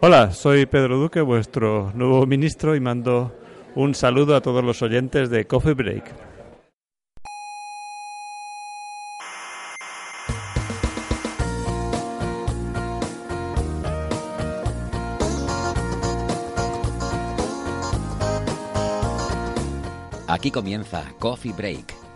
Hola, soy Pedro Duque, vuestro nuevo ministro, y mando un saludo a todos los oyentes de Coffee Break. Aquí comienza Coffee Break,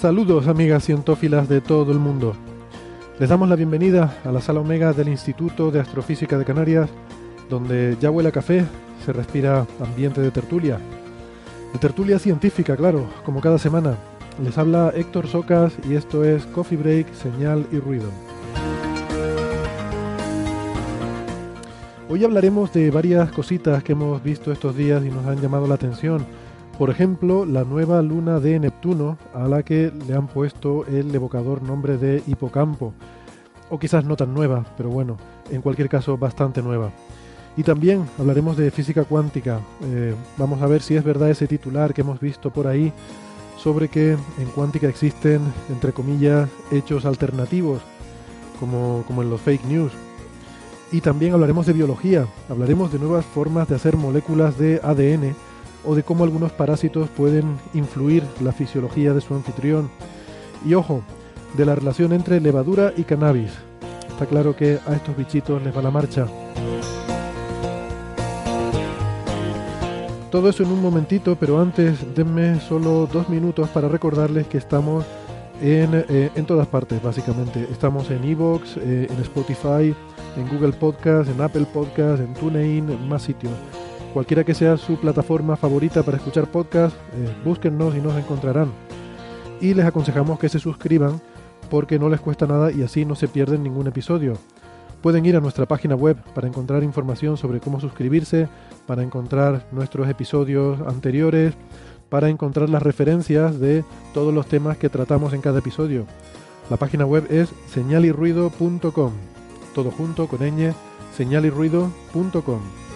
Saludos amigas cientófilas de todo el mundo. Les damos la bienvenida a la sala Omega del Instituto de Astrofísica de Canarias, donde ya huele café, se respira ambiente de tertulia. De tertulia científica, claro, como cada semana. Les habla Héctor Socas y esto es Coffee Break, Señal y Ruido. Hoy hablaremos de varias cositas que hemos visto estos días y nos han llamado la atención. Por ejemplo, la nueva luna de Neptuno, a la que le han puesto el evocador nombre de Hipocampo. O quizás no tan nueva, pero bueno, en cualquier caso bastante nueva. Y también hablaremos de física cuántica. Eh, vamos a ver si es verdad ese titular que hemos visto por ahí sobre que en cuántica existen, entre comillas, hechos alternativos, como, como en los fake news. Y también hablaremos de biología, hablaremos de nuevas formas de hacer moléculas de ADN o de cómo algunos parásitos pueden influir la fisiología de su anfitrión. Y ojo, de la relación entre levadura y cannabis. Está claro que a estos bichitos les va la marcha. Todo eso en un momentito, pero antes denme solo dos minutos para recordarles que estamos en, eh, en todas partes, básicamente. Estamos en Evox, eh, en Spotify, en Google Podcast, en Apple Podcast, en TuneIn, en más sitios. Cualquiera que sea su plataforma favorita para escuchar podcast, eh, búsquennos y nos encontrarán. Y les aconsejamos que se suscriban porque no les cuesta nada y así no se pierden ningún episodio. Pueden ir a nuestra página web para encontrar información sobre cómo suscribirse, para encontrar nuestros episodios anteriores, para encontrar las referencias de todos los temas que tratamos en cada episodio. La página web es señalirruido.com. Todo junto con ñ, señalirruido.com.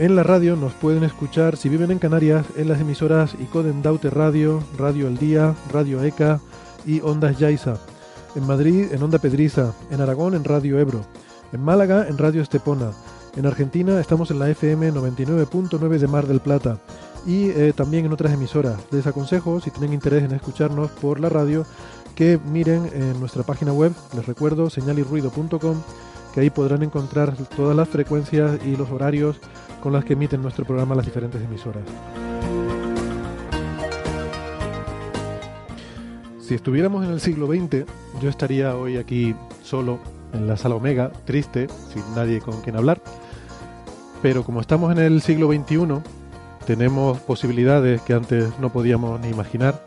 En la radio nos pueden escuchar, si viven en Canarias, en las emisoras Icoden Daute Radio, Radio El Día, Radio ECA y Ondas Yaiza. En Madrid, en Onda Pedriza. En Aragón, en Radio Ebro. En Málaga, en Radio Estepona. En Argentina, estamos en la FM 99.9 de Mar del Plata. Y eh, también en otras emisoras. Les aconsejo, si tienen interés en escucharnos por la radio, que miren en nuestra página web, les recuerdo, señalirruido.com, que ahí podrán encontrar todas las frecuencias y los horarios con las que emiten nuestro programa las diferentes emisoras. Si estuviéramos en el siglo XX, yo estaría hoy aquí solo en la sala Omega, triste, sin nadie con quien hablar. Pero como estamos en el siglo XXI, tenemos posibilidades que antes no podíamos ni imaginar.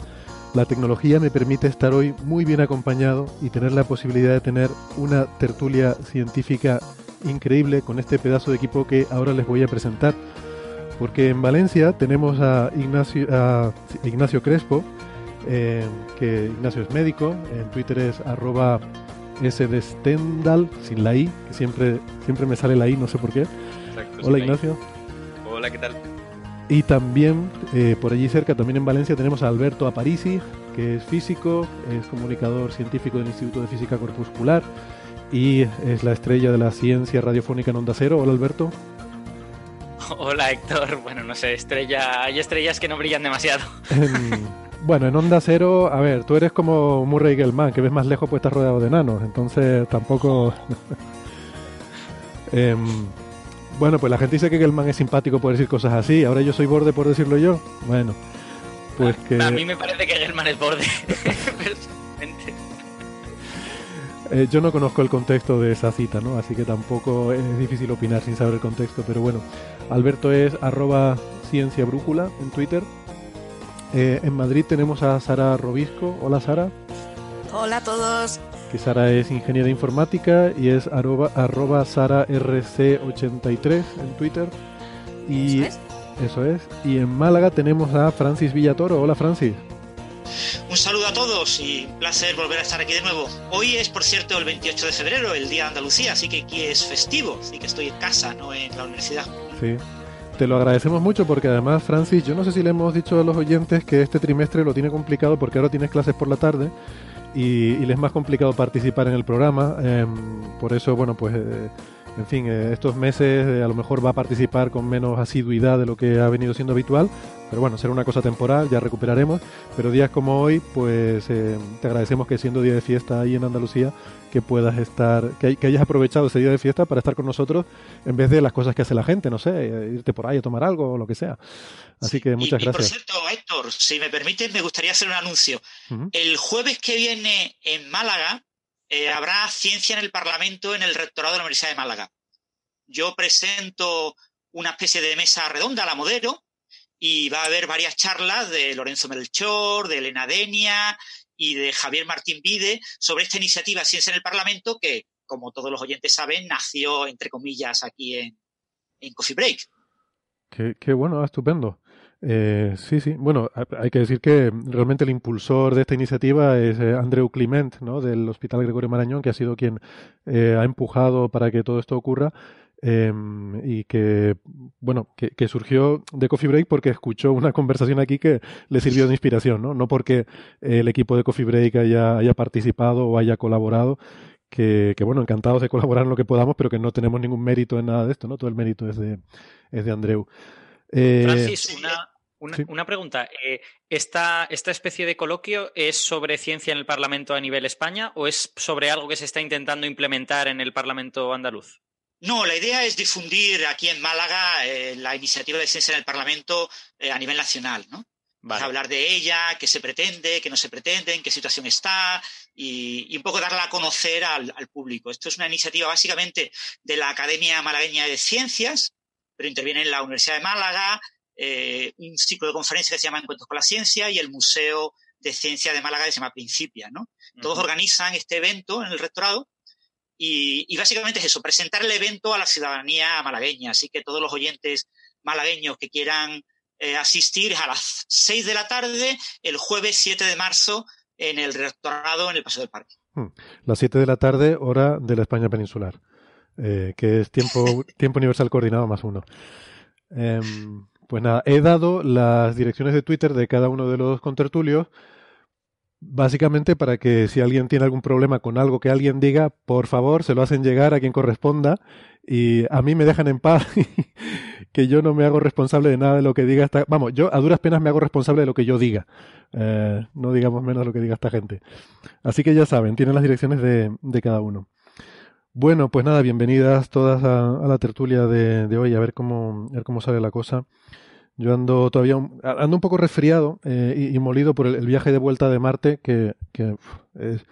La tecnología me permite estar hoy muy bien acompañado y tener la posibilidad de tener una tertulia científica increíble con este pedazo de equipo que ahora les voy a presentar. Porque en Valencia tenemos a Ignacio, a Ignacio Crespo, eh, que Ignacio es médico, en Twitter es arroba sdestendal, sin la i, que siempre, siempre me sale la i, no sé por qué. Exacto, Hola. Ignacio. Hola, ¿qué tal? Y también eh, por allí cerca, también en Valencia, tenemos a Alberto Aparici. que es físico, es comunicador científico del Instituto de Física Corpuscular y es la estrella de la ciencia radiofónica en Onda Cero. Hola Alberto. Hola Héctor, bueno, no sé, estrella, hay estrellas que no brillan demasiado. bueno, en Onda Cero, a ver, tú eres como Murray Gell-Mann, que ves más lejos pues estás rodeado de enanos, entonces tampoco... Em, bueno, pues la gente dice que Gell-Mann es simpático por decir cosas así, ahora yo soy borde por decirlo yo. Bueno, pues que... A mí me parece que Gell-Mann es borde, Eh, yo no conozco el contexto de esa cita, ¿no? Así que tampoco es difícil opinar sin saber el contexto. Pero bueno, Alberto es arroba ciencia brújula en Twitter. Eh, en Madrid tenemos a Sara Robisco. Hola Sara. Hola a todos. Que Sara es ingeniera informática y es arroba, arroba SaraRC83 en Twitter. Y eso es. Eso es. Y en Málaga tenemos a Francis Villatoro. Hola Francis. Un saludo a todos y un placer volver a estar aquí de nuevo. Hoy es, por cierto, el 28 de febrero, el Día de Andalucía, así que aquí es festivo, así que estoy en casa, no en la universidad. Sí. Te lo agradecemos mucho porque además, Francis, yo no sé si le hemos dicho a los oyentes que este trimestre lo tiene complicado porque ahora tienes clases por la tarde y, y le es más complicado participar en el programa. Eh, por eso, bueno, pues... Eh, en fin, eh, estos meses eh, a lo mejor va a participar con menos asiduidad de lo que ha venido siendo habitual, pero bueno, será una cosa temporal, ya recuperaremos. Pero días como hoy, pues eh, te agradecemos que siendo día de fiesta ahí en Andalucía, que puedas estar, que, que, hayas aprovechado ese día de fiesta para estar con nosotros en vez de las cosas que hace la gente, no sé, irte por ahí a tomar algo o lo que sea. Así que muchas y, gracias. Por cierto, Héctor, si me permite, me gustaría hacer un anuncio. Uh -huh. El jueves que viene en Málaga, eh, habrá ciencia en el Parlamento en el rectorado de la Universidad de Málaga. Yo presento una especie de mesa redonda, la modero, y va a haber varias charlas de Lorenzo Melchor, de Elena Denia y de Javier Martín Vide sobre esta iniciativa Ciencia en el Parlamento que, como todos los oyentes saben, nació, entre comillas, aquí en, en Coffee Break. Qué, bueno, estupendo. Eh, sí, sí. Bueno, hay que decir que realmente el impulsor de esta iniciativa es eh, Andreu Clement, ¿no? Del Hospital Gregorio Marañón, que ha sido quien eh, ha empujado para que todo esto ocurra. Eh, y que, bueno, que, que, surgió de Coffee Break porque escuchó una conversación aquí que le sirvió de inspiración, ¿no? No porque el equipo de Coffee Break haya, haya participado o haya colaborado, que, que, bueno, encantados de colaborar en lo que podamos, pero que no tenemos ningún mérito en nada de esto, ¿no? Todo el mérito es de, es de Andreu. Eh, Francis, una, una, sí. una pregunta. Eh, ¿esta, ¿Esta especie de coloquio es sobre ciencia en el Parlamento a nivel España o es sobre algo que se está intentando implementar en el Parlamento andaluz? No, la idea es difundir aquí en Málaga eh, la iniciativa de ciencia en el Parlamento eh, a nivel nacional, ¿no? Vale. hablar de ella, qué se pretende, qué no se pretende, en qué situación está y, y un poco darla a conocer al, al, público. Esto es una iniciativa básicamente de la Academia Malagueña de Ciencias, pero interviene en la Universidad de Málaga, eh, un ciclo de conferencias que se llama Encuentros con la Ciencia y el Museo de Ciencia de Málaga que se llama Principia, ¿no? Todos uh -huh. organizan este evento en el rectorado y, y, básicamente es eso, presentar el evento a la ciudadanía malagueña. Así que todos los oyentes malagueños que quieran eh, asistir a las 6 de la tarde, el jueves 7 de marzo, en el rectorado en el Paseo del Parque. Hmm. Las 7 de la tarde, hora de la España peninsular, eh, que es tiempo, tiempo universal coordinado más uno. Eh, pues nada, he dado las direcciones de Twitter de cada uno de los contertulios básicamente para que si alguien tiene algún problema con algo que alguien diga, por favor, se lo hacen llegar a quien corresponda y a mí me dejan en paz que yo no me hago responsable de nada de lo que diga esta... Vamos, yo a duras penas me hago responsable de lo que yo diga, eh, no digamos menos lo que diga esta gente. Así que ya saben, tienen las direcciones de, de cada uno. Bueno, pues nada, bienvenidas todas a, a la tertulia de, de, hoy, a ver cómo, a ver cómo sale la cosa. Yo ando todavía un, ando un poco resfriado eh, y, y, molido por el, el, viaje de vuelta de Marte, que, que es,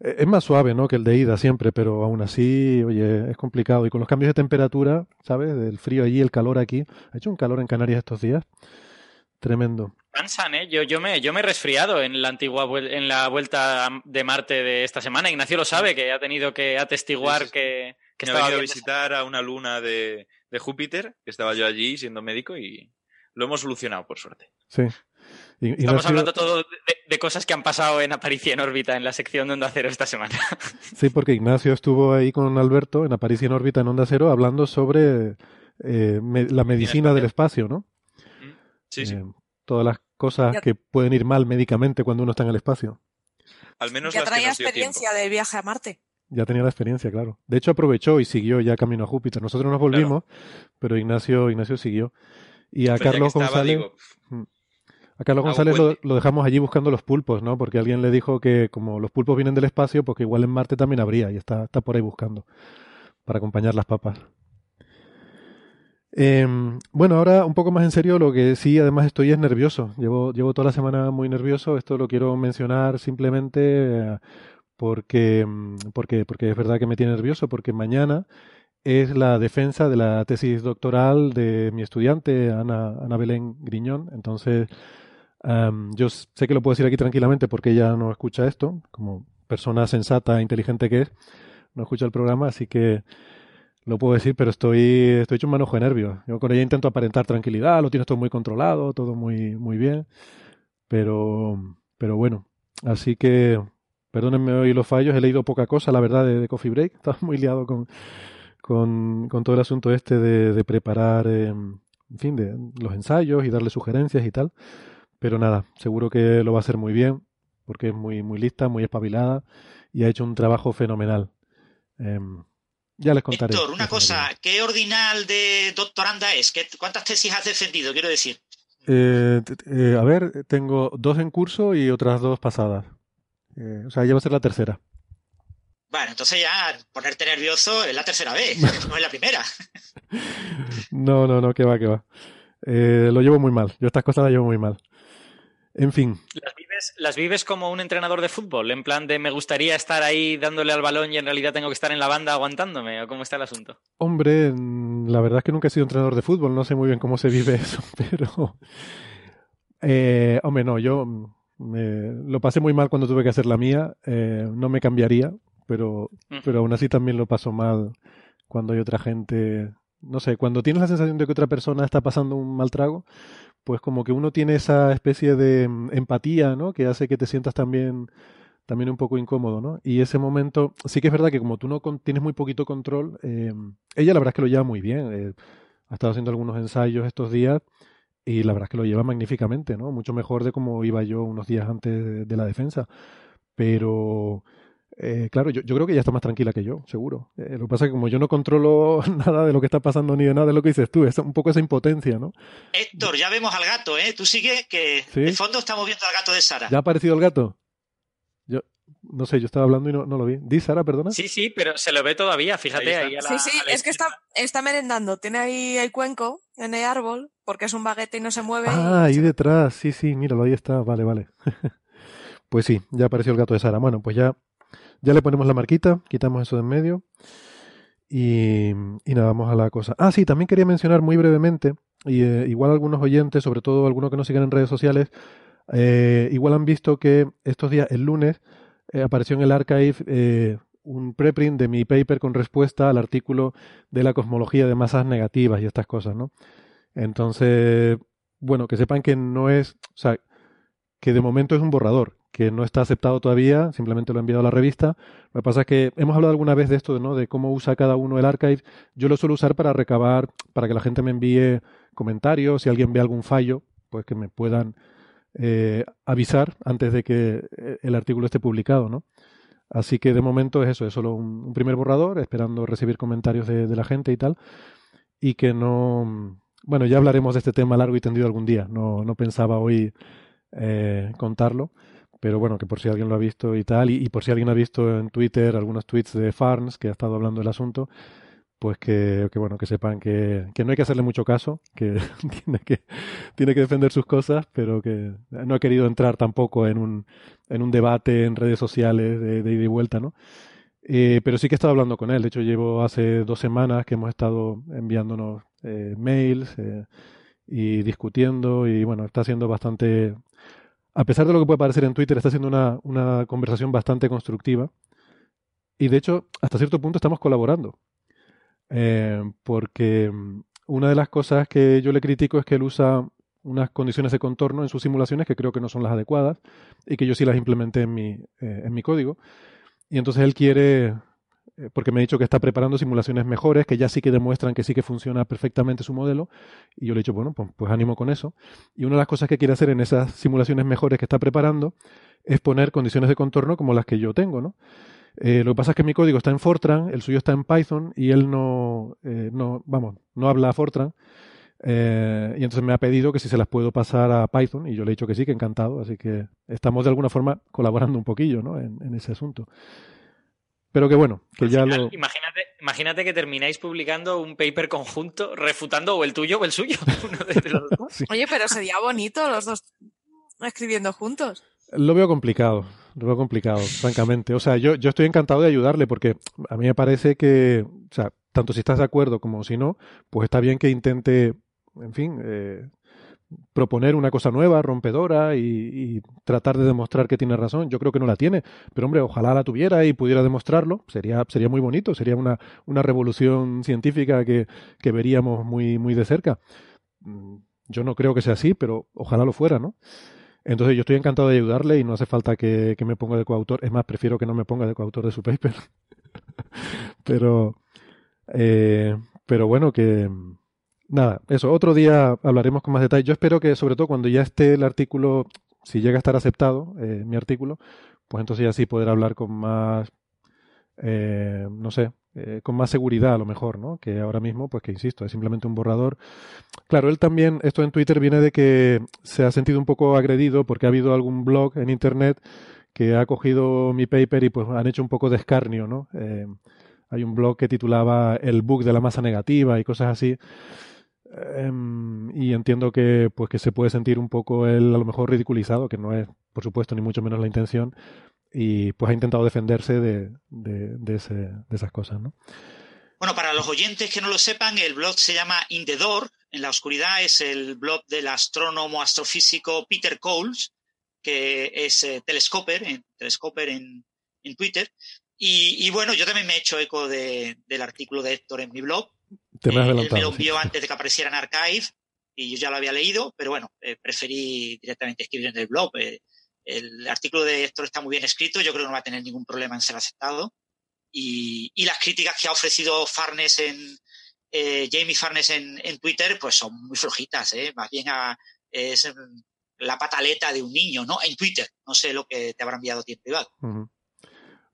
es, más suave ¿no? que el de ida siempre, pero aún así, oye, es complicado. Y con los cambios de temperatura, ¿sabes? Del frío allí, el calor aquí. Ha hecho un calor en Canarias estos días. Tremendo. Cansan, ¿eh? Yo, yo, me, yo me he resfriado en la antigua en la vuelta de Marte de esta semana. Ignacio lo sabe, que ha tenido que atestiguar sí, sí, sí. que, que me estaba venido a visitar a una luna de, de Júpiter, que estaba yo allí siendo médico y lo hemos solucionado, por suerte. Sí. Ignacio... Estamos hablando todo de, de, cosas que han pasado en Aparicio en órbita en la sección de Onda Cero esta semana. Sí, porque Ignacio estuvo ahí con Alberto en Aparicio en órbita en Onda Cero hablando sobre eh, me, la medicina del espacio, ¿no? Sí, sí. Eh, todas las cosas que pueden ir mal médicamente cuando uno está en el espacio. Al menos ya traía experiencia de viaje a Marte. Ya tenía la experiencia, claro. De hecho, aprovechó y siguió ya camino a Júpiter. Nosotros nos volvimos, pero Ignacio, Ignacio siguió. Y a Carlos González. A Carlos González lo, dejamos allí buscando los pulpos, ¿no? Porque alguien le dijo que como los pulpos vienen del espacio, porque igual en Marte también habría, y está, está por ahí buscando, para acompañar las papas. Em, bueno, ahora un poco más en serio, lo que sí, además estoy es nervioso. Llevo, llevo toda la semana muy nervioso. Esto lo quiero mencionar simplemente eh, porque, mm, porque, porque es verdad que me tiene nervioso, porque mañana es la defensa de la tesis doctoral de mi estudiante, Ana, Ana Belén Griñón. Entonces, yo sé que lo puedo decir aquí tranquilamente porque ella no escucha esto, como persona sensata e inteligente que es, no escucha el programa, así que lo puedo decir, pero estoy, estoy hecho un manojo de nervios. Yo con ella intento aparentar tranquilidad, lo tienes todo muy controlado, todo muy, muy bien. Pero, pero bueno, así que perdónenme hoy los fallos, he leído poca cosa, la verdad, de, Coffee Break. Estaba muy liado con, con, con todo el asunto este de, de preparar, eh, en fin, de los ensayos y darle sugerencias y tal. Pero nada, seguro que lo va a hacer muy bien, porque es muy, muy lista, muy espabilada y ha hecho un trabajo fenomenal. Eh, ya les contaré. Héctor, una cosa, ¿qué ordinal de doctoranda es? ¿Cuántas tesis has defendido, quiero decir? Eh, eh, a ver, tengo dos en curso y otras dos pasadas. Eh, o sea, ya va a ser la tercera. Bueno, entonces ya ponerte nervioso es la tercera vez, no es la primera. no, no, no, que va, que va. lo llevo muy mal. Yo estas cosas las llevo muy mal. En fin. ¿Las vives, como un entrenador de fútbol? En plan de me gustaría estar ahí dándole al balón y en realidad tengo que estar en la banda aguantándome. ¿O cómo está el asunto? Hombre, la verdad es que nunca he sido entrenador de fútbol. No sé muy bien cómo se vive eso, pero. Eh, hombre, no, yo mm, lo pasé muy mal cuando tuve que hacer la mía. Eh, no me cambiaría, pero, pero aún así también lo paso mal cuando hay otra gente. No sé, cuando tienes la sensación de que otra persona está pasando un mal trago, pues como que uno tiene esa especie de mm, empatía, ¿no? Que hace que te sientas también, también un poco incómodo, ¿no? Y ese momento, sí que es verdad que como tú no tienes muy poquito control, eh, ella la verdad es que lo lleva muy bien. Eh, ha estado haciendo algunos ensayos estos días y la verdad es que lo lleva magníficamente, ¿no? Mucho mejor de como iba yo unos días antes de la defensa. Pero eh, claro, yo, creo que ella está más tranquila que yo, seguro. Eh, lo que pasa es que como yo no controlo nada de lo que está pasando ni de nada de lo que dices tú, es un poco esa impotencia, ¿no? Héctor, ya vemos al gato, ¿eh? Tú sigue que en fondo estamos viendo al gato de Sara. ¿Ya ha aparecido el gato? Yo, no sé, yo estaba hablando y no, lo vi. ¿Di Sara, perdona? Sí, sí, pero se lo ve todavía, fíjate ahí, a la, Sí, sí, es que está, está merendando, tiene ahí el cuenco en el árbol, porque es un baguete y no se mueve. Ah, ahí detrás, sí, sí, míralo, ahí está, vale, vale. pues sí, ya apareció el gato de Sara. Bueno, pues ya ya le ponemos la marquita, quitamos eso de en medio y, y nada, vamos a la cosa. Ah, sí, también quería mencionar muy brevemente, y eh, igual algunos oyentes, sobre todo algunos que no siguen en redes sociales, eh, igual han visto que estos días, el lunes, eh, apareció en el archive un preprint de mi paper con respuesta al artículo de la cosmología de masas negativas y estas cosas, ¿no? Entonces, bueno, que sepan que no es, o sea, que de momento es un borrador, que no está aceptado todavía, simplemente lo he enviado a la revista. Lo que pasa es que hemos hablado alguna vez de esto, ¿no? De cómo usa cada uno el archive. Yo lo suelo usar para recabar, para que la gente me envíe comentarios, si alguien ve algún fallo, pues que me puedan eh, avisar antes de que eh, el artículo esté publicado. Así que de momento es eso, es solo un, primer borrador, esperando recibir comentarios de, de, la gente y tal. Y que no. Bueno, ya hablaremos de este tema largo y tendido algún día. No, no pensaba hoy eh, contarlo pero bueno, que por si alguien lo ha visto y tal, y, por si alguien ha visto en Twitter algunos tweets de Farns que ha estado hablando del asunto, pues que, bueno, que sepan que, no hay que hacerle mucho caso, que tiene que, tiene que defender sus cosas, pero que no ha querido entrar tampoco en un, en un debate en redes sociales de, ida y vuelta, ¿no? Eh, pero sí que he estado hablando con él. De hecho, llevo hace dos semanas que hemos estado enviándonos eh, mails eh, y discutiendo y bueno, está siendo bastante a pesar de lo que puede parecer en Twitter, está siendo una, una conversación bastante constructiva. Y de hecho, hasta cierto punto estamos colaborando. Eh, porque mm, una de las cosas que yo le critico es que él usa unas condiciones de contorno en sus simulaciones que creo que no son las adecuadas y que yo sí las implementé en mi, eh, en mi código. Y entonces él quiere porque me ha dicho que está preparando simulaciones mejores, que ya sí que demuestran que sí que funciona perfectamente su modelo, y yo le he dicho, bueno, pues, pues ánimo con eso. Y una de las cosas que quiere hacer en esas simulaciones mejores que está preparando es poner condiciones de contorno como las que yo tengo, ¿no? Eh, lo que pasa es que mi código está en Fortran, el suyo está en Python y él no, eh, no vamos, no habla Fortran. Eh, y entonces me ha pedido que si se las puedo pasar a Python y yo le he dicho que sí, que encantado. Así que estamos de alguna forma colaborando un poquillo ¿no? en, ese asunto. Pero que bueno, que ya lo... Imagínate, imagínate que termináis publicando un paper conjunto refutando o el tuyo o el suyo. Oye, pero sería bonito los dos escribiendo juntos. Lo veo complicado, lo veo complicado, francamente. O sea, yo, yo estoy encantado de ayudarle porque a mí me parece que, o sea, tanto si estás de acuerdo como si no, pues está bien que intente, en fin, eh, proponer una cosa nueva, rompedora y, tratar de demostrar que tiene razón. Yo creo que no la tiene, pero hombre, ojalá la tuviera y pudiera demostrarlo. Sería, sería muy bonito, sería una, una revolución científica que, que veríamos muy, muy de cerca. Mm, yo no creo que sea así, pero ojalá lo fuera, ¿no? Entonces yo estoy encantado de ayudarle y no hace falta que, me ponga de coautor. Es más, prefiero que no me ponga de coautor de su paper. pero, eh, pero bueno, que nada, eso. Otro día hablaremos con más detalle. Yo espero que, sobre todo, cuando ya esté el artículo, si llega a estar aceptado, eh, mi artículo, pues entonces ya sí poder hablar con más, eh, no sé, eh, con más seguridad a lo mejor, ¿no? Que ahora mismo, pues que insisto, es simplemente un borrador. Claro, él también, esto en Twitter viene de que se ha sentido un poco agredido porque ha habido algún blog en Internet que ha cogido mi paper y pues han hecho un poco de escarnio, ¿no? Eh, hay un blog que titulaba El bug de la masa negativa y cosas así. Em, y entiendo que pues que se puede sentir un poco él a lo mejor ridiculizado, que no es, por supuesto, ni mucho menos la intención, y pues ha intentado defenderse de, de, esas cosas, ¿no? Bueno, para los oyentes que no lo sepan, el blog se llama In the Door, en la oscuridad, es el blog del astrónomo astrofísico Peter Coles, que es eh, telescoper, en, Twitter. Y, bueno, yo también me he hecho eco del artículo de Héctor en mi blog. Te me, eh, me lo envió antes de que apareciera en Archive y yo ya lo había leído, pero bueno, eh, preferí directamente escribir en el blog el artículo de Héctor está muy bien escrito, yo creo que no va a tener ningún problema en ser aceptado. Y, las críticas que ha ofrecido Farnes en, eh, Jamie Farnes en, Twitter, pues son muy flojitas, ¿eh? más bien es la pataleta de un niño, ¿no? En Twitter, no sé lo que te habrá enviado a ti en privado.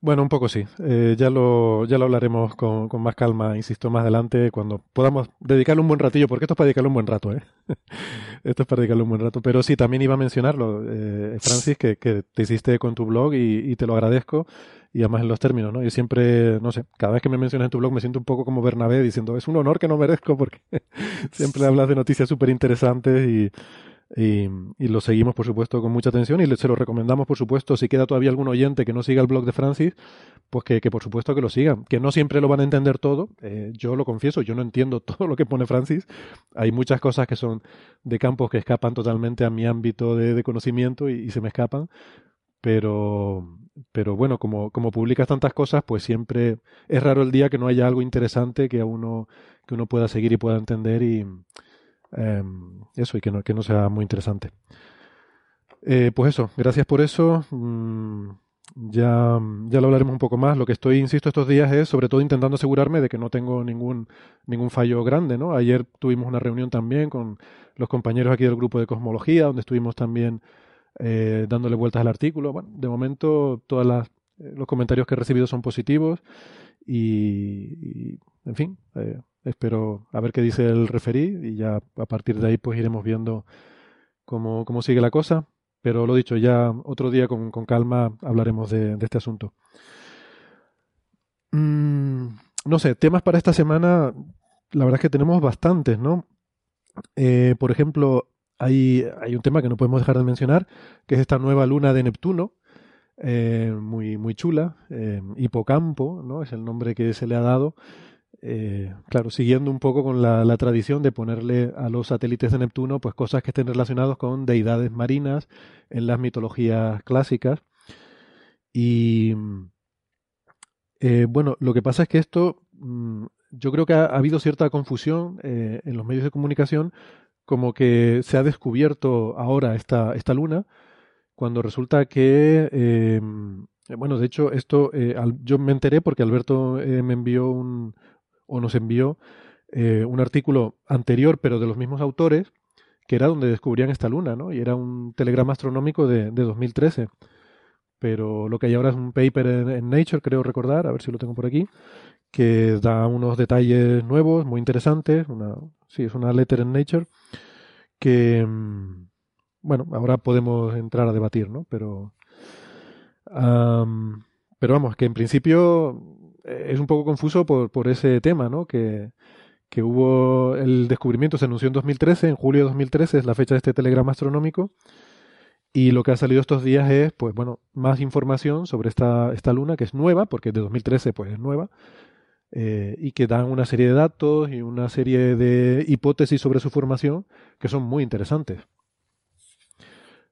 Bueno, un poco sí. Eh, ya, lo, ya lo hablaremos con, con, más calma, insisto, más adelante, cuando podamos dedicarle un buen ratillo, porque esto es para dedicarle un buen rato, ¿eh? esto es para dedicarle un buen rato. Pero sí, también iba a mencionarlo, eh, Francis, que, que, te hiciste con tu blog y, y, te lo agradezco, y además en los términos, ¿no? Y siempre, no sé, cada vez que me mencionas en tu blog me siento un poco como Bernabé diciendo, es un honor que no merezco, porque siempre hablas de noticias súper interesantes y y, lo seguimos, por supuesto, con mucha atención y se lo recomendamos, por supuesto, si queda todavía algún oyente que no siga el blog de Francis, pues que, por supuesto que lo sigan. Que no siempre lo van a entender todo, eh, yo lo confieso, yo no entiendo todo lo que pone Francis. Hay muchas cosas que son de campos que escapan totalmente a mi ámbito de, conocimiento y, se me escapan. Pero, pero bueno, como, como publicas tantas cosas, pues siempre es raro el día que no haya algo interesante que a uno, que uno pueda seguir y pueda entender y, Em, eso y que no, que no sea muy interesante. Eh, pues eso, gracias por eso. Mm, ya, ya lo hablaremos un poco más. Lo que estoy, insisto, estos días es sobre todo intentando asegurarme de que no tengo ningún, ningún fallo grande. ¿no? Ayer tuvimos una reunión también con los compañeros aquí del grupo de cosmología, donde estuvimos también eh, dándole vueltas al artículo. Bueno, de momento todos eh, los comentarios que he recibido son positivos y, en fin, espero a ver qué dice el referí y ya a partir de ahí pues iremos viendo cómo, cómo sigue la cosa. Pero lo dicho, ya otro día con, con calma hablaremos de, este asunto. Mm, no sé, temas para esta semana, la verdad es que tenemos bastantes, ¿no? Eh, por ejemplo, hay, hay un tema que no podemos dejar de mencionar, que es esta nueva luna de Neptuno, eh, muy, muy chula, eh, Hipocampo, ¿no? Es el nombre que se le ha dado. Eh, claro, siguiendo un poco con la, tradición de ponerle a los satélites de Neptuno pues cosas que estén relacionadas con deidades marinas en las mitologías clásicas. Y eh, bueno, lo que pasa es que esto, mm, yo creo que ha, habido cierta confusión eh, en los medios de comunicación, como que se ha descubierto ahora esta, esta luna, cuando resulta que bueno, de hecho, esto yo me enteré porque Alberto me envió un, o nos envió un artículo anterior, pero de los mismos autores, que era donde descubrían esta luna, ¿no? Y era un telegrama astronómico de, de 2013. Pero lo que hay ahora es un paper en, Nature, creo recordar, a ver si lo tengo por aquí, que da unos detalles nuevos, muy interesantes. Una, sí, es una letter en Nature que, mm, bueno, ahora podemos entrar a debatir, ¿no? Pero pero vamos, que en principio eh, es un poco confuso por, por ese tema, ¿no? Que, que hubo el descubrimiento, se anunció en 2013, en julio de 2013 es la fecha de este telegrama astronómico, y lo que ha salido estos días es, pues bueno, más información sobre esta, esta luna, que es nueva, porque de 2013 pues es nueva, eh, y que dan una serie de datos y una serie de hipótesis sobre su formación que son muy interesantes.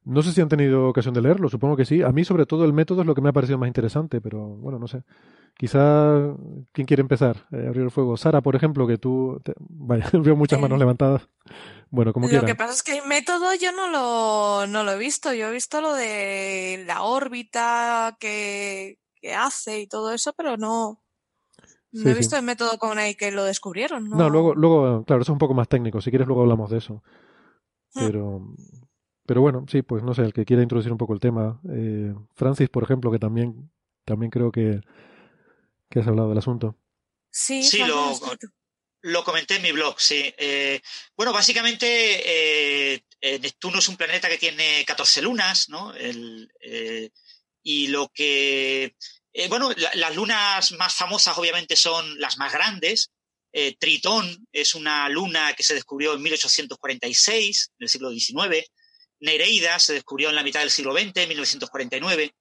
No sé si han tenido ocasión de leerlo, supongo que sí. A mí, sobre todo, el método es lo que me ha parecido más interesante, pero bueno, no sé. Quizá, ¿quién quiere empezar? Eh, abrir el fuego. Sara, por ejemplo, que tú. Vaya, veo muchas manos levantadas. Bueno, como quieras. Lo que pasa es que el método yo no lo, no lo he visto. Yo he visto lo de la órbita que, que hace y todo eso, pero no. No he visto el método con el que lo descubrieron. ¿no? no, luego, luego, claro, eso es un poco más técnico. Si quieres, luego hablamos de eso. Hmm. Pero, pero bueno, sí, pues no sé, el que quiera introducir un poco el tema. Eh, Francis, por ejemplo, que también, también creo que, que has hablado del asunto. Sí, sí lo, lo, comenté en mi blog, sí. Eh, bueno, básicamente eh, Neptuno es un planeta que tiene 14 lunas, ¿no? El, y lo que... bueno, las lunas más famosas obviamente son las más grandes. Tritón es una luna que se descubrió en 1846, en el siglo XIX. Nereida se descubrió en la mitad del siglo XX, 1949.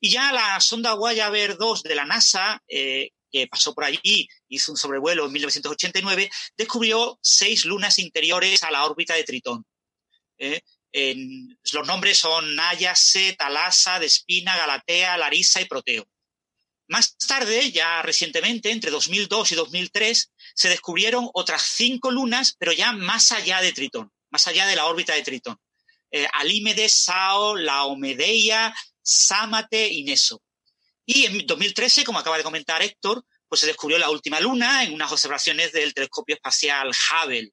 Y ya la sonda Voyager 2 de la NASA, eh, que pasó por allí, hizo un sobrevuelo en 1989, descubrió seis lunas interiores a la órbita de Tritón. Eh, los nombres son Nayase, Talasa, Despina, Galatea, Larisa y Proteo. Más tarde, ya recientemente, entre 2002 y 2003, se descubrieron otras cinco lunas, pero ya más allá de Tritón, más allá de la órbita de Tritón eh, Alímedes, Sao, Laomedeia, Sámate y Neso. Y en 2013, como acaba de comentar Héctor, pues se descubrió la última luna en unas observaciones del telescopio espacial Hubble.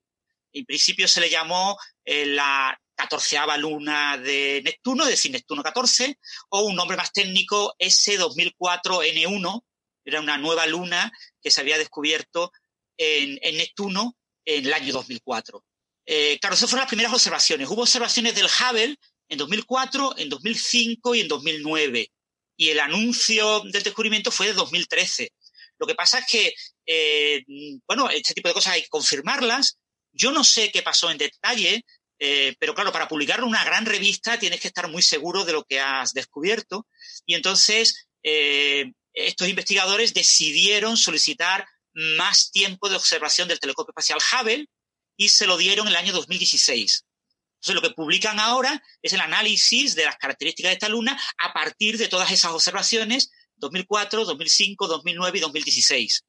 En principio se le llamó eh, la catorceava luna de Neptuno, es decir, Neptuno 14, o un nombre más técnico, S2004N1, era una nueva luna que se había descubierto en, en Neptuno en el año 2004. Eh, claro, esas fueron las primeras observaciones. Hubo observaciones del Hubble en 2004, en 2005 y en 2009. Y el anuncio del descubrimiento fue de 2013. Lo que pasa es que, eh, bueno, este tipo de cosas hay que confirmarlas. Yo no sé qué pasó en detalle, eh, pero claro, para publicar una gran revista tienes que estar muy seguro de lo que has descubierto. Y entonces, estos investigadores decidieron solicitar más tiempo de observación del telescopio espacial Hubble y se lo dieron en el año 2016. Entonces, lo que publican ahora es el análisis de las características de esta luna a partir de todas esas observaciones 2004, 2005, 2009 y 2016.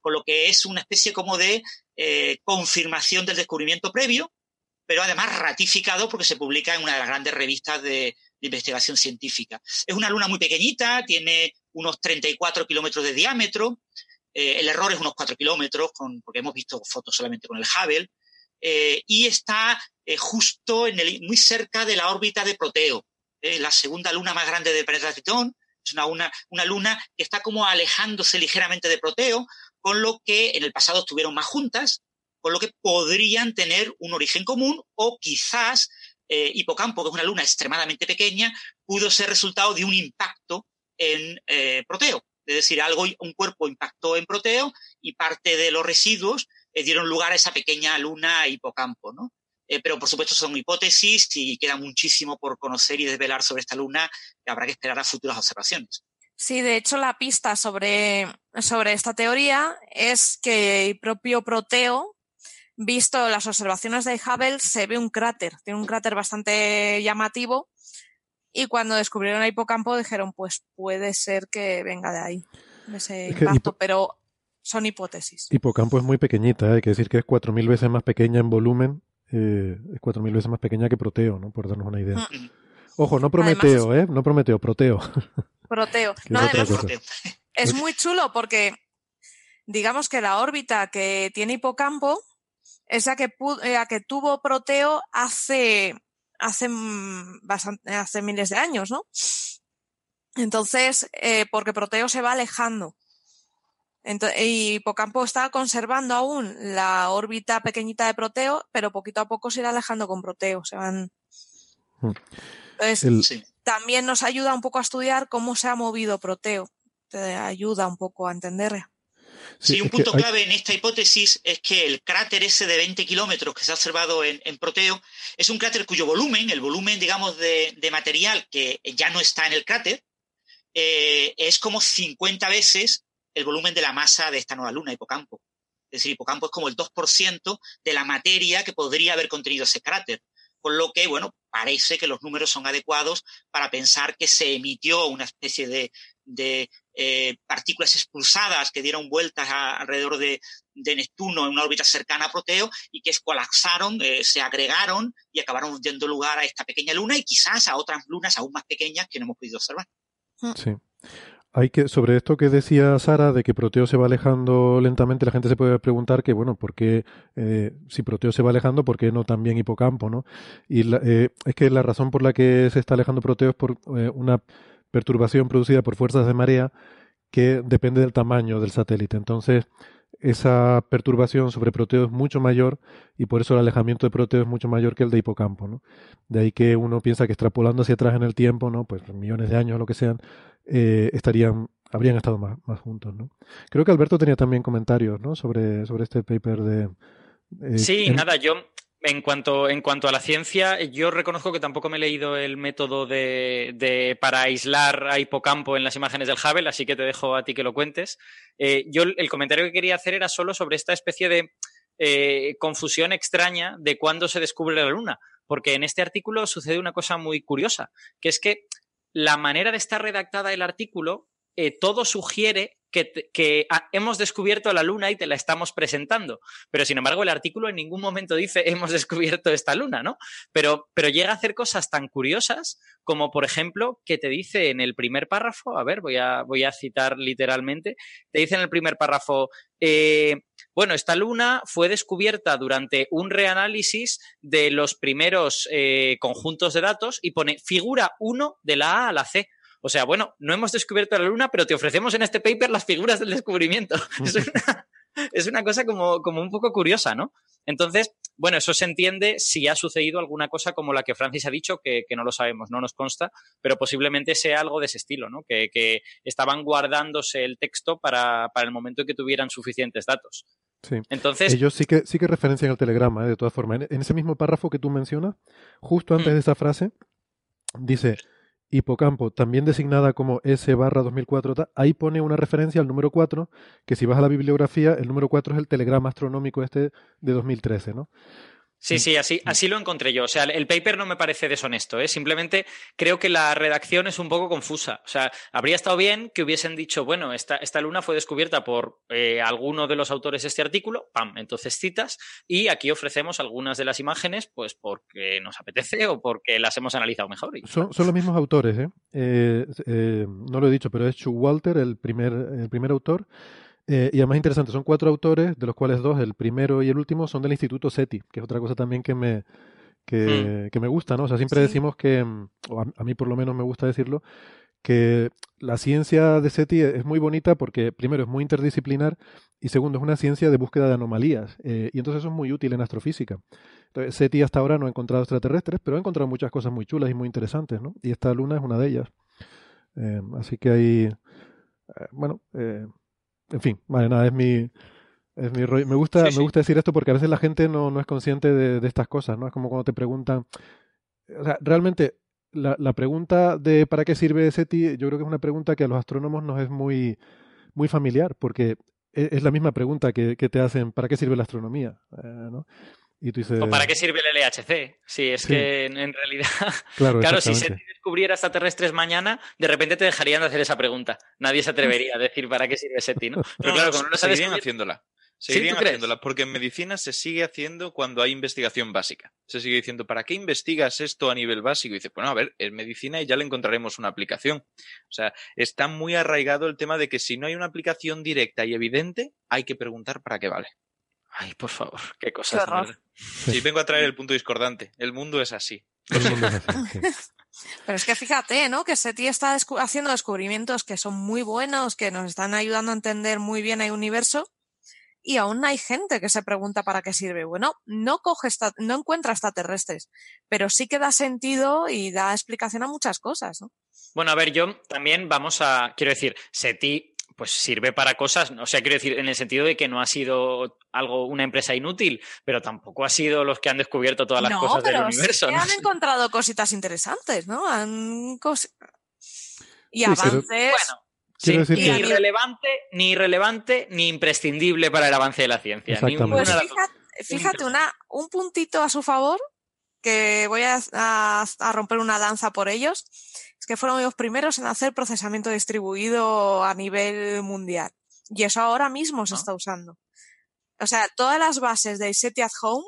Con lo que es una especie como de eh, confirmación del descubrimiento previo, pero además ratificado porque se publica en una de las grandes revistas de, investigación científica. Es una luna muy pequeñita, tiene unos 34 kilómetros de diámetro, eh, el error es unos 4 kilómetros, porque hemos visto fotos solamente con el Hubble, eh, y está eh, justo en el, muy cerca de la órbita de Proteo, la segunda luna más grande del planeta Tritón. Es una, una, una, luna que está como alejándose ligeramente de Proteo, con lo que en el pasado estuvieron más juntas, con lo que podrían tener un origen común o quizás Hipocampo, que es una luna extremadamente pequeña, pudo ser resultado de un impacto en Proteo. Es decir, algo, un cuerpo impactó en Proteo y parte de los residuos eh, dieron lugar a esa pequeña luna hipocampo, ¿no? Eh, pero por supuesto son hipótesis y queda muchísimo por conocer y desvelar sobre esta luna que habrá que esperar a futuras observaciones. Sí, de hecho la pista sobre, sobre esta teoría es que el propio Proteo, visto las observaciones de Hubble, se ve un cráter, tiene un cráter bastante llamativo y cuando descubrieron el hipocampo dijeron, pues puede ser que venga de ahí, de ese impacto, pero son hipótesis. Hipocampo es muy pequeñita, ¿eh? hay que decir que es cuatro mil veces más pequeña en volumen, eh, es cuatro mil veces más pequeña que Proteo, ¿no? Por darnos una idea. Mm. Ojo, no Prometeo, ¿eh? No Prometeo, Proteo. Proteo. No, además, es muy chulo porque digamos que la órbita que tiene hipocampo es la que, la que tuvo Proteo hace, hace, hace miles de años, ¿no? Entonces, eh, porque Proteo se va alejando. Entonces, y Hipocampo está conservando aún la órbita pequeñita de Proteo, pero poquito a poco se irá alejando con Proteo. Se van. Hmm. Entonces, también nos ayuda un poco a estudiar cómo se ha movido Proteo. Te ayuda un poco a entender. Sí, un punto clave en esta hipótesis es que el cráter ese de 20 kilómetros que se ha observado en, Proteo es un cráter cuyo volumen, el volumen, digamos, de, material que ya no está en el cráter, eh, es como 50 veces el volumen de la masa de esta nueva luna, Hipocampo. Es decir, Hipocampo es como el 2% de la materia que podría haber contenido ese cráter. Con lo que, bueno, parece que los números son adecuados para pensar que se emitió una especie de, eh, partículas expulsadas que dieron vueltas alrededor de, Neptuno en una órbita cercana a Proteo y que colapsaron, eh, se agregaron y acabaron dando lugar a esta pequeña luna y quizás a otras lunas aún más pequeñas que no hemos podido observar. Sí. Hay que, sobre esto que decía Sara, de que Proteo se va alejando lentamente, la gente se puede preguntar que, bueno, ¿por qué, eh, si Proteo se va alejando, por qué no también Hipocampo, no? Y eh, es que la razón por la que se está alejando Proteo es por eh, una perturbación producida por fuerzas de marea que depende del tamaño del satélite. Entonces, esa perturbación sobre Proteo es mucho mayor y por eso el alejamiento de Proteo es mucho mayor que el de Hipocampo, ¿no? De ahí que uno piensa que extrapolando hacia atrás en el tiempo, ¿no? Pues millones de años o lo que sean, eh, estarían habrían estado más, más, juntos, ¿no? Creo que Alberto tenía también comentarios, ¿no? Sobre, sobre este paper de... Eh, sí, nada, yo en cuanto, en cuanto a la ciencia, yo reconozco que tampoco me he leído el método de, de, para aislar a hipocampo en las imágenes del Hubble, así que te dejo a ti que lo cuentes. Eh, yo el comentario que quería hacer era solo sobre esta especie de confusión extraña de cuándo se descubre la Luna, porque en este artículo sucede una cosa muy curiosa, que es que la manera de estar redactada el artículo, eh, todo sugiere que, ah, hemos descubierto la luna y te la estamos presentando. Pero sin embargo, el artículo en ningún momento dice hemos descubierto esta luna, ¿no? Pero, pero llega a hacer cosas tan curiosas como, por ejemplo, que te dice en el primer párrafo, a ver, voy a, voy a citar literalmente, te dice en el primer párrafo, eh, bueno, esta luna fue descubierta durante un reanálisis de los primeros eh, conjuntos de datos y pone figura 1 de la A a la C. O sea, bueno, no hemos descubierto la luna, pero te ofrecemos en este paper las figuras del descubrimiento. es, una, cosa como, como un poco curiosa, ¿no? Entonces, bueno, eso se entiende si ha sucedido alguna cosa como la que Francis ha dicho, que, no lo sabemos, no nos consta, pero posiblemente sea algo de ese estilo, ¿no? Que, que estaban guardándose el texto para, para, el momento en que tuvieran suficientes datos. Sí. Entonces, Ellos sí que, sí que referencian el telegrama, ¿eh? de todas formas. En, ese mismo párrafo que tú mencionas, justo antes mm. de esa frase, dice, Hipocampo, también designada como S barra 2004, ahí pone una referencia al número 4, que si vas a la bibliografía, el número 4 es el telegrama astronómico este de 2013, ¿no? Sí, sí, así, así lo encontré yo. O sea, el paper no me parece deshonesto, ¿eh? simplemente creo que la redacción es un poco confusa. O sea, habría estado bien que hubiesen dicho, bueno, esta, esta luna fue descubierta por eh, alguno de los autores de este artículo, pam, entonces citas, y aquí ofrecemos algunas de las imágenes, pues porque nos apetece o porque las hemos analizado mejor. Son, son, los mismos autores, ¿eh? ¿eh? eh no lo he dicho, pero es Chu Walter, el primer, el primer autor. Eh, y además interesante, son cuatro autores, de los cuales dos, el primero y el último, son del Instituto SETI, que es otra cosa también que me, que, hmm. me gusta, ¿no? O sea, siempre decimos que, mm, o a, mí por lo menos me gusta decirlo, que la ciencia de SETI es muy bonita porque, primero, es muy interdisciplinar y, segundo, es una ciencia de búsqueda de anomalías. Eh, y entonces eso es muy útil en astrofísica. Entonces, SETI hasta ahora no ha encontrado extraterrestres, pero ha encontrado muchas cosas muy chulas y muy interesantes, ¿no? Y esta luna es una de ellas. Eh, así que hay, bueno, en fin, vale, nada, es mi, es mi rollo. Me gusta, me gusta decir esto porque a veces la gente no, no es consciente de, de, estas cosas, ¿no? Es como cuando te preguntan. O sea, realmente, la, la pregunta de ¿para qué sirve SETI? Yo creo que es una pregunta que a los astrónomos nos es muy, muy familiar, porque es, es la misma pregunta que, que, te hacen ¿para qué sirve la astronomía? Eh, ¿no? ¿O para qué sirve el LHC? Si es que en, realidad, claro, si se descubriera extraterrestres mañana, de repente te dejarían de hacer esa pregunta. Nadie se atrevería a decir para qué sirve SETI, ¿no? Pero claro, como no lo sabes haciéndola. Seguirían haciéndola, porque en medicina se sigue haciendo cuando hay investigación básica. Se sigue diciendo, ¿para qué investigas esto a nivel básico? Y dice, bueno, a ver, es medicina y ya le encontraremos una aplicación. O sea, está muy arraigado el tema de que si no hay una aplicación directa y evidente, hay que preguntar para qué vale. Ay, por favor, qué cosas. sí, vengo a traer el punto discordante. El mundo es así. Pero es que fíjate, ¿no? Que SETI está haciendo descubrimientos que son muy buenos, que nos están ayudando a entender muy bien el universo, y aún hay gente que se pregunta para qué sirve. Bueno, no coge no encuentra extraterrestres, pero sí que da sentido y da explicación a muchas cosas, ¿no? Bueno, a ver, yo también vamos a, quiero decir, SETI pues sirve para cosas, o sea, quiero decir, en el sentido de que no ha sido algo, una empresa inútil, pero tampoco ha sido los que han descubierto todas las cosas del universo. Sí ¿no? han encontrado cositas interesantes, ¿no? Han y avances. Bueno, Sí, ni irrelevante, ni irrelevante, ni imprescindible para el avance de la ciencia. Pues fíjate, una, un puntito a su favor, que voy a, a, romper una danza por ellos, es que fueron los primeros en hacer procesamiento distribuido a nivel mundial. Y eso ahora mismo se ah. está usando. O sea, todas las bases de SETI at Home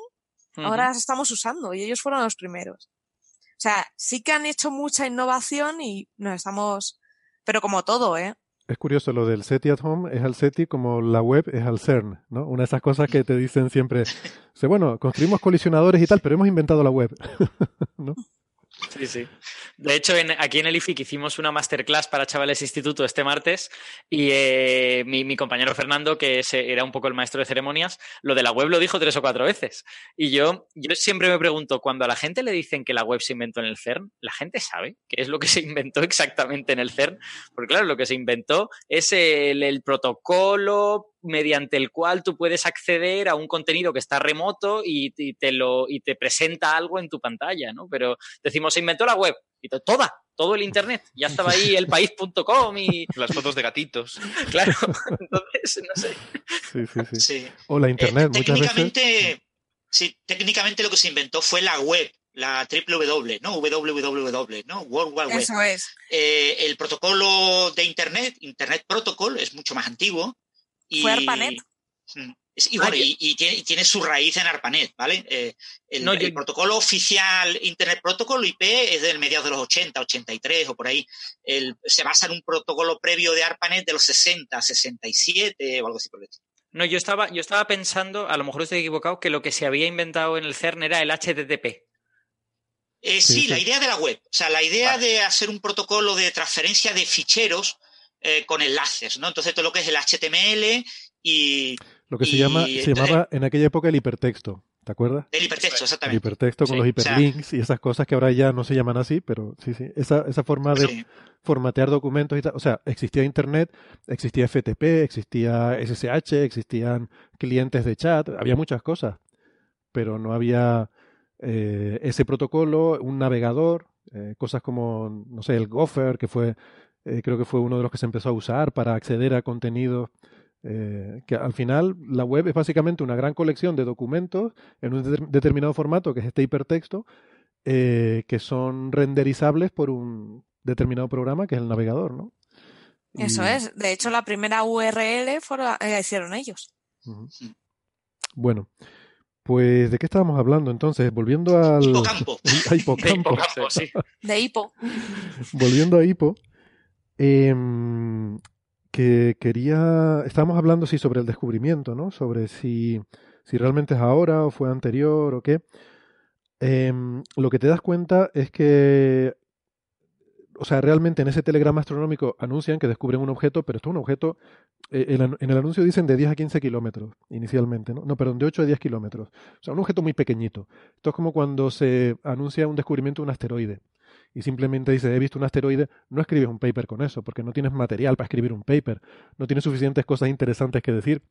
ahora las estamos usando y ellos fueron los primeros. O sea, sí que han hecho mucha innovación y nos estamos pero como todo, ¿eh? Es curioso, lo del SETI at Home es al SETI como la web es al CERN, ¿no? Una de esas cosas que te dicen siempre, bueno, construimos colisionadores y tal, pero hemos inventado la web, ¿no? Sí, sí. De hecho, aquí en el IFIC hicimos una masterclass para chavales instituto este martes y eh, mi, compañero Fernando, que era un poco el maestro de ceremonias, lo de la web lo dijo tres o cuatro veces. Y yo siempre me pregunto, cuando a la gente le dicen que la web se inventó en el CERN, ¿la gente sabe qué es lo que se inventó exactamente en el CERN? Porque claro, lo que se inventó es el protocolo mediante el cual tú puedes acceder a un contenido que está remoto y, te lo y te presenta algo en tu pantalla, ¿no? Pero decimos se inventó la web y toda, todo el internet, ya estaba ahí el país.com y las fotos de gatitos. Claro, entonces no sé. Sí, sí, sí. O la internet eh, técnicamente, Sí, técnicamente lo que se inventó fue la web, la www, ¿no? www, ¿no? World Wide Web. Eso es. Eh, el protocolo de Internet, Internet Protocol, es mucho más antiguo y, Fue ARPANET. Mm, y, bueno, y, tiene, su raíz en ARPANET, ¿vale? Eh, el, protocolo oficial Internet Protocol IP es del mediados de los 80, 83 o por ahí. se basa en un protocolo previo de ARPANET de los 60, 67 o algo así por el estilo. No, yo estaba, yo estaba pensando, a lo mejor estoy equivocado, que lo que se había inventado en el CERN era el HTTP. Eh, sí, la idea de la web. O sea, la idea de hacer un protocolo de transferencia de ficheros eh, con enlaces, ¿no? Entonces todo lo que es el HTML y... Lo que se, llama, se llamaba en aquella época el hipertexto, ¿te acuerdas? El hipertexto, exactamente. El hipertexto con los hiperlinks y esas cosas que ahora ya no se llaman así, pero sí, sí, esa, esa forma de formatear documentos y tal, o sea, existía Internet, existía FTP, existía SSH, existían clientes de chat, había muchas cosas, pero no había eh, ese protocolo, un navegador, eh, cosas como, no sé, el Gopher, que fue eh, creo que fue uno de los que se empezó a usar para acceder a contenidos. Eh, que al final la web es básicamente una gran colección de documentos en un determinado formato, que es este hipertexto, eh, que son renderizables por un determinado programa, que es el navegador, ¿no? Eso es. De hecho, la primera URL la hicieron ellos. Bueno, pues, ¿de qué estábamos hablando entonces? Volviendo al... Hipocampo. A hipocampo. De hipo. Volviendo a hipo. Eh, que quería, estábamos hablando sí sobre el descubrimiento, ¿no? Sobre si, si realmente es ahora o fue anterior o qué. Em, lo que te das cuenta es que, o sea, realmente en ese telegrama astronómico anuncian que descubren un objeto, pero esto es un objeto, eh, en el anuncio dicen de 10 a 15 kilómetros inicialmente, ¿no? No, perdón, de 8 a 10 kilómetros. O sea, un objeto muy pequeñito. Esto es como cuando se anuncia un descubrimiento de un asteroide y simplemente dices, he visto un asteroide, no escribes un paper con eso, porque no tienes material para escribir un paper, no tienes suficientes cosas interesantes que decir.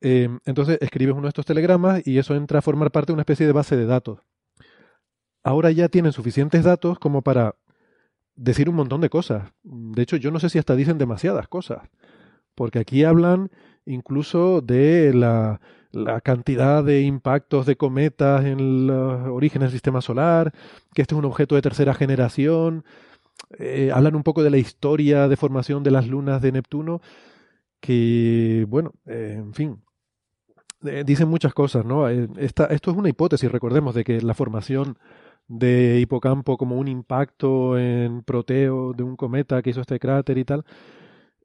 Eh, entonces escribes uno de estos telegramas y eso entra a formar parte de una especie de base de datos. Ahora ya tienen suficientes datos como para decir un montón de cosas. De hecho, yo no sé si hasta dicen demasiadas cosas, porque aquí hablan incluso de la la cantidad de impactos de cometas en los orígenes del sistema solar, que este es un objeto de tercera generación, eh, hablan un poco de la historia de formación de las lunas de Neptuno, que, bueno, eh, en fin, eh, dicen muchas cosas, ¿no? Eh, esto es una hipótesis, recordemos, de que la formación de hipocampo como un impacto en proteo de un cometa que hizo este cráter y tal,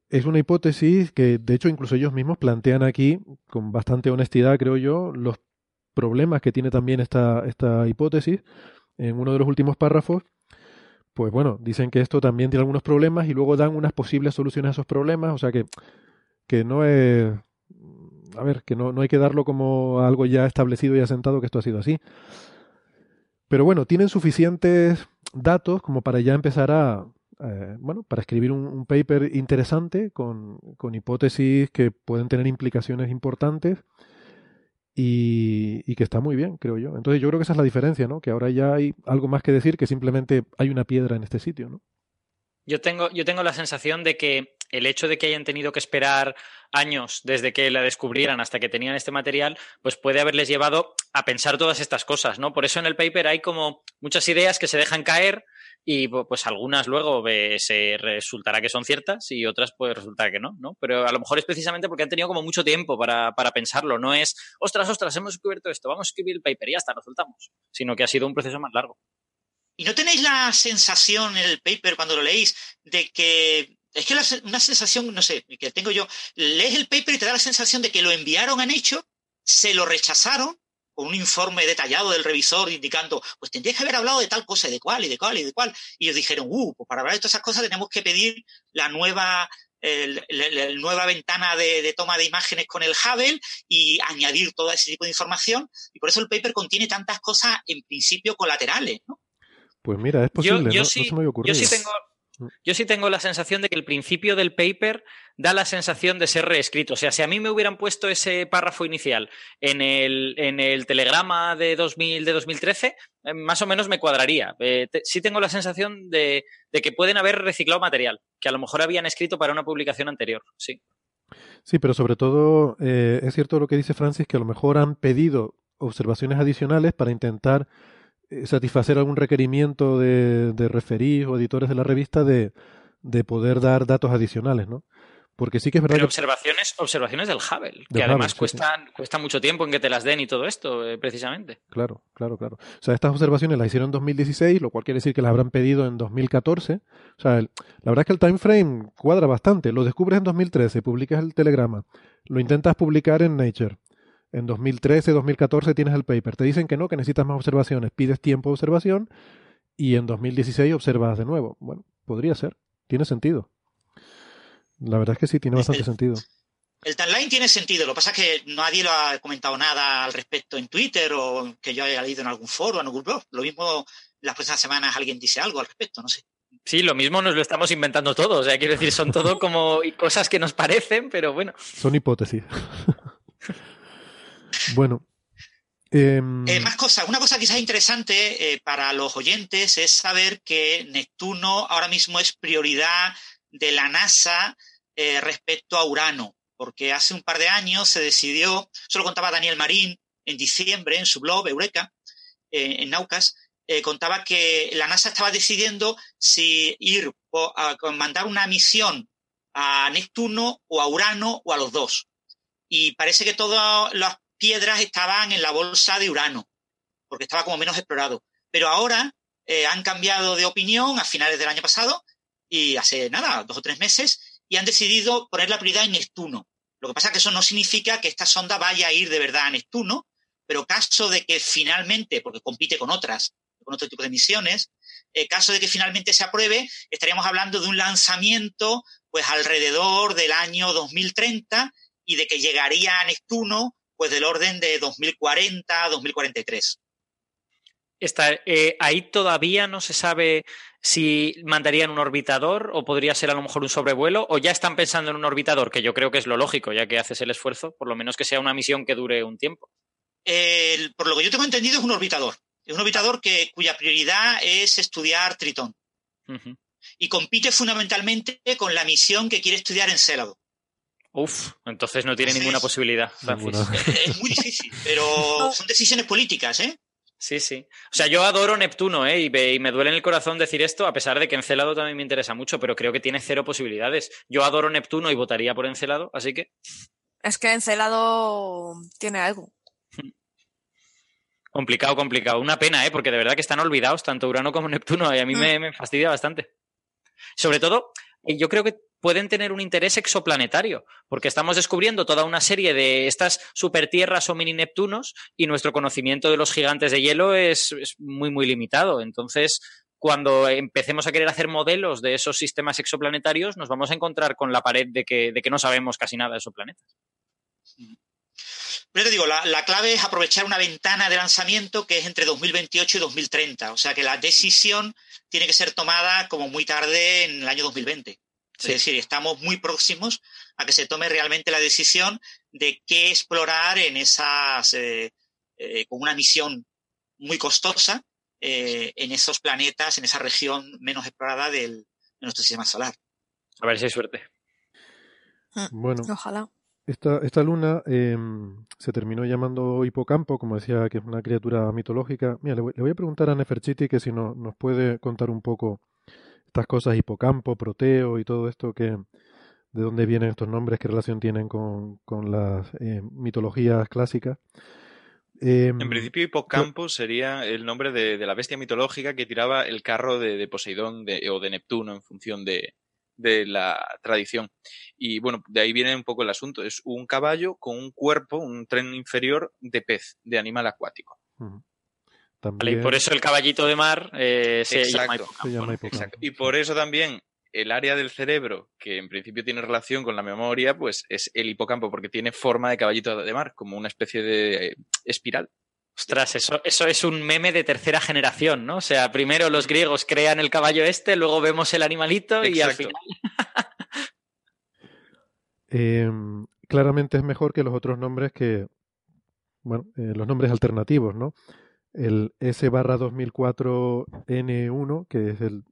es una hipótesis que de hecho incluso ellos mismos plantean aquí con bastante honestidad, creo yo, los problemas que tiene también esta, esta hipótesis en uno de los últimos párrafos. Pues bueno, dicen que esto también tiene algunos problemas y luego dan unas posibles soluciones a esos problemas, o sea que, que no es a ver, que no, no hay que darlo como algo ya establecido y asentado que esto ha sido así. Pero bueno, tienen suficientes datos como para ya empezar a, eh, bueno, para escribir un, paper interesante con, con, hipótesis que pueden tener implicaciones importantes y, y, que está muy bien, creo yo. Entonces yo creo que esa es la diferencia, ¿no? Que ahora ya hay algo más que decir que simplemente hay una piedra en este sitio, ¿no? Yo tengo, yo tengo la sensación de que el hecho de que hayan tenido que esperar años desde que la descubrieran hasta que tenían este material, pues puede haberles llevado a pensar todas estas cosas, ¿no? Por eso en el paper hay como muchas ideas que se dejan caer y pues algunas luego se resultará que son ciertas y otras puede resultar que no, ¿no? Pero a lo mejor es precisamente porque han tenido como mucho tiempo para, para pensarlo, no es, ostras, ostras, hemos descubierto esto, vamos a escribir el paper y ya está, lo soltamos, sino que ha sido un proceso más largo. ¿Y no tenéis la sensación en el paper cuando lo leéis de que es que una sensación, no sé, que tengo yo, lees el paper y te da la sensación de que lo enviaron, han hecho, se lo rechazaron con un informe detallado del revisor indicando, pues tendrías que haber hablado de tal cosa y de cuál y de cuál y de cuál. Y ellos dijeron, uh, pues para hablar de todas esas cosas tenemos que pedir la nueva, la nueva ventana de, toma de imágenes con el Hubble y añadir todo ese tipo de información. Y por eso el paper contiene tantas cosas en principio colaterales, ¿no? Pues mira, es posible, yo, ¿no? Sí, se me yo sí tengo, mm. yo sí tengo la sensación de que el principio del paper da la sensación de ser reescrito. O sea, si a mí me hubieran puesto ese párrafo inicial en el, en el telegrama de, 2000, de 2013, eh, más o menos me cuadraría. Eh, sí tengo la sensación de, que pueden haber reciclado material, que a lo mejor habían escrito para una publicación anterior. Sí. Sí, pero sobre todo eh, es cierto lo que dice Francis, que a lo mejor han pedido observaciones adicionales para intentar eh, satisfacer algún requerimiento de, de referís o editores de la revista de, de, poder dar datos adicionales, ¿no? Porque sí que es verdad. Pero observaciones, observaciones del Hubble, que además cuestan, cuesta mucho tiempo en que te las den y todo esto, eh, precisamente. Claro, claro, claro. O sea, estas observaciones las hicieron en 2016, lo cual quiere decir que las habrán pedido en 2014. O sea, la verdad es que el time frame cuadra bastante. Lo descubres en 2013, publicas el telegrama, lo intentas publicar en Nature en 2013, 2014 tienes el paper. Te dicen que no, que necesitas más observaciones. Pides tiempo de observación y en 2016 observas de nuevo. Bueno, podría ser. Tiene sentido. La verdad es que sí, tiene bastante sentido. El timeline tiene sentido. Lo que pasa es que nadie lo ha comentado nada al respecto en Twitter o que yo haya leído en algún foro, en algún blog. Lo mismo las próximas semanas alguien dice algo al respecto, no sé. Sí, lo mismo nos lo estamos inventando todos. O sea, quiero decir, son todo como cosas que nos parecen, pero bueno. Son hipótesis. Bueno. Em, eh, más cosas. Una cosa quizás interesante eh, para los oyentes es saber que Neptuno ahora mismo es prioridad de la NASA eh, respecto a Urano, porque hace un par de años se decidió, eso lo contaba Daniel Marín en diciembre en su blog Eureka, en Naucas, contaba que la NASA estaba decidiendo si ir a mandar una misión a Neptuno o a Urano o a los dos. Y parece que todos los piedras estaban en la bolsa de Urano, porque estaba como menos explorado. Pero ahora eh, han cambiado de opinión a finales del año pasado y hace nada, dos o tres meses, y han decidido poner la prioridad en Neptuno. Lo que pasa es que eso no significa que esta sonda vaya a ir de verdad a Neptuno, pero caso de que finalmente, porque compite con otras, con otro tipo de misiones, eh, caso de que finalmente se apruebe, estaríamos hablando de un lanzamiento pues alrededor del año 2030 y de que llegaría a Neptuno pues del orden de 2040, 2043. Está, eh, ahí todavía no se sabe si mandarían un orbitador o podría ser a lo mejor un sobrevuelo o ya están pensando en un orbitador, que yo creo que es lo lógico, ya que haces el esfuerzo, por lo menos que sea una misión que dure un tiempo. por lo que yo tengo entendido es un orbitador. Es un orbitador que, cuya prioridad es estudiar Tritón. Y compite fundamentalmente con la misión que quiere estudiar en Célado. Uf, entonces no tiene ninguna posibilidad, Es muy difícil, pero son decisiones políticas, ¿eh? Sí, sí. O sea, yo adoro Neptuno, ¿eh? Y, me duele en el corazón decir esto, a pesar de que Encelado también me interesa mucho, pero creo que tiene cero posibilidades. Yo adoro Neptuno y votaría por Encelado, así que. Es que Encelado tiene algo. Complicado, complicado. Una pena, ¿eh? Porque de verdad que están olvidados tanto Urano como Neptuno y a mí me, me fastidia bastante. Sobre todo, yo creo que pueden tener un interés exoplanetario, porque estamos descubriendo toda una serie de estas supertierras o mini Neptunos y nuestro conocimiento de los gigantes de hielo es, muy, muy limitado. Entonces, cuando empecemos a querer hacer modelos de esos sistemas exoplanetarios, nos vamos a encontrar con la pared de que, de que no sabemos casi nada de esos planetas. Pero te digo, la, la, clave es aprovechar una ventana de lanzamiento que es entre 2028 y 2030. O sea que la decisión tiene que ser tomada como muy tarde en el año 2020. Es decir, estamos muy próximos a que se tome realmente la decisión de qué explorar en esas, eh, eh, con una misión muy costosa, eh, en esos planetas, en esa región menos explorada del, de nuestro sistema solar. A ver si hay suerte. Ah, bueno, ojalá. Esta, esta luna em, se terminó llamando Hipocampo, como decía, que es una criatura mitológica. Mira, le voy, a preguntar a Neferchiti que si no, nos puede contar un poco estas cosas, Hipocampo, Proteo y todo esto, que de dónde vienen estos nombres, qué relación tienen con, con las eh, mitologías clásicas. Em, en principio, Hipocampo sería el nombre de, la bestia mitológica que tiraba el carro de, Poseidón o de Neptuno en función de, la tradición. Y bueno, de ahí viene un poco el asunto. Es un caballo con un cuerpo, un tren inferior de pez, de animal acuático. y por eso el caballito de mar eh, se, llama Y por eso también el área del cerebro que en principio tiene relación con la memoria, pues es el hipocampo, porque tiene forma de caballito de mar, como una especie de espiral. Ostras, eso, eso es un meme de tercera generación, ¿no? O sea, primero los griegos crean el caballo este, luego vemos el animalito y al final. Em, claramente es mejor que los otros nombres que. Bueno, eh, los nombres alternativos, ¿no? El S barra 2004N1, que es el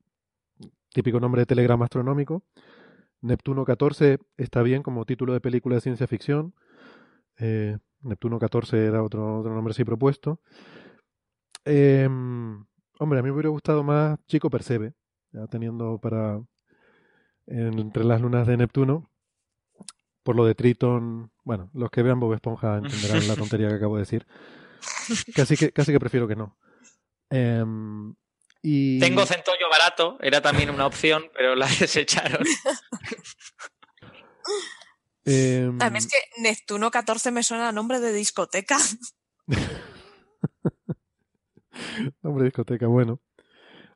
típico nombre de telegrama astronómico. Neptuno 14 está bien como título de película de ciencia ficción. Eh, Neptuno 14 era otro, otro nombre así propuesto. Em, hombre, a mí me hubiera gustado más Chico Percebe, ya teniendo para entre las lunas de Neptuno. Por lo de Triton, bueno, los que vean Bob Esponja entenderán la tontería que acabo de decir. Casi que, casi que prefiero que no. Em, tengo centollo barato, era también una opción, pero la desecharon. eh, a mí es que Neptuno 14 me suena a nombre de discoteca. nombre de discoteca, bueno.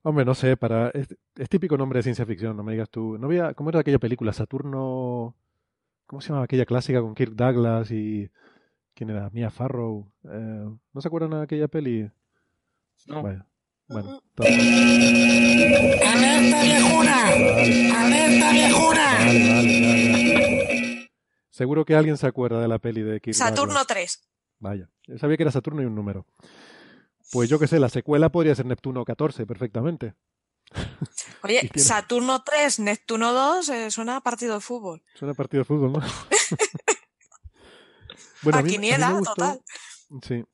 Hombre, no sé, para es, típico nombre de ciencia ficción, no me digas tú. No había, ¿Cómo era aquella película? Saturno. ¿Cómo se llama aquella clásica con Kirk Douglas y. ¿Quién era? Mia Farrow. Eh, ¿No se acuerdan de aquella peli? No. Bueno. ¡Alerta viejuna! ¡Alerta viejuna! Vale, vale, vale, Seguro que alguien se acuerda de la peli de Kirk Saturno 3. Vaya, yo sabía que era Saturno y un número. Pues yo qué sé, la secuela podría ser Neptuno 14 perfectamente. Oye, Saturno 3, Neptuno 2, eh, suena a partido de fútbol. Suena a partido de fútbol, ¿no? bueno, a, quiniela, total. Sí.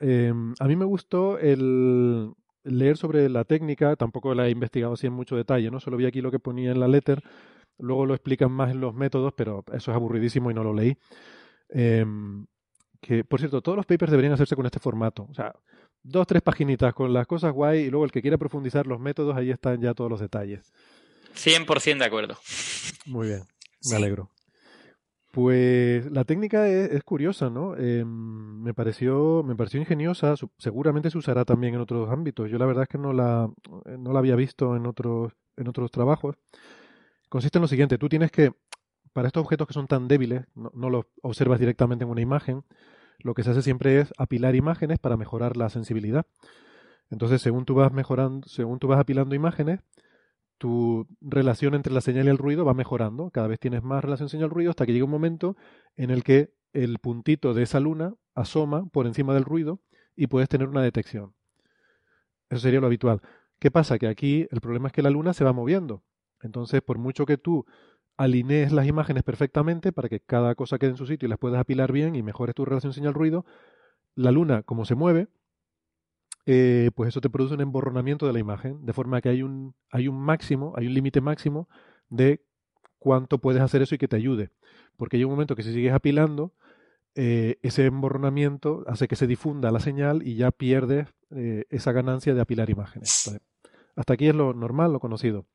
Eh, a mí me gustó el, leer sobre la técnica, tampoco la he investigado así en mucho detalle, ¿no? Solo vi aquí lo que ponía en la letter, luego lo explican más en los métodos, pero eso es aburridísimo y no lo leí. Em, que, por cierto, todos los papers deberían hacerse con este formato. O sea, dos, tres paginitas con las cosas guay y luego el que quiera profundizar los métodos, ahí están ya todos los detalles. 100% de acuerdo. Muy bien, me alegro. Pues la técnica es, curiosa, ¿no? Em, me pareció, me pareció ingeniosa. seguramente se usará también en otros ámbitos. Yo la verdad es que no la, no la había visto en otros, en otros trabajos. Consiste en lo siguiente: tú tienes que, para estos objetos que son tan débiles, no, los observas directamente en una imagen. Lo que se hace siempre es apilar imágenes para mejorar la sensibilidad. Entonces, según tú vas mejorando, según tú vas apilando imágenes, tu relación entre la señal y el ruido va mejorando. Cada vez tienes más relación señal-ruido hasta que llega un momento en el que el puntito de esa luna asoma por encima del ruido y puedes tener una detección. Eso sería lo habitual. ¿Qué pasa? Que aquí el problema es que la luna se va moviendo. Entonces, por mucho que tú alinees las imágenes perfectamente para que cada cosa quede en su sitio y las puedas apilar bien y mejores tu relación señal-ruido, la luna, como se mueve, eh, pues eso te produce un emborronamiento de la imagen, de forma que hay un, hay un máximo, hay un límite máximo de cuánto puedes hacer eso y que te ayude. Porque llega un momento que si sigues apilando, eh, ese emborronamiento hace que se difunda la señal y ya pierdes eh, esa ganancia de apilar imágenes. hasta aquí es lo normal, lo conocido.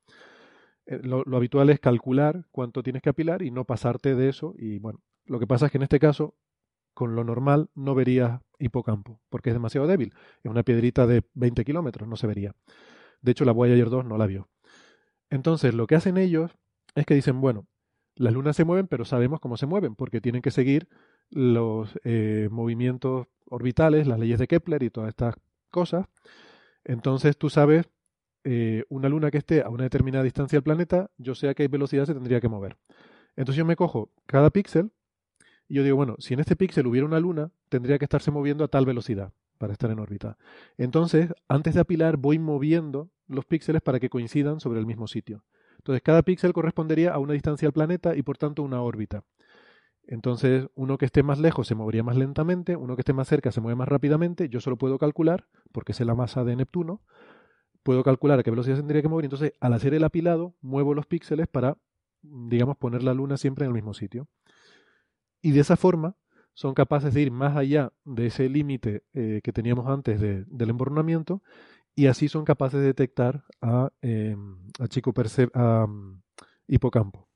Eh, lo, habitual es calcular cuánto tienes que apilar y no pasarte de eso. Y bueno, lo que pasa es que en este caso, con lo normal, no verías hipocampo, porque es demasiado débil. Es una piedrita de 20 kilómetros, no se vería. De hecho, la Voyager 2 no la vio. Entonces, lo que hacen ellos es que dicen, bueno, las lunas se mueven, pero sabemos cómo se mueven, porque tienen que seguir los eh, movimientos orbitales, las leyes de Kepler y todas estas cosas. Entonces tú sabes, eh, una luna que esté a una determinada distancia del planeta, yo sé a qué velocidad se tendría que mover. Entonces yo me cojo cada píxel y yo digo, bueno, si en este píxel hubiera una luna, tendría que estarse moviendo a tal velocidad para estar en órbita. Entonces, antes de apilar, voy moviendo los píxeles para que coincidan sobre el mismo sitio. Entonces, cada píxel correspondería a una distancia al planeta y por tanto una órbita. Entonces, uno que esté más lejos se movería más lentamente, uno que esté más cerca se mueve más rápidamente. Yo solo puedo calcular, porque sé la masa de Neptuno, puedo calcular a qué velocidad tendría que mover. Entonces, al hacer el apilado, muevo los píxeles para, digamos, poner la luna siempre en el mismo sitio. Y de esa forma son capaces de ir más allá de ese límite eh, que teníamos antes del emborronamiento y así son capaces de detectar a, eh, a Chico Perce a mm, Hipocampo.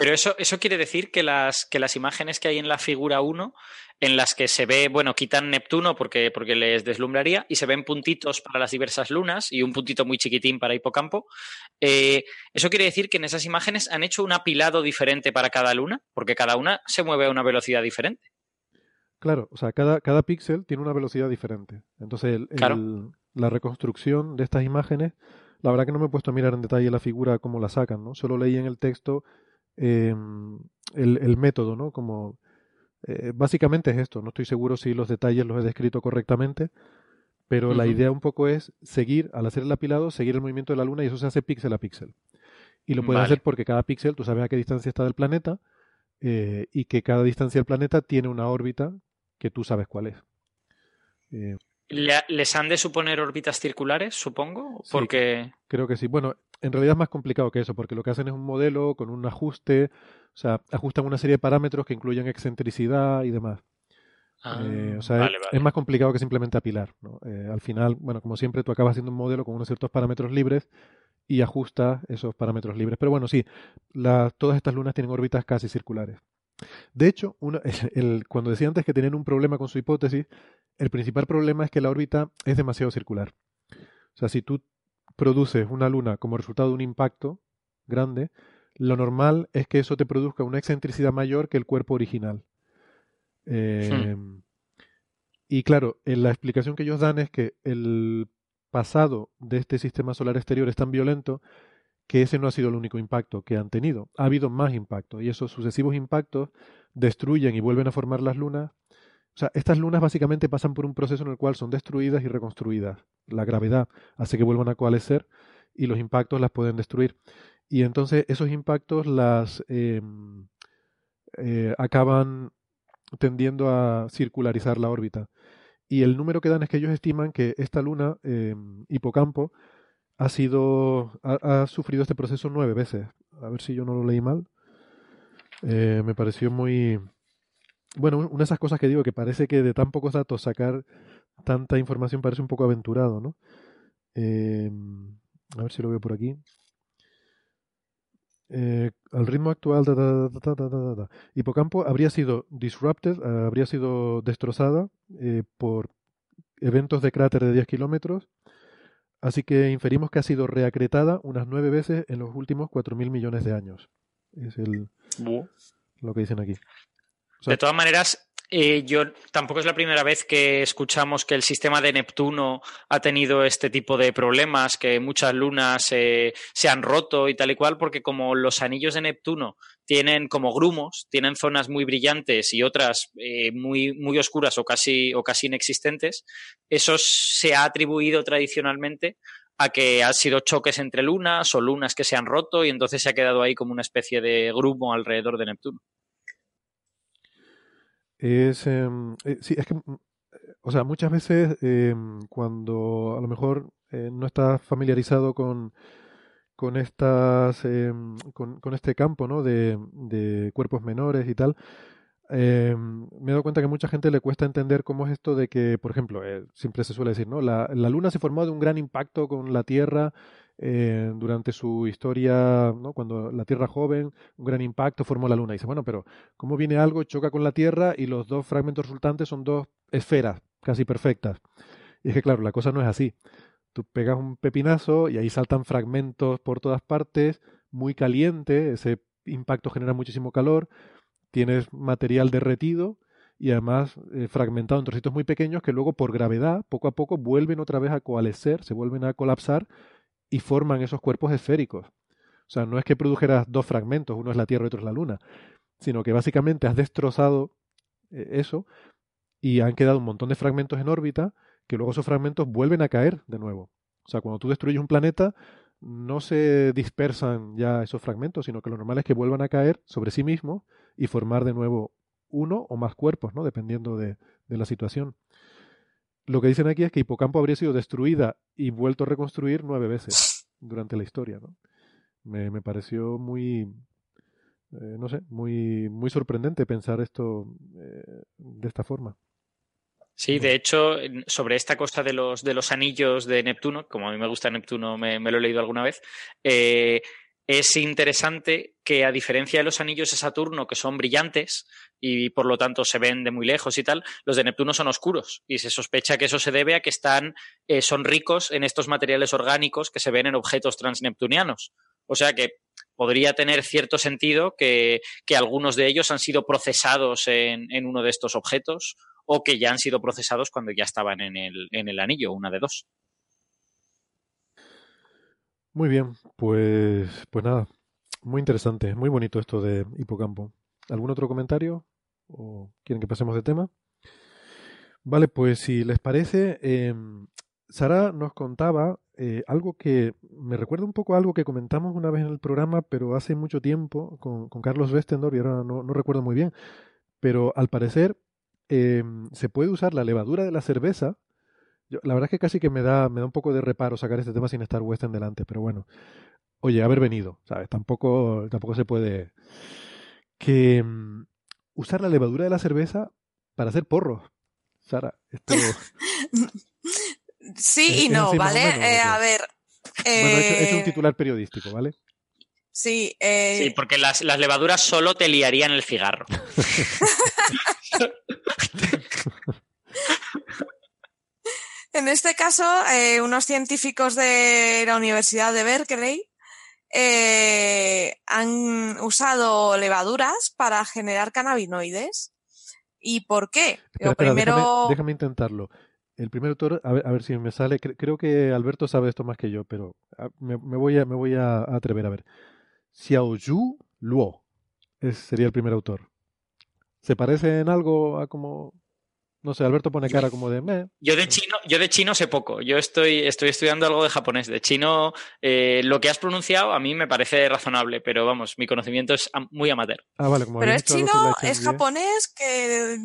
Pero eso, eso quiere decir que las, que las imágenes que hay en la figura 1, en las que se ve, bueno, quitan Neptuno porque, porque les deslumbraría y se ven puntitos para las diversas lunas y un puntito muy chiquitín para hipocampo, eh, eso quiere decir que en esas imágenes han hecho un apilado diferente para cada luna, porque cada una se mueve a una velocidad diferente. Claro, o sea, cada, cada píxel tiene una velocidad diferente. Entonces, la reconstrucción de estas imágenes, la verdad que no me he puesto a mirar en detalle la figura, cómo la sacan, ¿no? Solo leí en el texto Em, el, método, ¿no? Como eh, básicamente es esto. No estoy seguro si los detalles los he descrito correctamente, pero la idea un poco es seguir, al hacer el apilado, seguir el movimiento de la Luna y eso se hace píxel a píxel. Y lo puedes hacer porque cada píxel tú sabes a qué distancia está del planeta eh, y que cada distancia del planeta tiene una órbita que tú sabes cuál es. Eh, ¿Les han de suponer órbitas circulares, supongo? Porque... creo que sí. Bueno, en realidad es más complicado que eso, porque lo que hacen es un modelo con un ajuste, o sea, ajustan una serie de parámetros que incluyen excentricidad y demás. Ah, eh, o sea, es, más complicado que simplemente apilar. Eh, al final, bueno, como siempre, tú acabas haciendo un modelo con unos ciertos parámetros libres y ajustas esos parámetros libres. Pero bueno, sí, todas estas lunas tienen órbitas casi circulares. De hecho, cuando decía antes que tenían un problema con su hipótesis, el principal problema es que la órbita es demasiado circular. O sea, si tú produces una luna como resultado de un impacto grande, lo normal es que eso te produzca una excentricidad mayor que el cuerpo original. Em, y claro, la explicación que ellos dan es que el pasado de este sistema solar exterior es tan violento que ese no ha sido el único impacto que han tenido. Ha habido más impactos y esos sucesivos impactos destruyen y vuelven a formar las lunas. Sea, estas lunas básicamente pasan por un proceso en el cual son destruidas y reconstruidas. La gravedad hace que vuelvan a coalescer y los impactos las pueden destruir. Y entonces esos impactos las em, eh, acaban tendiendo a circularizar la órbita. Y el número que dan es que ellos estiman que esta luna, em, hipocampo, ha sido ha, sufrido este proceso nueve veces. A ver si yo no lo leí mal. Eh, me pareció muy bueno, una de esas cosas que digo que parece que de tan pocos datos sacar tanta información parece un poco aventurado, ¿no? Em, a ver si lo veo por aquí. Eh, al ritmo actual, Hipocampo habría sido disrupted, eh, habría sido destrozada eh, por eventos de cráter de 10 kilómetros Así que inferimos que ha sido reacretada unas nueve veces en los últimos 4.000 millones de años. Es el, lo que dicen aquí. De todas maneras, eh, yo tampoco es la primera vez que escuchamos que el sistema de Neptuno ha tenido este tipo de problemas, que muchas lunas eh, se han roto y tal y cual, porque como los anillos de Neptuno tienen como grumos, tienen zonas muy brillantes y otras eh, muy, muy oscuras o casi, o casi inexistentes, eso se ha atribuido tradicionalmente a que han sido choques entre lunas o lunas que se han roto y entonces se ha quedado ahí como una especie de grumo alrededor de Neptuno. Es, em, eh, sí, es que, mm, o sea, muchas veces em, cuando a lo mejor eh, no estás familiarizado con, con estas em, con, este campo ¿no? de, de, cuerpos menores y tal, me he dado cuenta que mucha gente le cuesta entender cómo es esto de que, por ejemplo, eh, siempre se suele decir, ¿no? La, la, Luna se formó de un gran impacto con la Tierra eh, durante su historia, ¿no? cuando la Tierra joven, un gran impacto formó la Luna. Y dice, bueno, pero ¿cómo viene algo, choca con la Tierra y los dos fragmentos resultantes son dos esferas casi perfectas? Y es que, claro, la cosa no es así. Tú pegas un pepinazo y ahí saltan fragmentos por todas partes, muy caliente, ese impacto genera muchísimo calor, tienes material derretido y además eh, fragmentado en trocitos muy pequeños que luego por gravedad, poco a poco, vuelven otra vez a coalescer, se vuelven a colapsar y forman esos cuerpos esféricos. O sea, no es que produjeras dos fragmentos, uno es la Tierra y otro es la Luna, sino que básicamente has destrozado eh, eso y han quedado un montón de fragmentos en órbita que luego esos fragmentos vuelven a caer de nuevo. O sea, cuando tú destruyes un planeta, no se dispersan ya esos fragmentos, sino que lo normal es que vuelvan a caer sobre sí mismos y formar de nuevo uno o más cuerpos, ¿no? Dependiendo de, la situación. Lo que dicen aquí es que Hipocampo habría sido destruida y vuelto a reconstruir nueve veces durante la historia, ¿no? Me, pareció muy, eh, no sé, muy, muy sorprendente pensar esto eh, de esta forma. Sí, de hecho, sobre esta cosa de los, de los anillos de Neptuno, como a mí me gusta Neptuno, me, lo he leído alguna vez, eh, es interesante que a diferencia de los anillos de Saturno, que son brillantes y por lo tanto se ven de muy lejos y tal, los de Neptuno son oscuros y se sospecha que eso se debe a que están, eh, son ricos en estos materiales orgánicos que se ven en objetos transneptunianos. O sea que podría tener cierto sentido que, algunos de ellos han sido procesados en, uno de estos objetos o que ya han sido procesados cuando ya estaban en el, en el anillo, una de dos. Muy bien, pues, pues nada, muy interesante, muy bonito esto de hipocampo. ¿Algún otro comentario? ¿O quieren que pasemos de tema? Vale, pues si les parece, em, Sara nos contaba eh, algo que me recuerda un poco a algo que comentamos una vez en el programa, pero hace mucho tiempo, con, Carlos Westendorf, y ahora no, no, recuerdo muy bien, pero al parecer Em, se puede usar la levadura de la cerveza. La verdad es que casi que me da, me da un poco de reparo sacar este tema sin estar Western delante, pero bueno. Oye, haber venido, ¿sabes? Tampoco, tampoco se puede. Que em, usar la levadura de la cerveza para hacer porros. Sara, esto. sí y no, ¿vale? Eh, a ver. Bueno, es un eh, titular periodístico, ¿vale? Sí, eh... sí, porque las, las levaduras solo te liarían el cigarro. en este caso, eh, unos científicos de la Universidad de Berkeley eh, han usado levaduras para generar cannabinoides. ¿Y por qué? primero... déjame, intentarlo. El primer autor, a ver, si me sale, creo que Alberto sabe esto más que yo, pero ah, me, voy, a, me voy a atrever a ver. Xiaoyu Luo sería el primer autor. ¿Se parece en algo a como no sé, Alberto pone cara como de Yo de chino, yo de chino sé poco. Yo estoy, estoy estudiando algo de japonés. De chino, eh, lo que has pronunciado a mí me parece razonable, pero vamos, mi conocimiento es muy amateur. Ah, vale, como Pero es chino, es japonés que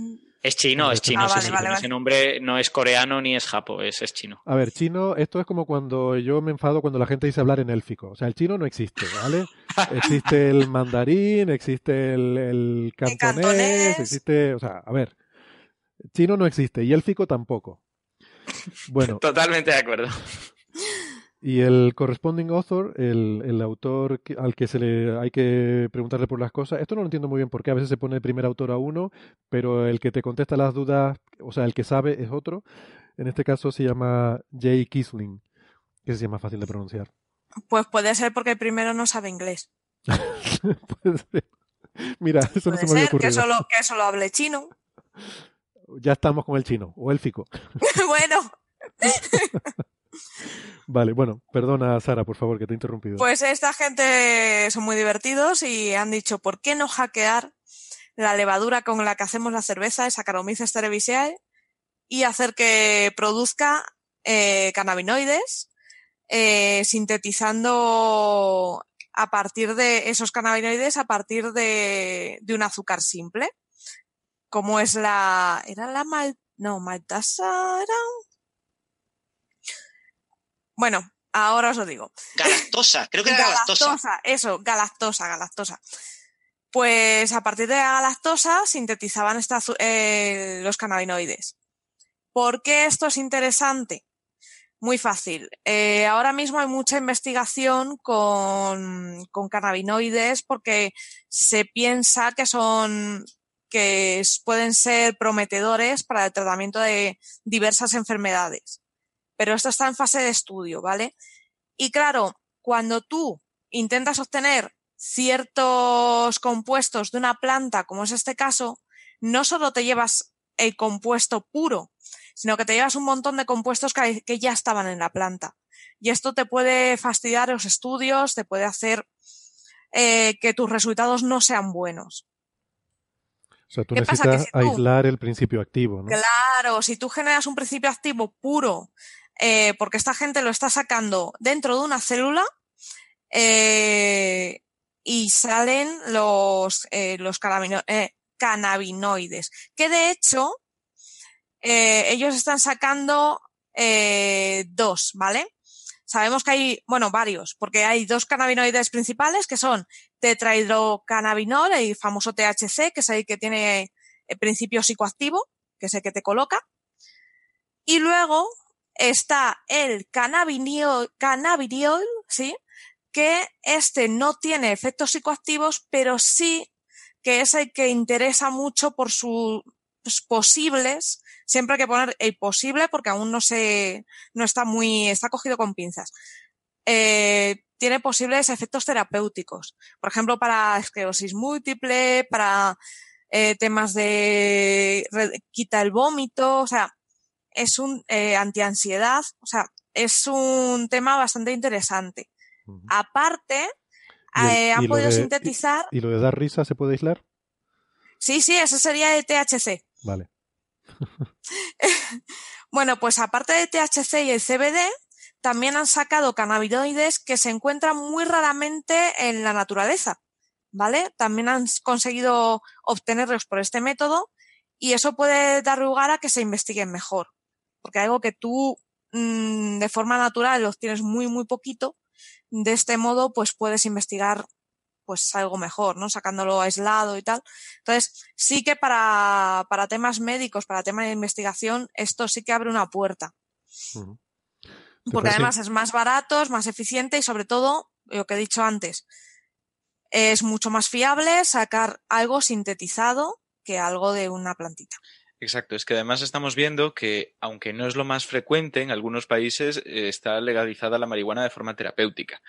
es chino, es chino. Ah, ese nombre no es coreano ni es japo, es, es, chino. A ver, chino, esto es como cuando yo me enfado cuando la gente dice hablar en élfico. O sea, el chino no existe, ¿vale? existe el mandarín, existe el, el cantonés, existe. O sea, a ver, chino no existe y élfico tampoco. Bueno. Totalmente de acuerdo. Y el corresponding author, el, el, autor al que se le hay que preguntarle por las cosas, esto no lo entiendo muy bien porque a veces se pone primer autor a uno, pero el que te contesta las dudas, o sea, el que sabe es otro. En este caso se llama Jay Kisling, que se llama fácil de pronunciar. Pues puede ser porque el primero no sabe inglés. puede ser. Mira, eso no se me había ocurrido. Que solo, que solo hable chino. Ya estamos con el chino, o élfico. bueno. Vale, bueno, perdona Sara, por favor, que te he interrumpido. Pues esta gente son muy divertidos y han dicho, ¿por qué no hackear la levadura con la que hacemos la cerveza, esa Saccharomyces cerevisiae, y hacer que produzca eh, cannabinoides, eh, sintetizando a partir de esos cannabinoides, a partir de, de un azúcar simple, como es la... ¿Era la mal... No, maltasa era... Bueno, Ahora os lo digo. Galactosa, creo que era galactosa. galactosa. Eso, galactosa, galactosa. Pues a partir de la galactosa sintetizaban eh, los cannabinoides. ¿Por qué esto es interesante? Muy fácil. Eh, ahora mismo hay mucha investigación con, con cannabinoides porque se piensa que son que pueden ser prometedores para el tratamiento de diversas enfermedades. Pero esto está en fase de estudio, ¿vale? Y claro, cuando tú intentas obtener ciertos compuestos de una planta, como es este caso, no solo te llevas el compuesto puro, sino que te llevas un montón de compuestos que, ya estaban en la planta. Y esto te puede fastidiar los estudios, te puede hacer eh, que tus resultados no sean buenos. O sea, tú necesitas aislar el principio activo, ¿no? Claro, si tú generas un principio activo puro, eh, porque esta gente lo está sacando dentro de una célula, eh, y salen los, eh, los cannabinoides, que de hecho ellos están sacando dos, ¿vale? Sabemos que hay, bueno, varios, porque hay dos cannabinoides principales que son tetrahidrocannabinol, el famoso THC, que es el que tiene el principio psicoactivo, que es el que te coloca. Y luego está el cannabidiol, ¿sí? Que este no tiene efectos psicoactivos, pero sí que es el que interesa mucho por sus posibles siempre hay que poner el posible porque aún no se, no está muy, está cogido con pinzas. Eh, tiene posibles efectos terapéuticos. Por ejemplo, para esclerosis múltiple, para eh, temas de quita el vómito, o sea, es un eh, antiansiedad, o sea, es un tema bastante interesante. Aparte, eh, han podido sintetizar. Y, y, lo de dar risa se puede aislar? Sí, sí, eso sería el THC. Vale. bueno, pues aparte de THC y el CBD, también han sacado cannabinoides que se encuentran muy raramente en la naturaleza, ¿vale? También han conseguido obtenerlos por este método y eso puede dar lugar a que se investiguen mejor, porque algo que tú mm, de forma natural los tienes muy, muy poquito, de este modo pues puedes investigar pues algo mejor, ¿no? Sacándolo aislado y tal. Entonces, sí que para, para temas médicos, para temas de investigación, esto sí que abre una puerta. Porque además es más barato, es más eficiente y sobre todo, lo que he dicho antes, es mucho más fiable sacar algo sintetizado que algo de una plantita. Exacto, es que además estamos viendo que, aunque no es lo más frecuente, en algunos países eh, está legalizada la marihuana de forma terapéutica.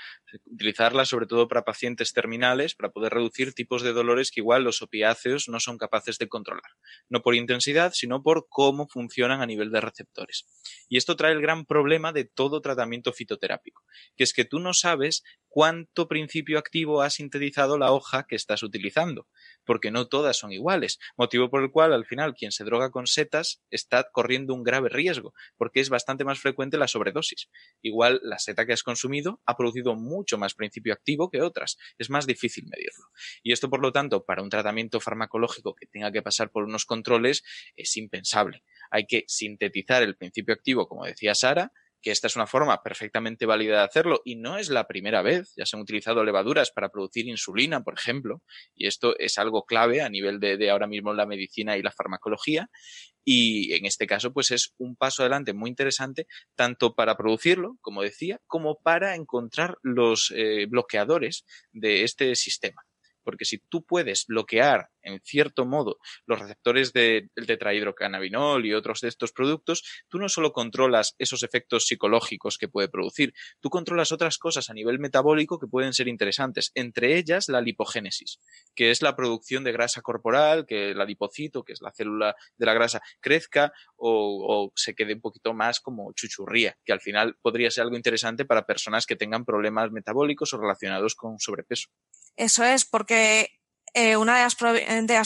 Utilizarla sobre todo para pacientes terminales, para poder reducir tipos de dolores que igual los opiáceos no son capaces de controlar. No por intensidad, sino por cómo funcionan a nivel de receptores. Y esto trae el gran problema de todo tratamiento fitoterápico, que es que tú no sabes cuánto principio activo ha sintetizado la hoja que estás utilizando, porque no todas son iguales, motivo por el cual al final quien se droga con setas está corriendo un grave riesgo, porque es bastante más frecuente la sobredosis. Igual la seta que has consumido ha producido mucho más principio activo que otras, es más difícil medirlo. Y esto, por lo tanto, para un tratamiento farmacológico que tenga que pasar por unos controles es impensable. Hay que sintetizar el principio activo, como decía Sara, que esta es una forma perfectamente válida de hacerlo y no es la primera vez. Ya se han utilizado levaduras para producir insulina, por ejemplo, y esto es algo clave a nivel de, ahora mismo la medicina y la farmacología. Y en este caso, pues es un paso adelante muy interesante, tanto para producirlo, como decía, como para encontrar los eh, bloqueadores de este sistema porque si tú puedes bloquear en cierto modo los receptores del tetrahidrocannabinol y otros de estos productos, tú no solo controlas esos efectos psicológicos que puede producir, tú controlas otras cosas a nivel metabólico que pueden ser interesantes, entre ellas la lipogénesis, que es la producción de grasa corporal, que el adipocito, que es la célula de la grasa, crezca o, o se quede un poquito más como chuchurría, que al final podría ser algo interesante para personas que tengan problemas metabólicos o relacionados con sobrepeso. Eso es porque eh, una de las,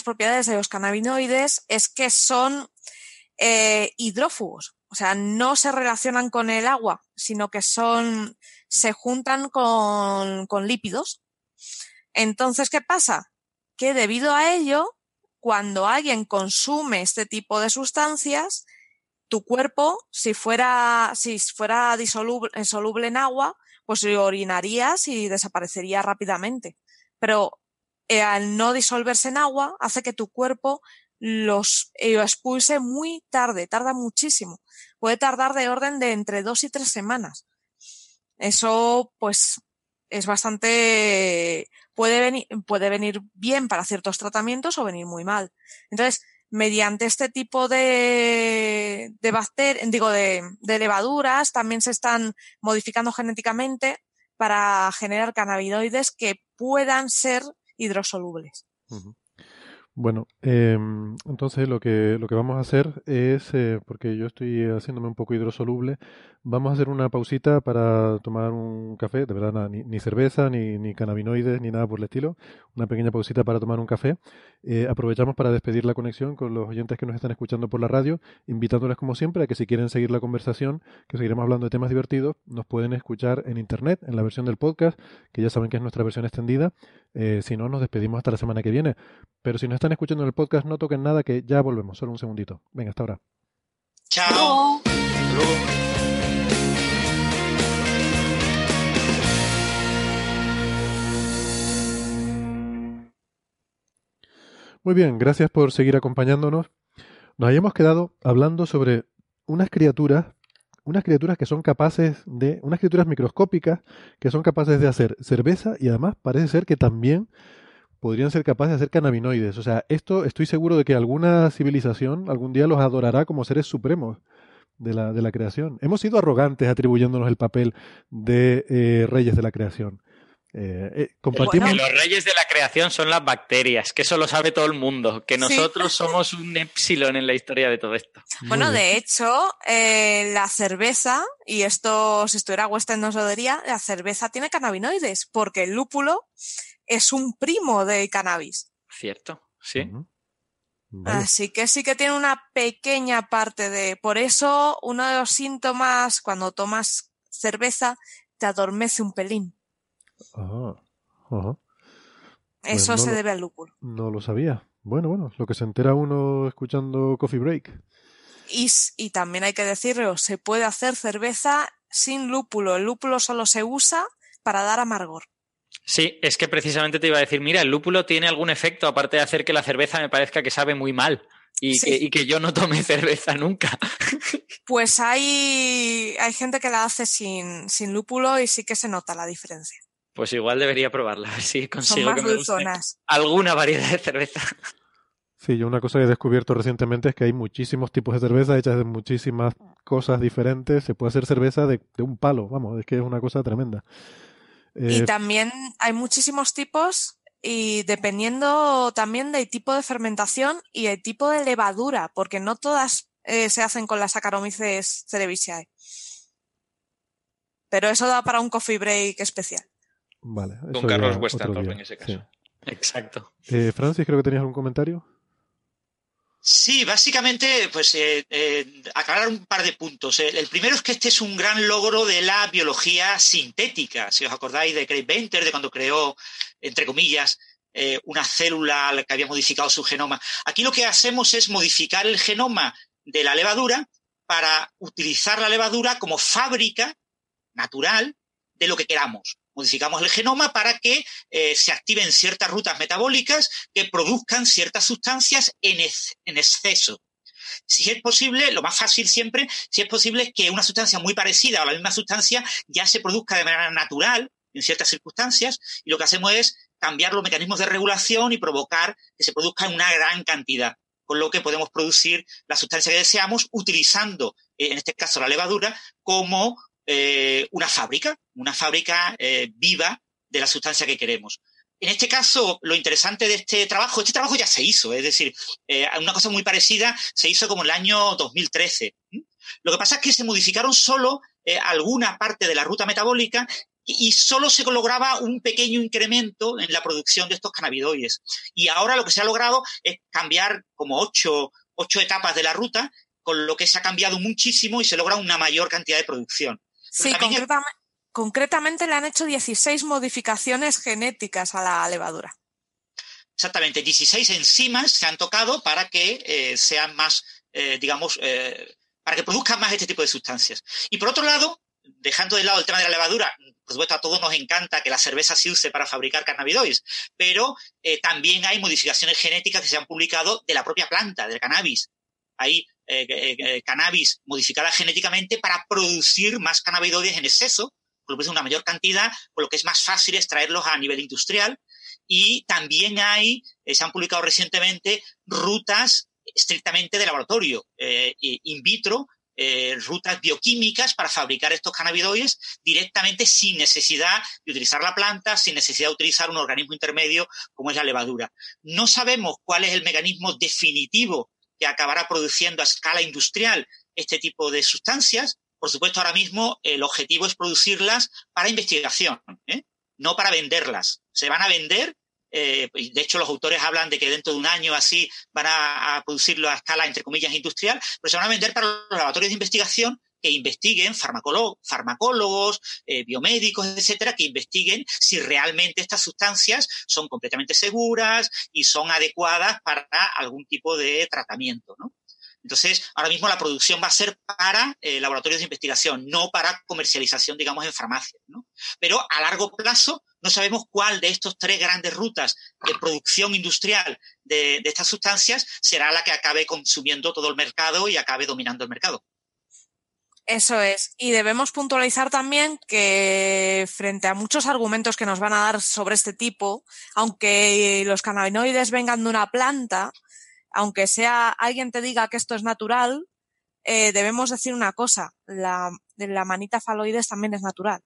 propiedades de los cannabinoides es que son eh, hidrófugos, o sea, no se relacionan con el agua, sino que son, se juntan con, con lípidos. Entonces, ¿qué pasa? Que debido a ello, cuando alguien consume este tipo de sustancias, tu cuerpo, si fuera, si fuera disoluble, soluble en agua, pues orinarías y desaparecería rápidamente. Pero eh, al no disolverse en agua, hace que tu cuerpo los eh, expulse muy tarde, tarda muchísimo. Puede tardar de orden de entre dos y tres semanas. Eso, pues, es bastante, puede venir, puede venir bien para ciertos tratamientos o venir muy mal. Entonces, mediante este tipo de, de bacterias, digo, de, de, levaduras, también se están modificando genéticamente para generar cannabinoides que puedan ser hidrosolubles. Bueno, eh, entonces lo que, lo que vamos a hacer es, eh, porque yo estoy haciéndome un poco hidrosoluble, vamos a hacer una pausita para tomar un café, de verdad nada, ni, ni, cerveza, ni, ni cannabinoides, ni nada por el estilo, una pequeña pausita para tomar un café. Eh, aprovechamos para despedir la conexión con los oyentes que nos están escuchando por la radio, invitándoles como siempre a que si quieren seguir la conversación, que seguiremos hablando de temas divertidos, nos pueden escuchar en internet, en la versión del podcast, que ya saben que es nuestra versión extendida. Eh, si no, nos despedimos hasta la semana que viene. Pero si nos están escuchando en el podcast, no toquen nada, que ya volvemos, solo un segundito. Venga, hasta ahora. Chao. Muy bien, gracias por seguir acompañándonos. Nos habíamos quedado hablando sobre unas criaturas, unas criaturas que son capaces de, unas criaturas microscópicas que son capaces de hacer cerveza y además parece ser que también podrían ser capaces de hacer cannabinoides. O sea, esto estoy seguro de que alguna civilización algún día los adorará como seres supremos de la, de la creación. Hemos sido arrogantes atribuyéndonos el papel de eh, reyes de la creación. Eh, eh, compartimos... los reyes de la creación son las bacterias, que eso lo sabe todo el mundo, que nosotros somos un epsilon en la historia de todo esto. Bueno, de hecho, eh, la cerveza, y esto si estuviera Western nos lo diría, la cerveza tiene cannabinoides, porque el lúpulo es un primo de cannabis. Cierto, sí. Así que sí que tiene una pequeña parte de... Por eso uno de los síntomas cuando tomas cerveza te adormece un pelín. Eso Pues se no lo- debe al lúpulo. No lo sabía. Bueno, bueno, lo que se entera uno escuchando Coffee Break. Y, y también hay que decirlo, se puede hacer cerveza sin lúpulo. El lúpulo solo se usa para dar amargor. Sí, es que precisamente te iba a decir, mira, el lúpulo tiene algún efecto, aparte de hacer que la cerveza me parezca que sabe muy mal y, Sí. que, y que yo no tome cerveza nunca. Pues hay, hay gente que la hace sin, sin lúpulo y sí que se nota la diferencia. Pues igual debería probarla, a ver si consigo más que me guste alguna variedad de cerveza. Sí, yo una cosa que he descubierto recientemente es que hay muchísimos tipos de cerveza hechas de muchísimas cosas diferentes. Se puede hacer cerveza de, de un palo, vamos, es que es una cosa tremenda. Y Eh, también hay muchísimos tipos y dependiendo también del tipo de fermentación y el tipo de levadura, porque no todas eh, se hacen con las Saccharomyces cerevisiae. Pero eso da para un coffee break especial. Vale, Con eso Carlos día, en ese sí. caso. Exacto. Eh, Francis, creo que tenías algún comentario. Sí, básicamente, pues eh, eh, aclarar un par de puntos. El, el primero es que este es un gran logro de la biología sintética. Si os acordáis de Craig Venter, de cuando creó, entre comillas, eh, una célula que había modificado su genoma. Aquí lo que hacemos es modificar el genoma de la levadura para utilizar la levadura como fábrica natural de lo que queramos. Modificamos el genoma para que eh, se activen ciertas rutas metabólicas que produzcan ciertas sustancias en, en exceso. Si es posible, lo más fácil siempre, si es posible es que una sustancia muy parecida o la misma sustancia ya se produzca de manera natural en ciertas circunstancias y lo que hacemos es cambiar los mecanismos de regulación y provocar que se produzca en una gran cantidad, con lo que podemos producir la sustancia que deseamos utilizando, eh, en este caso la levadura, como eh, una fábrica, una fábrica eh, viva de la sustancia que queremos. En este caso, lo interesante de este trabajo, este trabajo ya se hizo, es decir, eh, una cosa muy parecida se hizo como en el año 2013. ¿m? Lo que pasa es que se modificaron solo alguna parte de la ruta metabólica y solo se lograba un pequeño incremento en la producción de estos cannabinoides. Y ahora lo que se ha logrado es cambiar como ocho, ocho etapas de la ruta, con lo que se ha cambiado muchísimo y se logra una mayor cantidad de producción. Pero Sí, concretamente le han hecho 16 modificaciones genéticas a la levadura. Exactamente, 16 enzimas se han tocado para que eh, sean más, eh, digamos, eh, para que produzcan más este tipo de sustancias. Y por otro lado, dejando de lado el tema de la levadura, por supuesto a todos nos encanta que la cerveza se use para fabricar cannabinoides, pero también hay modificaciones genéticas que se han publicado de la propia planta, del cannabis. Hay eh, eh, cannabis modificada genéticamente para producir más cannabinoides en exceso, por lo que es una mayor cantidad, por lo que es más fácil extraerlos a nivel industrial. Y también hay, se han publicado recientemente rutas estrictamente de laboratorio, in vitro, eh, rutas bioquímicas para fabricar estos cannabinoides directamente sin necesidad de utilizar la planta, sin necesidad de utilizar un organismo intermedio como es la levadura. No sabemos cuál es el mecanismo definitivo que acabará produciendo a escala industrial este tipo de sustancias. Por supuesto, ahora mismo el objetivo es producirlas para investigación, ¿eh? no para venderlas. Se van a vender eh, de hecho, los autores hablan de que dentro de un año así van a, producirlo a escala, entre comillas, industrial, pero se van a vender para los laboratorios de investigación que investiguen, farmacólogos, eh, biomédicos, etcétera, que investiguen si realmente estas sustancias son completamente seguras y son adecuadas para algún tipo de tratamiento, ¿no? Entonces, ahora mismo la producción va a ser para eh, laboratorios de investigación, no para comercialización, digamos, en farmacias. ¿no? Pero a largo plazo no sabemos cuál de estos tres grandes rutas de producción industrial de, estas sustancias será la que acabe consumiendo todo el mercado y acabe dominando el mercado. Eso es. Y debemos puntualizar también que frente a muchos argumentos que nos van a dar sobre este tipo, aunque los cannabinoides vengan de una planta, aunque sea alguien te diga que esto es natural, eh, debemos decir una cosa, la, la manita faloides también es natural,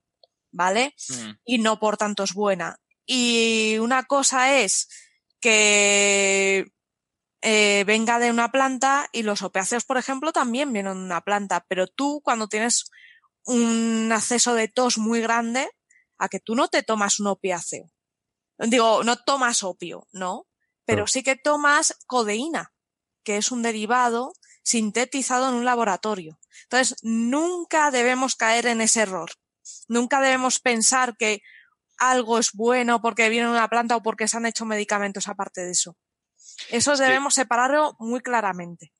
¿vale? Mm. Y no por tanto es buena. Y una cosa es que eh, venga de una planta y los opiáceos, por ejemplo, también vienen de una planta, pero tú cuando tienes un acceso de tos muy grande, a que tú no te tomas un opiáceo. Digo, no tomas opio, ¿no? pero sí que tomas codeína, que es un derivado sintetizado en un laboratorio. Entonces, nunca debemos caer en ese error. Nunca debemos pensar que algo es bueno porque viene de una planta o porque se han hecho medicamentos aparte de eso. Eso debemos separarlo muy claramente.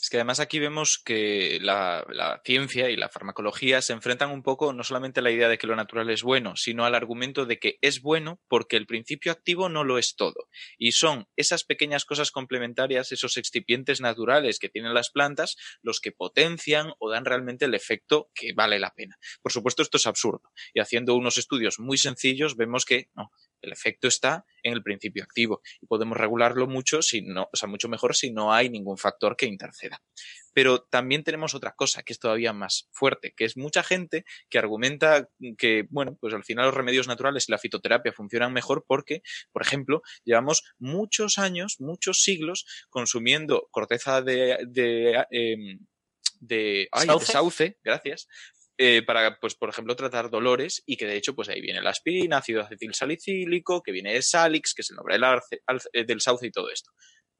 Es que además aquí vemos que la, ciencia y la farmacología se enfrentan un poco no solamente a la idea de que lo natural es bueno, sino al argumento de que es bueno porque el principio activo no lo es todo. Y son esas pequeñas cosas complementarias, esos excipientes naturales que tienen las plantas, los que potencian o dan realmente el efecto que vale la pena. Por supuesto, esto es absurdo. Y haciendo unos estudios muy sencillos, vemos que no, el efecto está en el principio activo y podemos regularlo mucho, si no, o sea, mucho mejor si no hay ningún factor que interceda. Pero también tenemos otra cosa que es todavía más fuerte, que es mucha gente que argumenta que, bueno, pues al final los remedios naturales y la fitoterapia funcionan mejor porque, por ejemplo, llevamos muchos años, muchos siglos consumiendo corteza de, de, em, de, ¿Sauce? gracias, eh, para, pues, por ejemplo, tratar dolores y que de hecho, pues ahí viene la aspirina, ácido acetil salicílico, que viene de Salix, que es el nombre del, eh, del sauce y todo esto.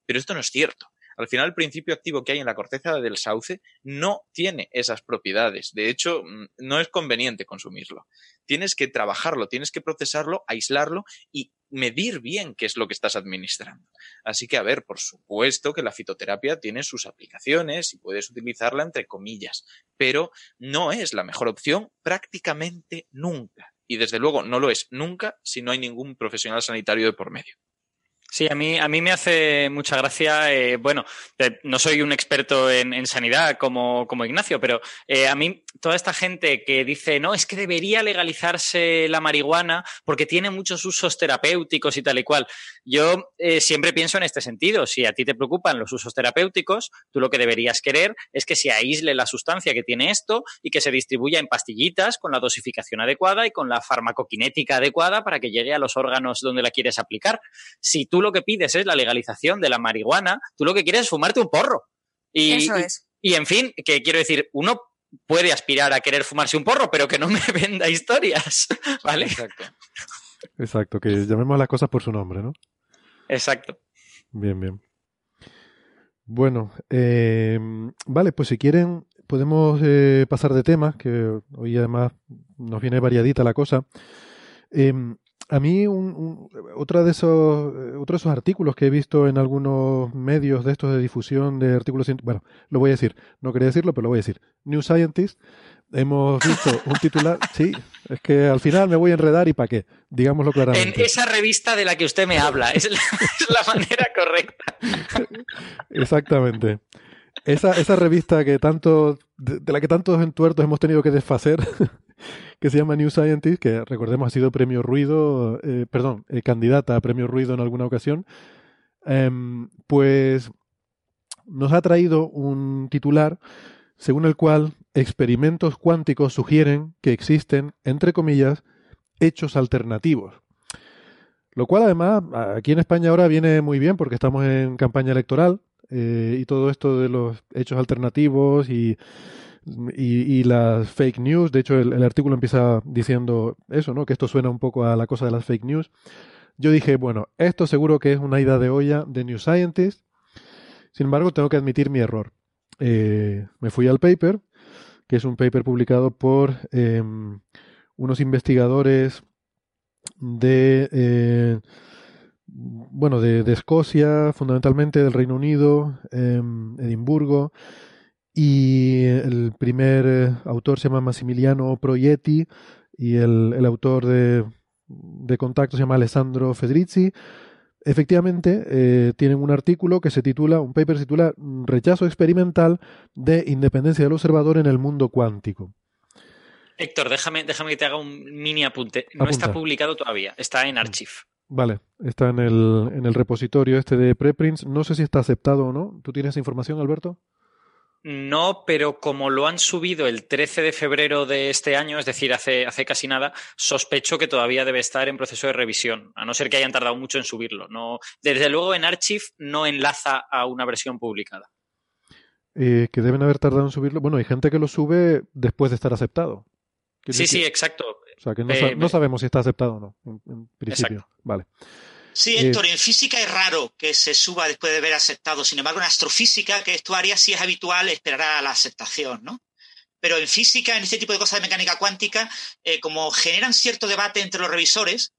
Pero esto no es cierto. Al final, el principio activo que hay en la corteza del sauce no tiene esas propiedades. De hecho, mm, no es conveniente consumirlo. Tienes que trabajarlo, tienes que procesarlo, aislarlo y medir bien qué es lo que estás administrando. Así que, a ver, por supuesto que la fitoterapia tiene sus aplicaciones y puedes utilizarla entre comillas, pero no es la mejor opción prácticamente nunca. Y desde luego no lo es nunca si no hay ningún profesional sanitario de por medio. Sí, a mí, a mí me hace mucha gracia, eh, bueno, eh, no soy un experto en, sanidad como, como, Ignacio, pero eh, a mí toda esta gente que dice, no, es que debería legalizarse la marihuana porque tiene muchos usos terapéuticos y tal y cual. Yo siempre pienso en este sentido, si a ti te preocupan los usos terapéuticos, tú lo que deberías querer es que se aísle la sustancia que tiene esto y que se distribuya en pastillitas con la dosificación adecuada y con la farmacoquinética adecuada para que llegue a los órganos donde la quieres aplicar. Si tú tú lo que pides es la legalización de la marihuana, tú lo que quieres es fumarte un porro. Y, Eso es. Y, en fin, que quiero decir, uno puede aspirar a querer fumarse un porro, pero que no me venda historias, ¿vale? Exacto. Exacto, que llamemos las cosas por su nombre, ¿no? Exacto. Bien, bien. Bueno, eh, vale, pues si quieren podemos eh, pasar de tema, que hoy además nos viene variadita la cosa. Eh, a mí un, otra de esos, otro de esos artículos que he visto en algunos medios de estos de difusión de artículos, bueno, lo voy a decir, no quería decirlo, pero lo voy a decir. New Scientist, hemos visto un titular, sí, es que al final me voy a enredar y para qué, digámoslo claramente. En esa revista de la que usted me habla, es la, es la manera correcta. Exactamente. Esa, esa revista que tanto, de, la que tantos entuertos hemos tenido que desfacer, que se llama New Scientist, que recordemos ha sido premio Ruido, eh, perdón, eh, candidata a premio Ruido en alguna ocasión, em, pues nos ha traído un titular según el cual experimentos cuánticos sugieren que existen, entre comillas, hechos alternativos. Lo cual además aquí en España ahora viene muy bien porque estamos en campaña electoral eh, y todo esto de los hechos alternativos y, y, las fake news. De hecho, el, artículo empieza diciendo eso, ¿no? Que esto suena un poco a la cosa de las fake news. Yo dije, bueno, esto seguro que es una idea de olla de New Scientist. Sin embargo, tengo que admitir mi error. Eh, me fui al paper, que es un paper publicado por em, unos investigadores de eh, bueno, de, Escocia, fundamentalmente del Reino Unido, Edimburgo, y el primer eh, autor se llama Massimiliano Proietti y el, autor de, de, Contacto se llama Alessandro Fedrizzi. Efectivamente, eh, tienen un artículo que se titula, un paper se titula Rechazo experimental de independencia del observador en el mundo cuántico. Héctor, déjame, déjame que te haga un mini apunte. No está publicado todavía, está en Archive. Vale, está en el, en el repositorio este de preprints. No sé si está aceptado o no. ¿Tú tienes información, Alberto? No, pero como lo han subido el 13 de febrero de este año, es decir, hace, hace casi nada, sospecho que todavía debe estar en proceso de revisión, a no ser que hayan tardado mucho en subirlo. No, desde luego en Archive no enlaza a una versión publicada. Eh, que deben haber tardado en subirlo. Bueno, hay gente que lo sube después de estar aceptado. Sí, sí, exacto. O sea, que no, eh, sabemos si está aceptado o no, en, principio. Vale. Sí, eh, Héctor, en física es raro que se suba después de haber aceptado. Sin embargo, en astrofísica, que es tu área, sí es habitual esperar a la aceptación, ¿no? Pero en física, en este tipo de cosas de mecánica cuántica, eh, como generan cierto debate entre los revisores,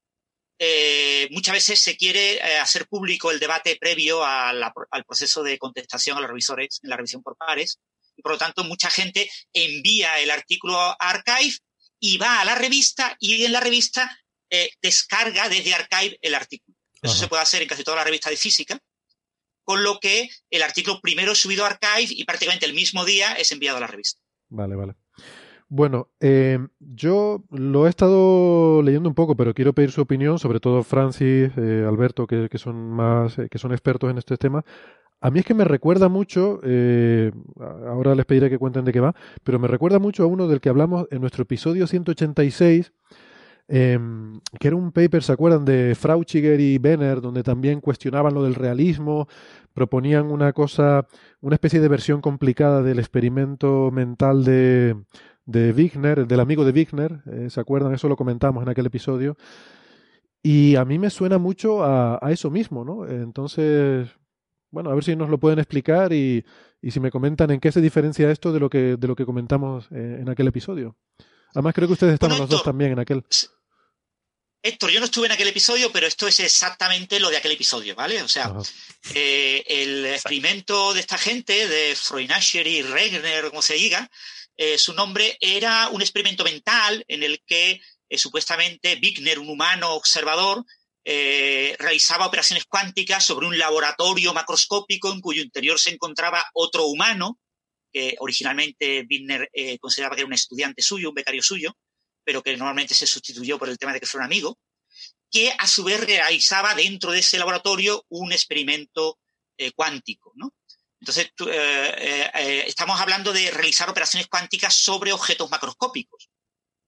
muchas veces se quiere hacer público el debate previo al proceso de contestación a los revisores en la revisión por pares. Y por lo tanto, mucha gente envía el artículo a Archive y va a la revista y en la revista eh, descarga desde Archive el artículo. Eso se puede hacer en casi toda la revista de física, con lo que el artículo primero es subido a Archive y prácticamente el mismo día es enviado a la revista. Vale, vale. Bueno, eh, yo lo he estado leyendo un poco, pero quiero pedir su opinión, sobre todo Francis, eh, Alberto, que, que, son más, que son expertos en este tema. A mí es que me recuerda mucho, eh, ahora les pediré que cuenten de qué va, pero me recuerda mucho a uno del que hablamos en nuestro episodio 186, em, que era un paper, ¿se acuerdan? De Frauchiger y Benner, donde también cuestionaban lo del realismo, proponían una cosa, una especie de versión complicada del experimento mental de, de Wigner, del amigo de Wigner, eh, ¿se acuerdan? Eso lo comentamos en aquel episodio. Y a mí me suena mucho a, a eso mismo, ¿no? Entonces, bueno, a ver si nos lo pueden explicar y, si me comentan en qué se diferencia esto de lo que, de lo que comentamos eh, en aquel episodio. Además, creo que ustedes estaban los dos también en aquel. Héctor, yo no estuve en aquel episodio, pero esto es exactamente lo de aquel episodio, ¿vale? O sea, eh, el experimento de esta gente, de Freunascher y Regner, como se diga, eh, su nombre era un experimento mental en el que supuestamente Wigner, un humano observador, eh, realizaba operaciones cuánticas sobre un laboratorio macroscópico en cuyo interior se encontraba otro humano, que originalmente Wigner eh, consideraba que era un estudiante suyo, un becario suyo, pero que normalmente se sustituyó por el tema de que fuera un amigo, que a su vez realizaba dentro de ese laboratorio un experimento eh, cuántico. Entonces, estamos hablando de realizar operaciones cuánticas sobre objetos macroscópicos,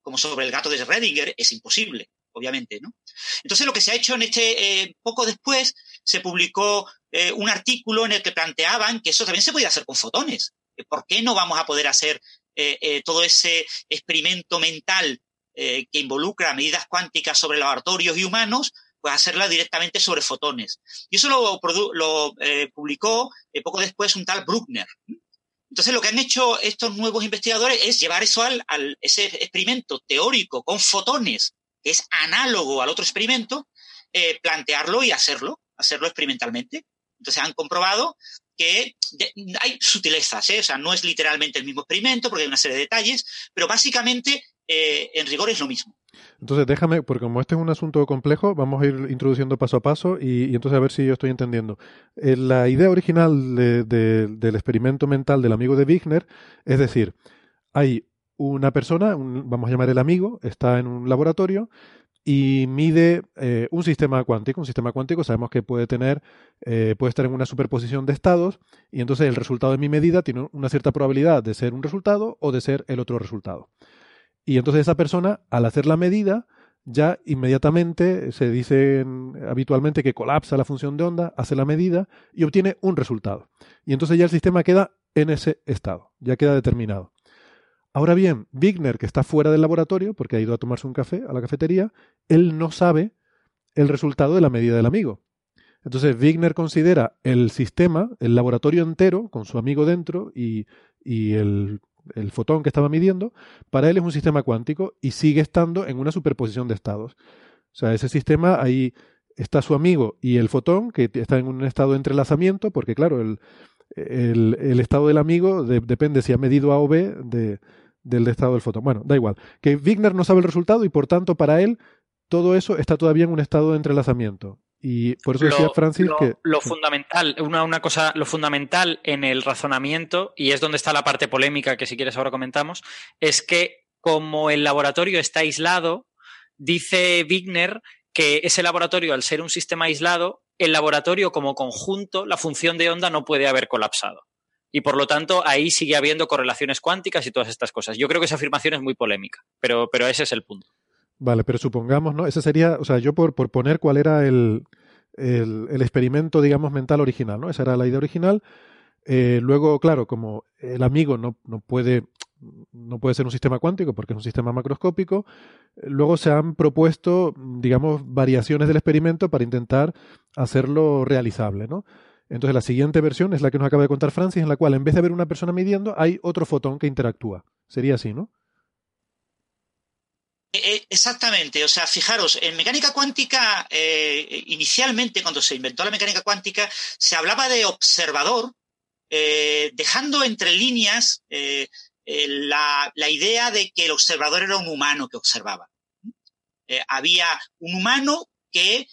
como sobre el gato de Schrödinger, es imposible obviamente. Entonces lo que se ha hecho en este, eh, poco después, se publicó eh, un artículo en el que planteaban que eso también se podía hacer con fotones. ¿Por qué no vamos a poder hacer eh, todo ese experimento mental que involucra medidas cuánticas sobre laboratorios y humanos, pues hacerla directamente sobre fotones? Y eso lo, lo publicó poco después un tal Bruckner. Entonces, lo que han hecho estos nuevos investigadores es llevar eso al, al ese experimento teórico con fotones que es análogo al otro experimento, eh, plantearlo y hacerlo, hacerlo experimentalmente. Entonces han comprobado que hay sutilezas, ¿eh? o sea, no es literalmente el mismo experimento porque hay una serie de detalles, pero básicamente eh, en rigor es lo mismo. Entonces déjame, porque como este es un asunto complejo, vamos a ir introduciendo paso a paso y, entonces a ver si yo estoy entendiendo. Eh, la idea original del experimento mental del amigo de Wigner, es decir, hay una persona, vamos a llamar el amigo, está en un laboratorio y mide eh, un sistema cuántico. Un sistema cuántico sabemos que puede tener, eh, puede estar en una superposición de estados y entonces el resultado de mi medida tiene una cierta probabilidad de ser un resultado o de ser el otro resultado. Y entonces esa persona, al hacer la medida, ya inmediatamente se dice habitualmente que colapsa la función de onda, hace la medida y obtiene un resultado. Y entonces ya el sistema queda en ese estado, ya queda determinado. Ahora bien, Wigner, que está fuera del laboratorio, porque ha ido a tomarse un café a la cafetería, él no sabe el resultado de la medida del amigo. Entonces, Wigner considera el sistema, el laboratorio entero, con su amigo dentro y, el, el, fotón que estaba midiendo, para él es un sistema cuántico y sigue estando en una superposición de estados. O sea, ese sistema ahí está su amigo y el fotón, que está en un estado de entrelazamiento, porque claro, el, el, estado del amigo depende si ha medido A o B de, del estado del fotón. Bueno, da igual. Que Wigner no sabe el resultado y por tanto para él todo eso está todavía en un estado de entrelazamiento. Y por eso decía Francis que. Lo fundamental, una, una, cosa, lo fundamental en el razonamiento, y es donde está la parte polémica que si quieres ahora comentamos, es que como el laboratorio está aislado, dice Wigner que ese laboratorio, al ser un sistema aislado, el laboratorio como conjunto, la función de onda no puede haber colapsado y por lo tanto ahí sigue habiendo correlaciones cuánticas y todas estas cosas. Yo creo que esa afirmación es muy polémica, pero, pero ese es el punto. Vale, pero supongamos, ¿no? Ese sería, o sea, yo por, por poner cuál era el, el, experimento, digamos, mental original, ¿no? Esa era la idea original. Eh, luego, claro, como el amigo no, no, puede, no puede ser un sistema cuántico porque es un sistema macroscópico, luego se han propuesto, digamos, variaciones del experimento para intentar hacerlo realizable, ¿no? Entonces la siguiente versión es la que nos acaba de contar Francis, en la cual en vez de haber una persona midiendo, hay otro fotón que interactúa. Sería así, ¿no? Eh, eh, exactamente, o sea, fijaros, en mecánica cuántica, eh, inicialmente cuando se inventó la mecánica cuántica, se hablaba de observador, dejando entre líneas la, la, idea de que el observador era un humano que observaba. había un humano que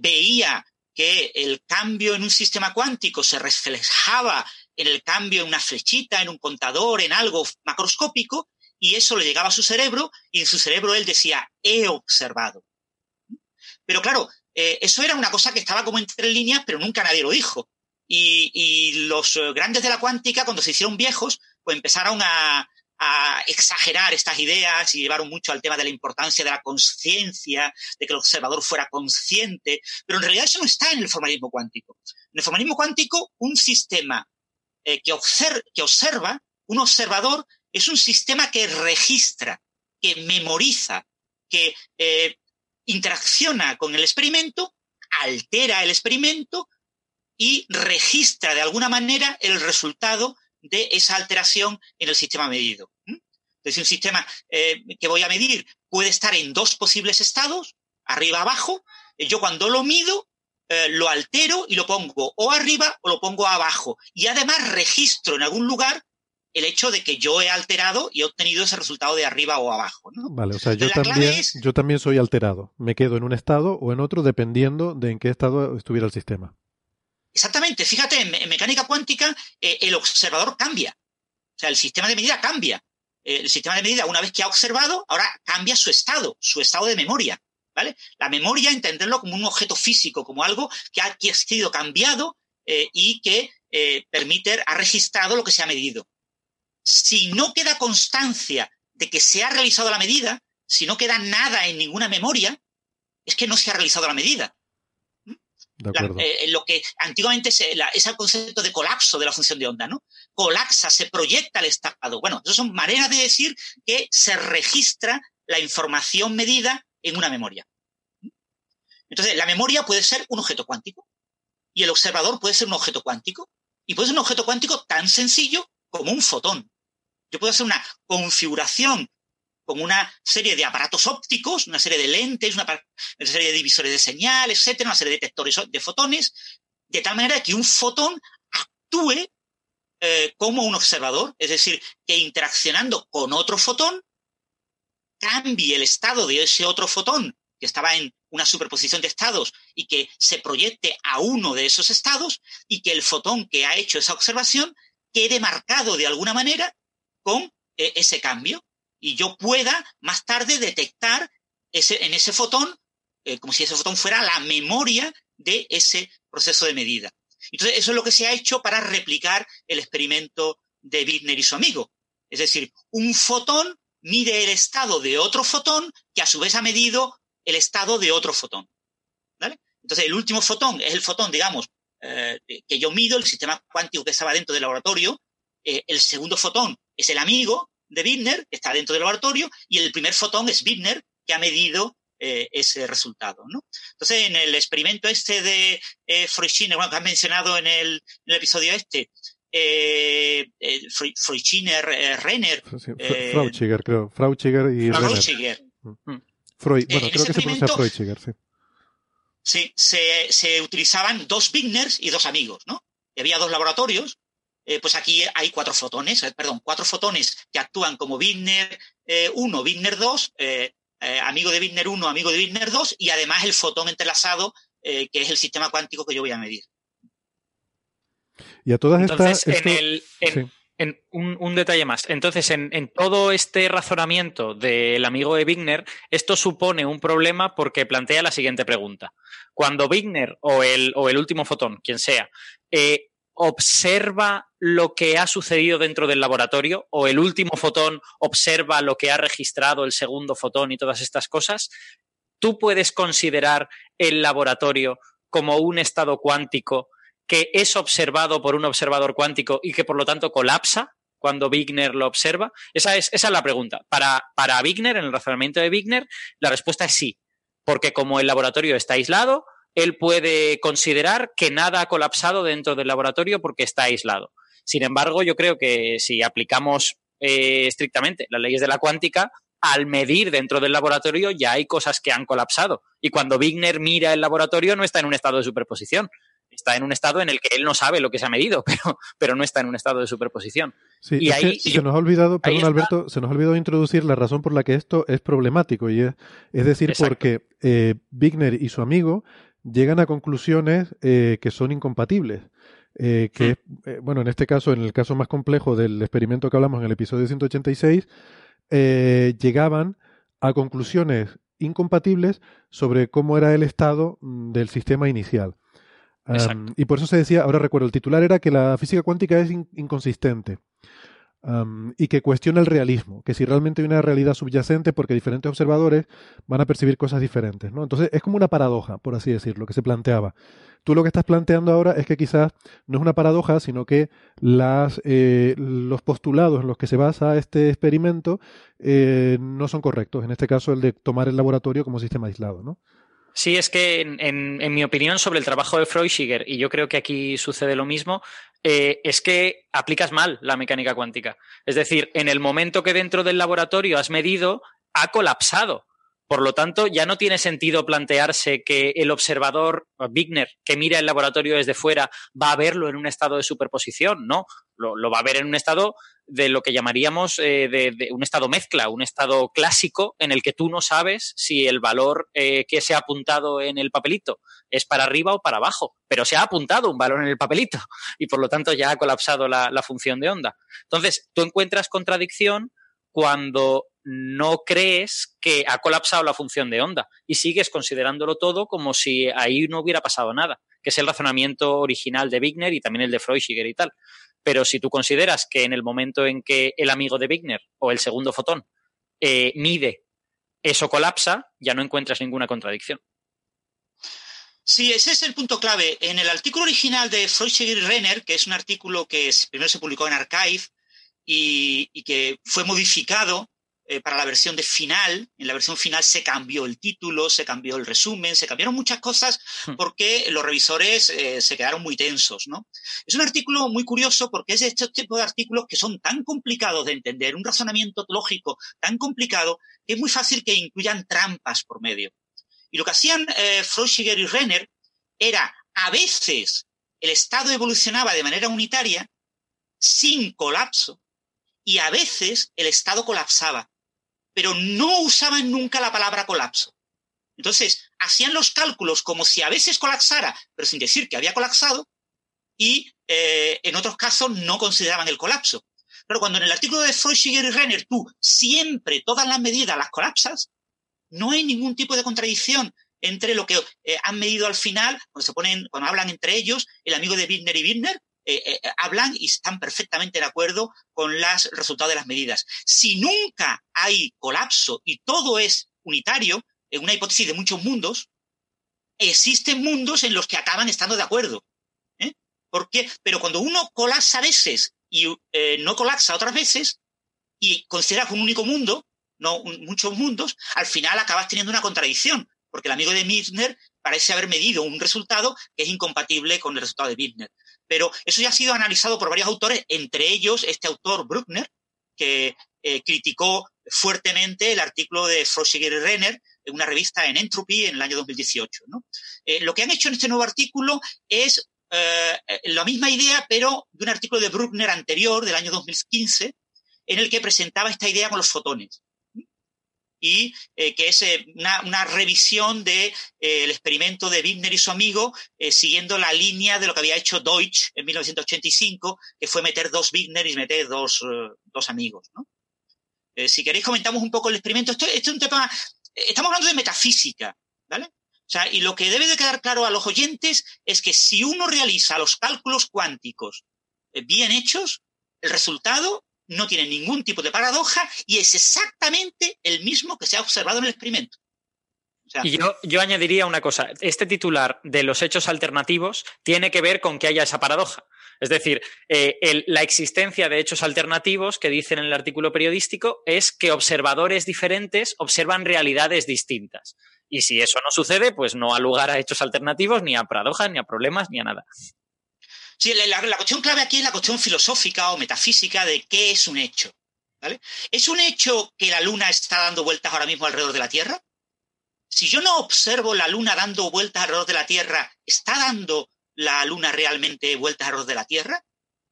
veía que el cambio en un sistema cuántico se reflejaba en el cambio en una flechita, en un contador, en algo macroscópico, y eso le llegaba a su cerebro, y en su cerebro él decía, he observado. Pero claro, eh, eso era una cosa que estaba como entre líneas, pero nunca nadie lo dijo. Y, los eh, grandes de la cuántica, cuando se hicieron viejos, pues empezaron a, exagerar estas ideas y llevaron mucho al tema de la importancia de la conciencia, de que el observador fuera consciente, pero en realidad eso no está en el formalismo cuántico. En el formalismo cuántico, un sistema eh, que, que observa, un observador, es un sistema que registra, que memoriza, que eh, interacciona con el experimento, altera el experimento y registra de alguna manera el resultado de esa alteración en el sistema medido. Entonces, un sistema eh, que voy a medir puede estar en dos posibles estados, arriba abajo. Yo cuando lo mido, eh, lo altero y lo pongo o arriba o lo pongo abajo. Y además registro en algún lugar el hecho de que yo he alterado y he obtenido ese resultado de arriba o abajo. Vale, o sea, yo también, yo también soy alterado. Me quedo en un estado o en otro dependiendo de en qué estado estuviera el sistema. Exactamente, fíjate, en, mecánica cuántica eh, el observador cambia. O sea, el sistema de medida cambia. Eh, el sistema de medida, una vez que ha observado, ahora cambia su estado, su estado de memoria. ¿Vale? La memoria, entenderlo como un objeto físico, como algo que ha, sido cambiado eh, y que permite, ha registrado lo que se ha medido. Si no queda constancia de que se ha realizado la medida, si no queda nada en ninguna memoria, es que no se ha realizado la medida. Eh, lo que antiguamente es el concepto de colapso de la función de onda, ¿no? Colapsa, se proyecta el estado. Bueno, eso son maneras de decir que se registra la información medida en una memoria. Entonces, la memoria puede ser un objeto cuántico y el observador puede ser un objeto cuántico y puede ser un objeto cuántico tan sencillo como un fotón. Yo puedo hacer una configuración con una serie de aparatos ópticos, una serie de lentes, una, serie de divisores de señal, etcétera, una serie de detectores de fotones, de tal manera que un fotón actúe eh, como un observador, es decir, que interaccionando con otro fotón, cambie el estado de ese otro fotón que estaba en una superposición de estados y que se proyecte a uno de esos estados y que el fotón que ha hecho esa observación quede marcado de alguna manera con eh, ese cambio y yo pueda más tarde detectar ese, en ese fotón, eh, como si ese fotón fuera la memoria de ese proceso de medida. Entonces, eso es lo que se ha hecho para replicar el experimento de Wigner y su amigo. Es decir, un fotón mide el estado de otro fotón que a su vez ha medido el estado de otro fotón. Entonces, el último fotón es el fotón, digamos, eh, que yo mido, el sistema cuántico que estaba dentro del laboratorio. El segundo fotón es el amigo de Wigner, que está dentro del laboratorio, y el primer fotón es Wigner, que ha medido eh, ese resultado. Entonces, en el experimento este de eh, bueno, que has mencionado en el, episodio este, eh, Renner. Frauchiger, creo. Frauchiger y Renner. Mm. Freud, bueno, creo que se pronuncia Freuchiger, sí. Sí, se, utilizaban dos Wigners y dos amigos, ¿no? Y había dos laboratorios, eh, pues aquí hay cuatro fotones, eh, perdón, cuatro fotones que actúan como Wigner 1, Wigner 2, amigo de Wigner 1, amigo de Wigner 2, y además el fotón entrelazado, que es el sistema cuántico que yo voy a medir. Y a todas Entonces, En el, en un, detalle más. Entonces, en, todo este razonamiento del amigo de Wigner, esto supone un problema porque plantea la siguiente pregunta. Cuando Wigner o el, o el último fotón, quien sea, eh, observa lo que ha sucedido dentro del laboratorio o el último fotón observa lo que ha registrado el segundo fotón y todas estas cosas, tú puedes considerar el laboratorio como un estado cuántico que es observado por un observador cuántico y que por lo tanto colapsa cuando Wigner lo observa? Esa es, esa es la pregunta. Para, para Wigner, en el razonamiento de Wigner, la respuesta es sí, porque como el laboratorio está aislado, él puede considerar que nada ha colapsado dentro del laboratorio porque está aislado. Sin embargo, yo creo que si aplicamos eh, estrictamente las leyes de la cuántica, al medir dentro del laboratorio ya hay cosas que han colapsado. Y cuando Wigner mira el laboratorio no está en un estado de superposición, está en un estado en el que él no sabe lo que se ha medido, pero, pero no está en un estado de superposición. Sí, y ahí, se nos ha olvidado, perdón Alberto, se nos ha olvidado introducir la razón por la que esto es problemático, y es, es decir, porque eh, Wigner y su amigo llegan a conclusiones eh, que son incompatibles. Eh, que, hmm. eh, bueno, en este caso, en el caso más complejo del experimento que hablamos en el episodio 186, llegaban a conclusiones incompatibles sobre cómo era el estado mm, del sistema inicial. Y por eso se decía, ahora recuerdo, el titular era que la física cuántica es inconsistente y que cuestiona el realismo, que si realmente hay una realidad subyacente porque diferentes observadores van a percibir cosas diferentes. ¿no? Entonces es como una paradoja, por así decirlo, que se planteaba. Tú lo que estás planteando ahora es que quizás no es una paradoja, sino que las, eh, los postulados en los que se basa este experimento eh, no son correctos. En este caso, el de tomar el laboratorio como sistema aislado. ¿no? Sí, es que en, mi opinión sobre el trabajo de Freuchiger, y yo creo que aquí sucede lo mismo, eh, es que aplicas mal la mecánica cuántica. Es decir, en el momento que dentro del laboratorio has medido, ha colapsado. Por lo tanto, ya no tiene sentido plantearse que el observador Wigner, que mira el laboratorio desde fuera, va a verlo en un estado de superposición. No, lo, va a ver en un estado de lo que llamaríamos eh, de, un estado mezcla, un estado clásico en el que tú no sabes si el valor eh, que se ha apuntado en el papelito es para arriba o para abajo, pero se ha apuntado un valor en el papelito y por lo tanto ya ha colapsado la función de onda. Entonces, tú encuentras contradicción cuando no crees que ha colapsado la función de onda y sigues considerándolo todo como si ahí no hubiera pasado nada, que es el razonamiento original de Wigner y también el de Freuchiger y tal. Pero si tú consideras que en el momento en que el amigo de Wigner o el segundo fotón eh, mide, eso colapsa, ya no encuentras ninguna contradicción. Sí, ese es el punto clave. En el artículo original de Freuchiger y Renner, que es un artículo que primero se publicó en Archive y que fue modificado eh, para la versión de final. En la versión final se cambió el título, se cambió el resumen, se cambiaron muchas cosas hmm. porque los revisores eh, se quedaron muy tensos, ¿no? Es un artículo muy curioso porque es de este tipo de artículos que son tan complicados de entender, un razonamiento lógico tan complicado, que es muy fácil que incluyan trampas por medio. Y lo que hacían eh, y Renner era, a veces, el Estado evolucionaba de manera unitaria, sin colapso, y a veces el Estado colapsaba pero no usaban nunca la palabra colapso. Entonces, hacían los cálculos como si a veces colapsara, pero sin decir que había colapsado, y eh, en otros casos no consideraban el colapso. Pero cuando en el artículo de Freud, y Renner tú siempre todas las medidas las colapsas, no hay ningún tipo de contradicción entre lo que eh, han medido al final, cuando se ponen, cuando hablan entre ellos, el amigo de Wigner y Wigner, eh, eh, hablan y están perfectamente de acuerdo con los resultados de las medidas. Si nunca hay colapso y todo es unitario, en una hipótesis de muchos mundos, existen mundos en los que acaban estando de acuerdo. ¿eh? Pero cuando uno colapsa a veces y no colapsa otras veces, y considera un único mundo, no muchos mundos, al final acabas teniendo una contradicción, porque el amigo de Mittner parece haber medido un resultado que es incompatible con el resultado de Mittner. Pero eso ya ha sido analizado por varios autores, entre ellos este autor Bruckner, que eh, criticó fuertemente el artículo de Frosiger y Renner en una revista en Entropy en el año 2018. Eh, lo que han hecho en este nuevo artículo es eh, la misma idea, pero de un artículo de Bruckner anterior, del año 2015, en el que presentaba esta idea con los fotones y eh, que es eh, una, revisión del de, eh, experimento de Wigner y su amigo, siguiendo la línea de lo que había hecho Deutsch en 1985, que fue meter dos Wigner y meter dos, dos amigos. si queréis comentamos un poco el experimento. Esto, es un tema, estamos hablando de metafísica, ¿vale? O sea, y lo que debe de quedar claro a los oyentes es que si uno realiza los cálculos cuánticos bien hechos, el resultado no tiene ningún tipo de paradoja y es exactamente el mismo que se ha observado en el experimento. y yo, yo, añadiría una cosa, este titular de los hechos alternativos tiene que ver con que haya esa paradoja. Es decir, eh, la existencia de hechos alternativos que dicen en el artículo periodístico es que observadores diferentes observan realidades distintas. Y si eso no sucede, pues no ha lugar a hechos alternativos, ni a paradojas, ni a problemas, ni a nada. Sí, la, cuestión clave aquí es la cuestión filosófica o metafísica de qué es un hecho. ¿vale? ¿Es un hecho que la Luna está dando vueltas ahora mismo alrededor de la Tierra? Si yo no observo la Luna dando vueltas alrededor de la Tierra, ¿está dando la Luna realmente vueltas alrededor de la Tierra?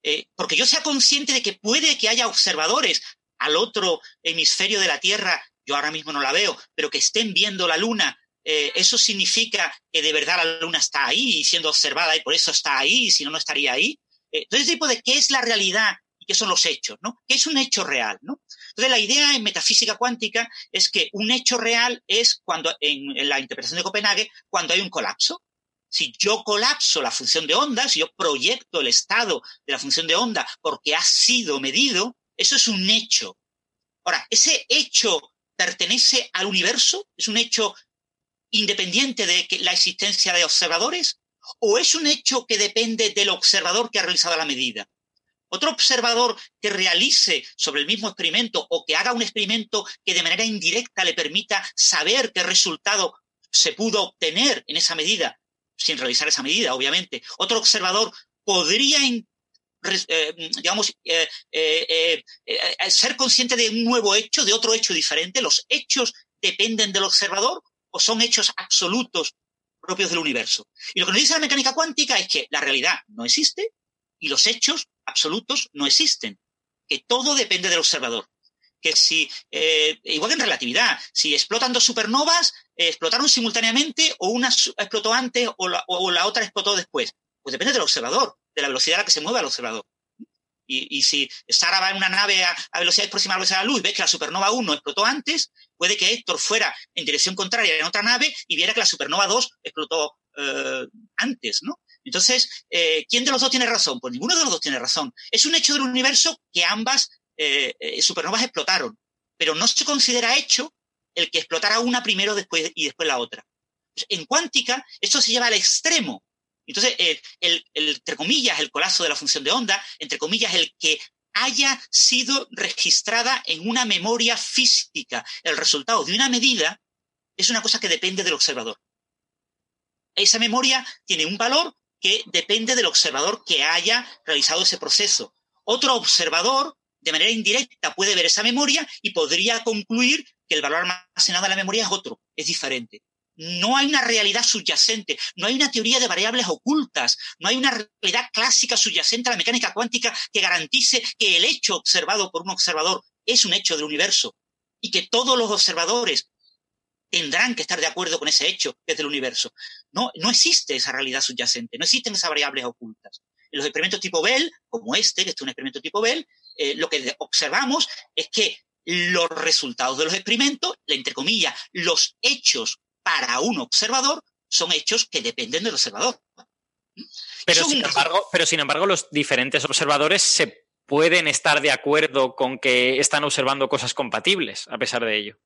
Eh, porque yo sea consciente de que puede que haya observadores al otro hemisferio de la Tierra, yo ahora mismo no la veo, pero que estén viendo la Luna eh, eso significa que de verdad la luna está ahí y siendo observada y por eso está ahí, si no, no estaría ahí. Eh, entonces, tipo de qué es la realidad y qué son los hechos, ¿no? ¿Qué es un hecho real, ¿no? Entonces, la idea en metafísica cuántica es que un hecho real es cuando, en, en la interpretación de Copenhague, cuando hay un colapso. Si yo colapso la función de onda, si yo proyecto el estado de la función de onda porque ha sido medido, eso es un hecho. Ahora, ese hecho pertenece al universo, es un hecho independiente de la existencia de observadores o es un hecho que depende del observador que ha realizado la medida? Otro observador que realice sobre el mismo experimento o que haga un experimento que de manera indirecta le permita saber qué resultado se pudo obtener en esa medida, sin realizar esa medida, obviamente. Otro observador podría, eh, digamos, eh, eh, ser consciente de un nuevo hecho, de otro hecho diferente. Los hechos dependen del observador o son hechos absolutos propios del universo. Y lo que nos dice la mecánica cuántica es que la realidad no existe y los hechos absolutos no existen, que todo depende del observador. Que si, eh, igual que en relatividad, si explotan dos supernovas, eh, explotaron simultáneamente o una explotó antes o la, o la otra explotó después. Pues depende del observador, de la velocidad a la que se mueve el observador. Y, si Sara va en una nave a, velocidad próxima a la velocidad de la luz y ves que la supernova 1 explotó antes, puede que Héctor fuera en dirección contraria en otra nave y viera que la supernova 2 explotó eh, antes, ¿no? Entonces, eh, ¿quién de los dos tiene razón? Pues ninguno de los dos tiene razón. Es un hecho del universo que ambas eh, supernovas explotaron, pero no se considera hecho el que explotara una primero después, y después la otra. En cuántica, esto se lleva al extremo. Entonces, el, entre comillas, el colapso de la función de onda, entre comillas, el que haya sido registrada en una memoria física. El resultado de una medida es una cosa que depende del observador. Esa memoria tiene un valor que depende del observador que haya realizado ese proceso. Otro observador, de manera indirecta, puede ver esa memoria y podría concluir que el valor almacenado en la memoria es otro, es diferente. No hay una realidad subyacente, no hay una teoría de variables ocultas, no hay una realidad clásica subyacente a la mecánica cuántica que garantice que el hecho observado por un observador es un hecho del universo y que todos los observadores tendrán que estar de acuerdo con ese hecho desde el universo. No, no existe esa realidad subyacente, no existen esas variables ocultas. En los experimentos tipo Bell, como este, que es un experimento tipo Bell, eh, lo que observamos es que los resultados de los experimentos, entre comillas, los hechos para un observador son hechos que dependen del observador. Pero sin, embargo, pero sin embargo, los diferentes observadores se pueden estar de acuerdo con que están observando cosas compatibles, a pesar de ello.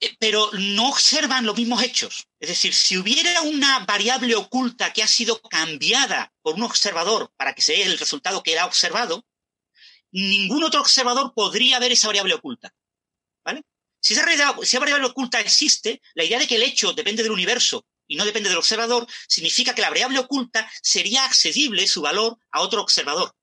Eh, pero no observan los mismos hechos. Es decir, si hubiera una variable oculta que ha sido cambiada por un observador para que se dé el resultado que era observado, ningún otro observador podría ver esa variable oculta. ¿Vale? Si esa, variable oculta existe, la idea de que el hecho depende del universo y no depende del observador, significa que la variable oculta sería accesible su valor a otro observador.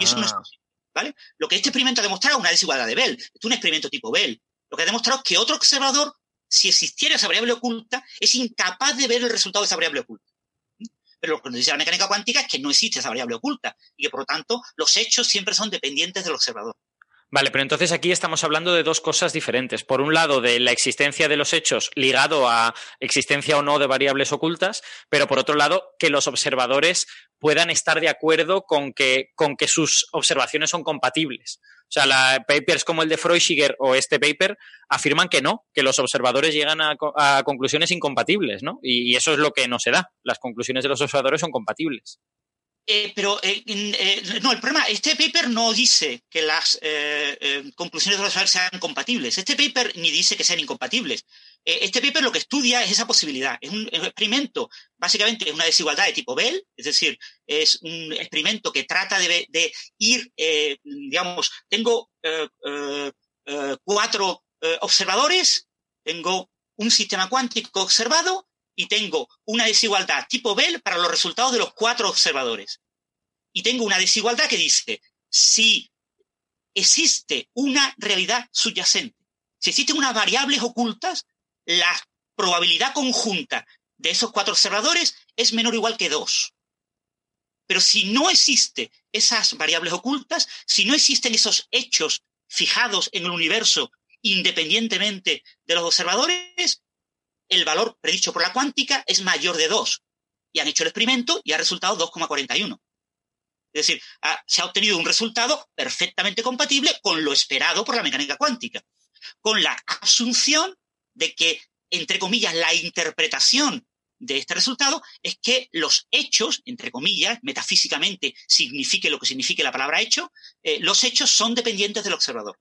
Y eso no es ah. posible. ¿vale? Lo que este experimento ha demostrado es una desigualdad de Bell. Es un experimento tipo Bell. Lo que ha demostrado es que otro observador, si existiera esa variable oculta, es incapaz de ver el resultado de esa variable oculta. Pero lo que nos dice la mecánica cuántica es que no existe esa variable oculta y que por lo tanto los hechos siempre son dependientes del observador. Vale, pero entonces aquí estamos hablando de dos cosas diferentes. Por un lado, de la existencia de los hechos ligado a existencia o no de variables ocultas, pero por otro lado, que los observadores puedan estar de acuerdo con que, con que sus observaciones son compatibles. O sea, la, papers como el de Freuchiger o este paper afirman que no, que los observadores llegan a, conclusiones incompatibles, ¿no? y, eso es lo que no se da. Las conclusiones de los observadores son compatibles. Eh, pero eh, eh, no, el problema, este paper no dice que las conclusiones de los sean compatibles. Este paper ni dice que sean incompatibles. este paper lo que estudia es esa posibilidad. Es un, experimento, básicamente es una desigualdad de tipo Bell, es decir, es un experimento que trata de, de ir, digamos, tengo cuatro observadores, tengo un sistema cuántico observado y tengo una desigualdad tipo Bell para los resultados de los cuatro observadores. Y tengo una desigualdad que dice, si existe una realidad subyacente, si existen unas variables ocultas, la probabilidad conjunta de esos cuatro observadores es menor o igual que dos. Pero si no existen esas variables ocultas, si no existen esos hechos fijados en el universo independientemente de los observadores, el valor predicho por la cuántica es mayor de 2. Y han hecho el experimento y ha resultado 2,41. Es decir, se ha obtenido un resultado perfectamente compatible con lo esperado por la mecánica cuántica, con la asunción de que, entre comillas, la interpretación de este resultado es que los hechos, entre comillas, metafísicamente signifique lo que signifique la palabra hecho, eh, los hechos son dependientes del observador.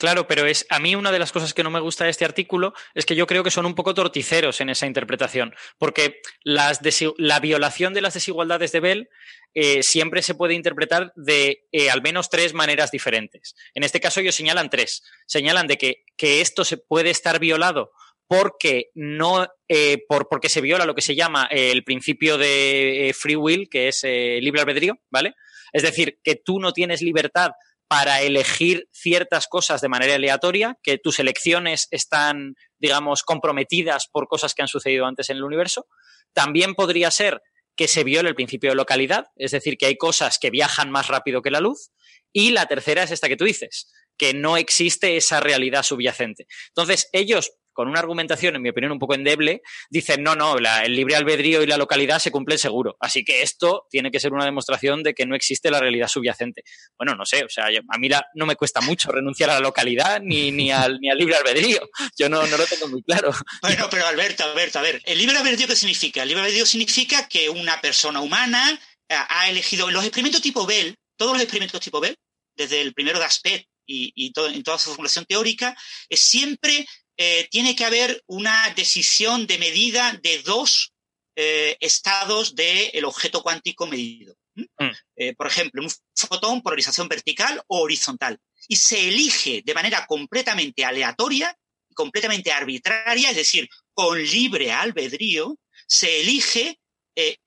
Claro, pero es a mí una de las cosas que no me gusta de este artículo es que yo creo que son un poco torticeros en esa interpretación, porque la violación de las desigualdades de Bell eh, siempre se puede interpretar de eh, al menos tres maneras diferentes. En este caso ellos señalan tres. Señalan de que, esto se puede estar violado porque no eh, porque se viola lo que se llama el principio de free will, que es libre albedrío, ¿vale? Es decir, que tú no tienes libertad para elegir ciertas cosas de manera aleatoria, que tus elecciones están, digamos, comprometidas por cosas que han sucedido antes en el universo. También podría ser que se viole el principio de localidad, es decir, que hay cosas que viajan más rápido que la luz. Y la tercera es esta que tú dices, que no existe esa realidad subyacente. Entonces, ellos con una argumentación, en mi opinión, un poco endeble, dicen, no, no, el libre albedrío y la localidad se cumplen seguro. Así que esto tiene que ser una demostración de que no existe la realidad subyacente. Bueno, no sé, o sea, a mí no me cuesta mucho renunciar a la localidad ni, ni, al, libre albedrío. Yo no, no lo tengo muy claro. Bueno, pero Alberto, Alberto, a ver, ¿el libre albedrío qué significa? El libre albedrío significa que una persona humana eh, ha elegido, los experimentos tipo Bell, todos los experimentos tipo Bell, desde el primero de Aspect y, y en toda su formulación teórica, es siempre eh, tiene que haber una decisión de medida de dos eh, estados del objeto cuántico medido. Mm. por ejemplo, un fotón, polarización vertical o horizontal. Y se elige de manera completamente aleatoria, completamente arbitraria, es decir, con libre albedrío, se elige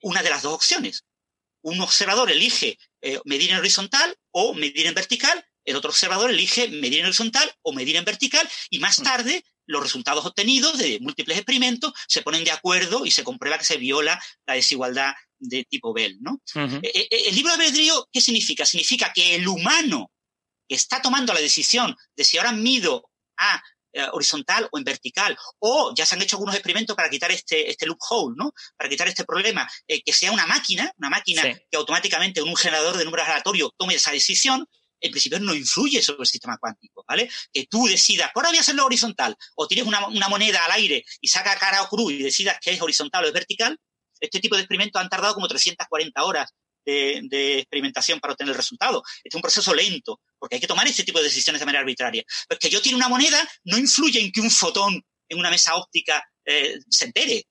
una de las dos opciones. Un observador elige medir en horizontal o medir en vertical el otro observador elige medir en horizontal o medir en vertical y más mm. tarde los resultados obtenidos de múltiples experimentos se ponen de acuerdo y se comprueba que se viola la desigualdad de tipo Bell. ¿no? E, e, el libro de albedrío, ¿qué significa? Significa que el humano que está tomando la decisión de si ahora mido a eh, horizontal o en vertical, o ya se han hecho algunos experimentos para quitar este, este loophole, ¿no? Para quitar este problema, eh, que sea una máquina, una máquina que automáticamente en un generador de números aleatorios tome esa decisión, en principio no influye sobre el sistema cuántico, ¿vale? Que tú decidas, ahora voy a hacerlo horizontal, o tienes una, moneda al aire y saca cara o cruz y decidas que es horizontal o es vertical, este tipo de experimentos han tardado como 340 horas de, experimentación para obtener el resultado. Este es un proceso lento, porque hay que tomar este tipo de decisiones de manera arbitraria. Pues que yo tiene una moneda no influye en que un fotón en una mesa óptica eh, se entere.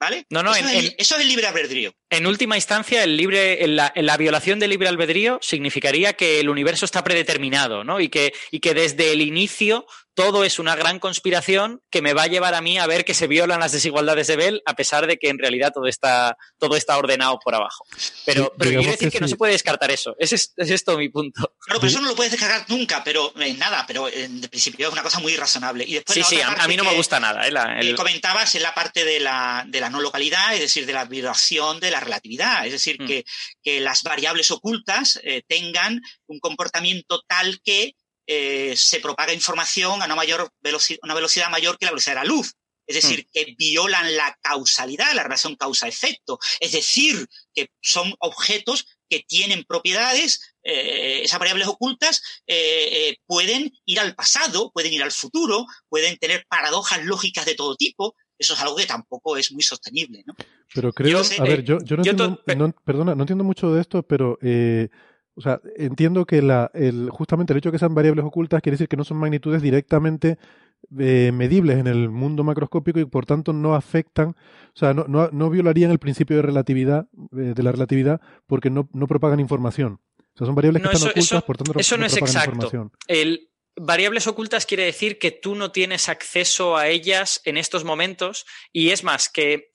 ¿Vale? No, no, eso, es, eso, es, el libre albedrío. En última instancia, el libre, la, la, violación del libre albedrío significaría que el universo está predeterminado, ¿no? Y que, y que desde el inicio todo es una gran conspiración que me va a llevar a mí a ver que se violan las desigualdades de Bell, a pesar de que en realidad todo está, todo está ordenado por abajo. Pero, pero quiero decir que, no se puede descartar eso. Ese es, es esto mi punto. Claro, pero eso no lo puedes descargar nunca, pero eh, nada, pero en principio es una cosa muy razonable. Y después sí, sí, a, mí no me gusta nada. Eh, la, el... comentabas en la parte de la, de la no localidad, es decir, de la violación de la relatividad. Es decir, mm. que, que las variables ocultas eh, tengan un comportamiento tal que eh, se propaga información a una, mayor velocidad, una velocidad mayor que la velocidad de la luz. Es decir, mm. que violan la causalidad, la relación causa-efecto. Es decir, que son objetos que tienen propiedades, eh, esas variables ocultas eh, pueden ir al pasado, pueden ir al futuro, pueden tener paradojas lógicas de todo tipo. Eso es algo que tampoco es muy sostenible. ¿no? Pero creo, a ver, yo, no, entiendo, perdona, no entiendo mucho de esto, pero o sea, entiendo que la, el, justamente el hecho de que sean variables ocultas quiere decir que no son magnitudes directamente eh, medibles en el mundo macroscópico y por tanto no afectan, o sea, no, no, no violarían el principio de relatividad, eh, de la relatividad, porque no, no, propagan información. O sea, son variables que están ocultas, por tanto eso no, es exacto. El, variables ocultas quiere decir que tú no tienes acceso a ellas en estos momentos y es más, que,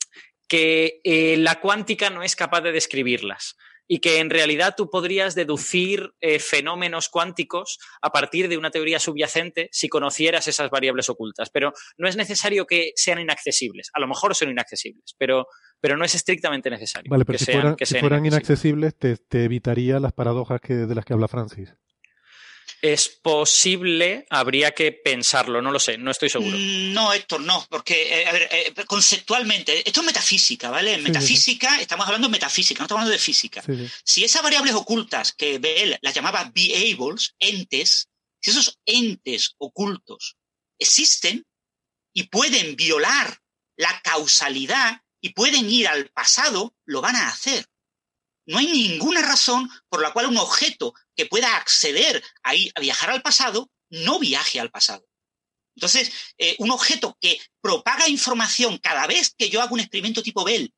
que eh, la cuántica no es capaz de describirlas y que en realidad tú podrías deducir eh, fenómenos cuánticos a partir de una teoría subyacente si conocieras esas variables ocultas. Pero no es necesario que sean inaccesibles. A lo mejor son inaccesibles, pero, pero no es estrictamente necesario. Vale, pero si, fueran, inaccesibles, te, te, evitaría las paradojas que, de las que habla Francis. Es posible, habría que pensarlo, no lo sé, no estoy seguro. Mm, no, Héctor, no, porque, eh, a ver, eh, conceptualmente, esto es metafísica, ¿vale? En metafísica, estamos hablando de metafísica, no estamos hablando de física. Si esas variables ocultas que Bell las llamaba behables, entes, si esos entes ocultos existen y pueden violar la causalidad y pueden ir al pasado, lo van a hacer. No hay ninguna razón por la cual un objeto que pueda acceder a, a viajar al pasado no viaje al pasado. Entonces, eh, un objeto que propaga información cada vez que yo hago un experimento tipo Bell,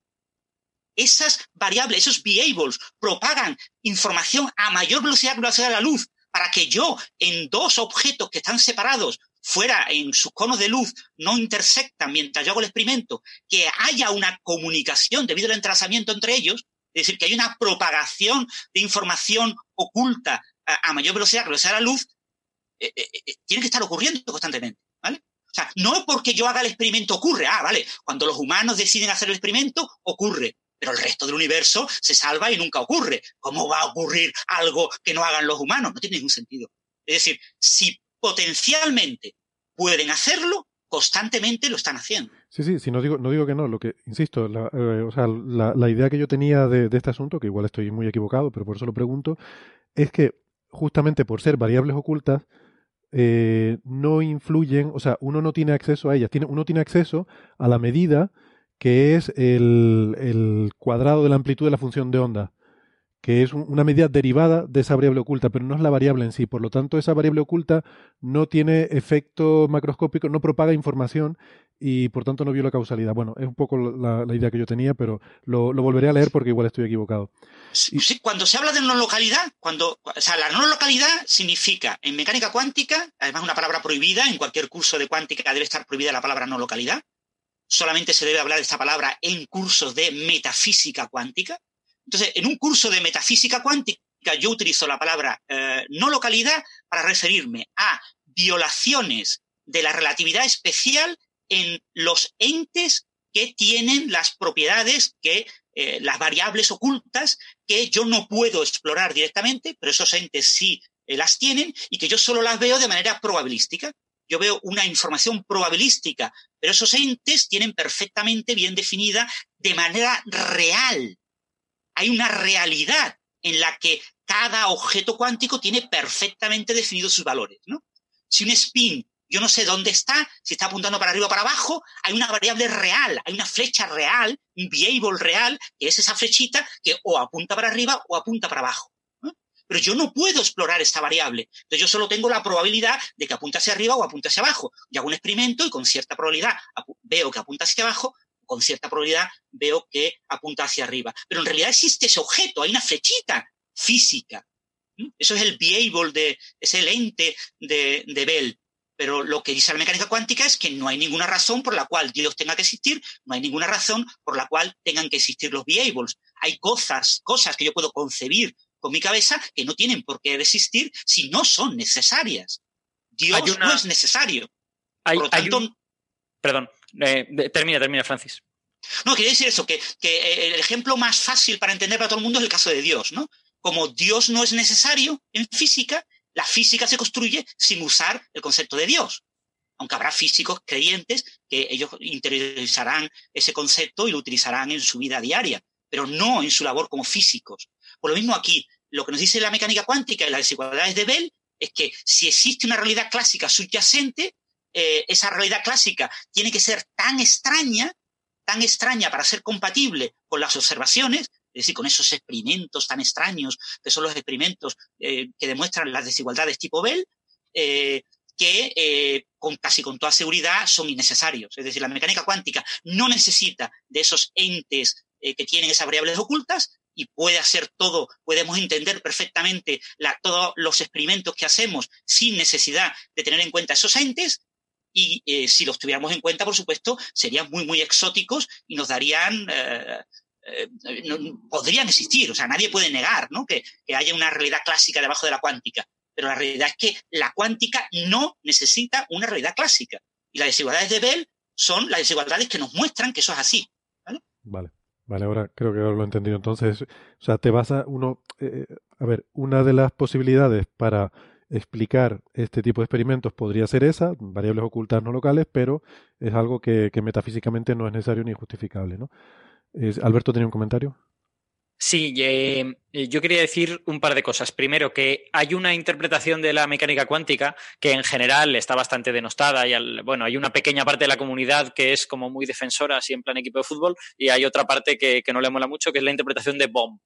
esas variables, esos behables, propagan información a mayor velocidad que la velocidad de la luz, para que yo, en dos objetos que están separados, fuera en sus conos de luz, no intersectan mientras yo hago el experimento, que haya una comunicación debido al entrelazamiento entre ellos, es decir, que hay una propagación de información oculta a, mayor velocidad que velocidad de la luz, eh, eh, eh, tiene que estar ocurriendo constantemente. ¿vale? O sea, no porque yo haga el experimento ocurre. Ah, vale, cuando los humanos deciden hacer el experimento, ocurre. Pero el resto del universo se salva y nunca ocurre. ¿Cómo va a ocurrir algo que no hagan los humanos? No tiene ningún sentido. Es decir, si potencialmente pueden hacerlo, constantemente lo están haciendo. Sí, sí, sí, no digo, no digo que no, lo que, insisto, la, eh, o sea, la, idea que yo tenía de, este asunto, que igual estoy muy equivocado, pero por eso lo pregunto, es que justamente por ser variables ocultas, eh, no influyen, o sea, uno no tiene acceso a ellas, tiene, uno tiene acceso a la medida que es el, el cuadrado de la amplitud de la función de onda que es una medida derivada de esa variable oculta, pero no es la variable en sí. Por lo tanto, esa variable oculta no tiene efecto macroscópico, no propaga información y por tanto no vio la causalidad. Bueno, es un poco la, idea que yo tenía, pero lo, volveré a leer porque igual estoy equivocado. Sí, cuando se habla de no localidad, cuando, o sea, la no localidad significa en mecánica cuántica, además una palabra prohibida, en cualquier curso de cuántica debe estar prohibida la palabra no localidad. Solamente se debe hablar de esta palabra en cursos de metafísica cuántica. Entonces, en un curso de metafísica cuántica, yo utilizo la palabra eh, no localidad para referirme a violaciones de la relatividad especial en los entes que tienen las propiedades que eh, las variables ocultas que yo no puedo explorar directamente, pero esos entes sí eh, las tienen y que yo solo las veo de manera probabilística. Yo veo una información probabilística, pero esos entes tienen perfectamente bien definida de manera real hay una realidad en la que cada objeto cuántico tiene perfectamente definidos sus valores, ¿no? Si un spin, yo no sé dónde está, si está apuntando para arriba o para abajo, hay una variable real, hay una flecha real, un variable real, que es esa flechita que o apunta para arriba o apunta para abajo. Pero yo no puedo explorar esta variable. Entonces yo solo tengo la probabilidad de que apunte hacia arriba o apunte hacia abajo. Y hago un experimento y con cierta probabilidad veo que apunta hacia abajo con cierta probabilidad veo que apunta hacia arriba. Pero en realidad existe ese objeto, hay una flechita física. Eso es el beable de, ese lente de, de Bell. Pero lo que dice la mecánica cuántica es que no hay ninguna razón por la cual Dios tenga que existir, no hay ninguna razón por la cual tengan que existir los beables. Hay cosas, cosas que yo puedo concebir con mi cabeza que no tienen por qué existir si no son necesarias. Dios no es necesario. Hay, por lo tanto, Perdón, eh, termina, termina, Francis. No, quería decir eso, que, que, el ejemplo más fácil para entender para todo el mundo es el caso de Dios, ¿no? Como Dios no es necesario en física, la física se construye sin usar el concepto de Dios. Aunque habrá físicos creyentes que ellos interiorizarán ese concepto y lo utilizarán en su vida diaria, pero no en su labor como físicos. Por lo mismo aquí, lo que nos dice la mecánica cuántica y las desigualdades de Bell es que si existe una realidad clásica subyacente, eh, esa realidad clásica tiene que ser tan extraña, tan extraña para ser compatible con las observaciones, es decir, con esos experimentos tan extraños, que son los experimentos eh, que demuestran las desigualdades tipo Bell, eh, que con casi con toda seguridad son innecesarios. Es decir, la mecánica cuántica no necesita de esos entes que tienen esas variables ocultas y puede hacer todo, podemos entender perfectamente todos los experimentos que hacemos sin necesidad de tener en cuenta esos entes, y eh, si los tuviéramos en cuenta, por supuesto, serían muy, muy exóticos y nos darían... Eh, eh, podrían existir, o sea, nadie puede negar ¿no? que, haya una realidad clásica debajo de la cuántica, pero la realidad es que la cuántica no necesita una realidad clásica. Y las desigualdades de Bell son las desigualdades que nos muestran que eso es así. Vale, vale, vale ahora creo que lo he entendido. Entonces, o sea, te vas a uno, a ver, una de las posibilidades para explicar este tipo de experimentos podría ser esa, variables ocultas no locales, pero es algo que, metafísicamente no es necesario ni justificable. Alberto tenía un comentario. Sí, eh, yo quería decir un par de cosas. Primero, que hay una interpretación de la mecánica cuántica que en general está bastante denostada y bueno, hay una pequeña parte de la comunidad que es como muy defensora, así en plan equipo de fútbol, y hay otra parte que, que no le mola mucho, que es la interpretación de Bohm.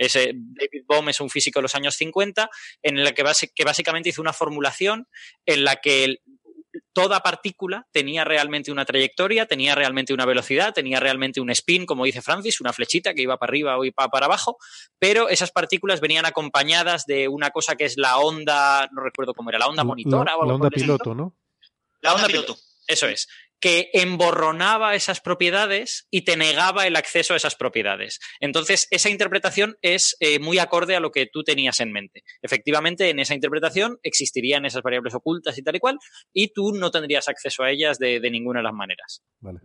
Ese David Bohm es un físico de los años 50 en el que, que básicamente hizo una formulación en la que toda partícula tenía realmente una trayectoria, tenía realmente una velocidad, tenía realmente un spin, como dice Francis, una flechita que iba para arriba o iba para abajo, pero esas partículas venían acompañadas de una cosa que es la onda, no recuerdo cómo era, la onda monitora o algo La onda piloto, ¿no? La onda piloto. Eso es que emborronaba esas propiedades y te negaba el acceso a esas propiedades. Entonces, esa interpretación es eh, muy acorde a lo que tú tenías en mente. Efectivamente, en esa interpretación existirían esas variables ocultas y tal y cual, y tú no tendrías acceso a ellas de, ninguna de las maneras. Vale.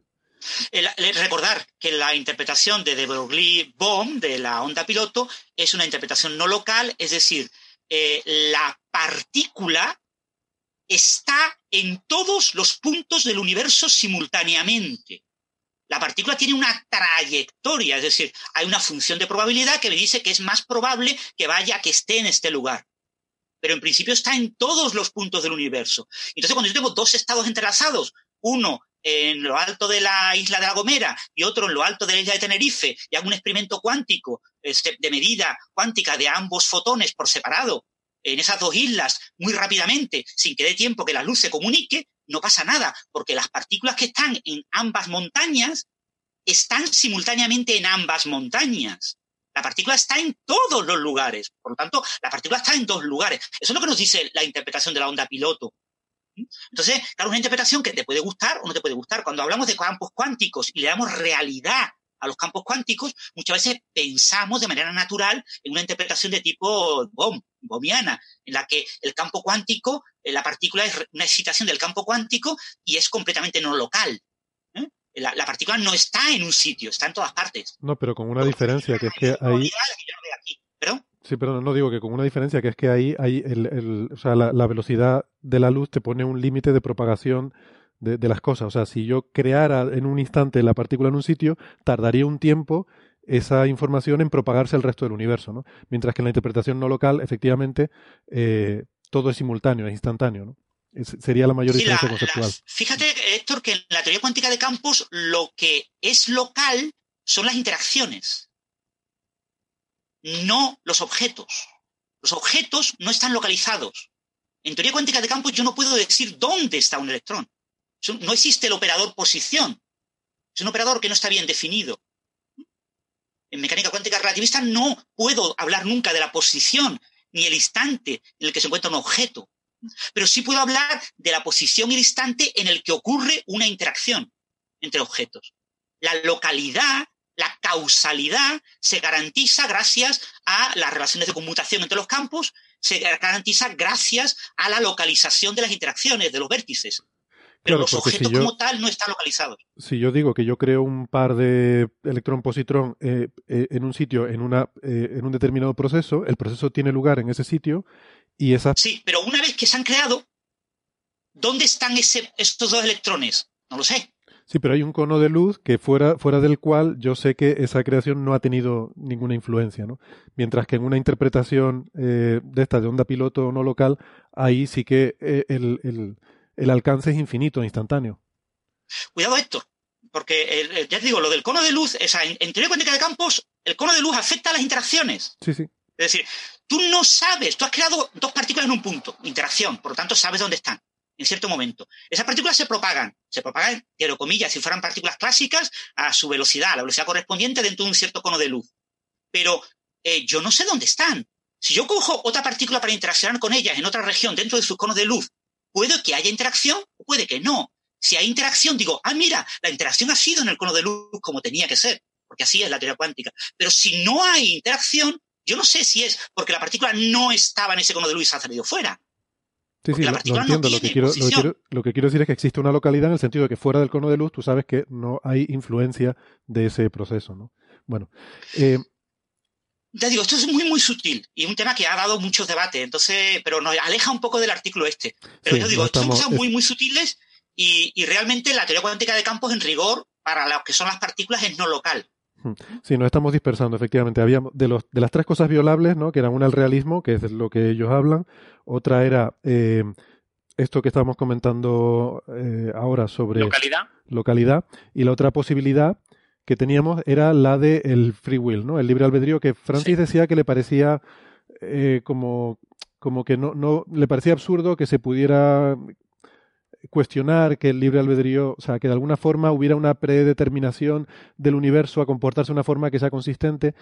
recordar que la interpretación de de Broglie-Bohm de la onda piloto es una interpretación no local, es decir, eh, la partícula está en todos los puntos del universo simultáneamente. La partícula tiene una trayectoria, es decir, hay una función de probabilidad que me dice que es más probable que vaya, que esté en este lugar. Pero en principio está en todos los puntos del universo. Entonces, cuando yo tengo dos estados entrelazados, uno en lo alto de la isla de La Gomera y otro en lo alto de la isla de Tenerife y hago un experimento cuántico este, de medida cuántica de ambos fotones por separado en esas dos islas muy rápidamente, sin que dé tiempo que la luz se comunique, no pasa nada, porque las partículas que están en ambas montañas están simultáneamente en ambas montañas. La partícula está en todos los lugares. Por lo tanto, la partícula está en dos lugares. Eso es lo que nos dice la interpretación de la onda piloto. Entonces, claro, una interpretación que te puede gustar o no te puede gustar. Cuando hablamos de campos cuánticos y le damos realidad a los campos cuánticos, muchas veces pensamos de manera natural en una interpretación de tipo bomb, bomiana, en la que el campo cuántico, eh, la partícula es una excitación del campo cuántico y es completamente no local. ¿eh? La, partícula no está en un sitio, está en todas partes. No, pero con una diferencia, que es que ahí... Sí, pero no digo que con una diferencia, que es que ahí hay el, o sea, la, velocidad de la luz te pone un límite de propagación de, de, las cosas. O sea, si yo creara en un instante la partícula en un sitio, tardaría un tiempo esa información en propagarse al resto del universo, ¿no? Mientras que en la interpretación no local, efectivamente, eh, todo es simultáneo, es instantáneo, ¿no? sería la mayor diferencia conceptual. fíjate, Héctor, que en la teoría cuántica de campos lo que es local son las interacciones, no los objetos. Los objetos no están localizados. En teoría cuántica de campos yo no puedo decir dónde está un electrón. No existe el operador posición. Es un operador que no está bien definido. En mecánica cuántica relativista no puedo hablar nunca de la posición ni el instante en el que se encuentra un objeto pero sí puedo hablar de la posición y el instante en el que ocurre una interacción entre objetos. La localidad, la causalidad se garantiza gracias a las relaciones de conmutación entre los campos, se garantiza gracias a la localización de las interacciones, de los vértices. Pero los objetos como tal no están localizados. Si yo digo que yo creo un par de electrón-positrón eh, eh, en un sitio, en, una, eh, en un determinado proceso, el proceso tiene lugar en ese sitio Sí, pero una vez que se han creado, ¿dónde están estos dos electrones? No lo sé. Sí, pero hay un cono de luz que fuera, fuera del cual yo sé que esa creación no ha tenido ninguna influencia, ¿no? Mientras que en una interpretación de esta de onda piloto no local, ahí sí que eh, el, alcance es infinito, instantáneo. Cuidado esto, porque ya te digo, lo del cono de luz, o en, en teoría cuántica de campos, el cono de luz afecta a las interacciones. Sí, sí. Es decir, tú no sabes, tú has creado dos partículas en un punto, interacción, por lo tanto sabes dónde están en cierto momento. Esas partículas se propagan, se propagan, quiero comillas, si fueran partículas clásicas, a su velocidad, a la velocidad correspondiente dentro de un cierto cono de luz. Pero eh, yo no sé dónde están. Si yo cojo otra partícula para interaccionar con ellas en otra región dentro de sus conos de luz, puede que haya interacción o puede que no. Si hay interacción, digo, ah, mira, la interacción ha sido en el cono de luz como tenía que ser, porque así es la teoría cuántica. Pero si no hay interacción, yo no sé si es porque la partícula no estaba en ese cono de luz y ha salido fuera. Sí, sí, lo, entiendo. lo, que quiero, lo, que quiero, decir es que existe una localidad en el sentido de que fuera del cono de luz tú sabes que no hay influencia de ese proceso, ¿no? Bueno. Eh, ya digo, esto es muy, muy sutil y un tema que ha dado muchos debates, entonces, pero nos aleja un poco del artículo este. Pero yo digo, son cosas muy, muy sutiles y, y realmente la teoría cuántica de campos en rigor para lo que son las partículas es no local. Sí, nos estamos dispersando, efectivamente. Habíamos, de, los, de las tres cosas violables, ¿no? que eran una el realismo, que es lo que ellos hablan, otra era eh, esto que estábamos comentando eh, ahora sobre localidad. localidad, y la otra posibilidad que teníamos era la del el free will, ¿no? el libre albedrío, que Francis decía que le parecía eh, como, como que no, no le parecía absurdo que se pudiera cuestionar que el libre albedrío, o sea, que de alguna forma hubiera una predeterminación del universo a comportarse de una forma que sea consistente.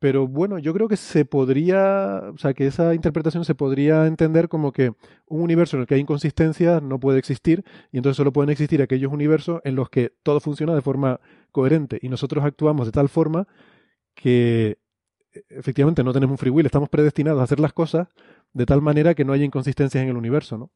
Pero bueno, yo creo que se podría, o sea, que esa interpretación se podría entender como que un universo en el que hay inconsistencias no puede existir y entonces solo pueden existir aquellos universos en los que todo funciona de forma coherente y nosotros actuamos de tal forma que efectivamente no tenemos un free will, estamos predestinados a hacer las cosas de tal manera que no haya inconsistencias en el universo, ¿no?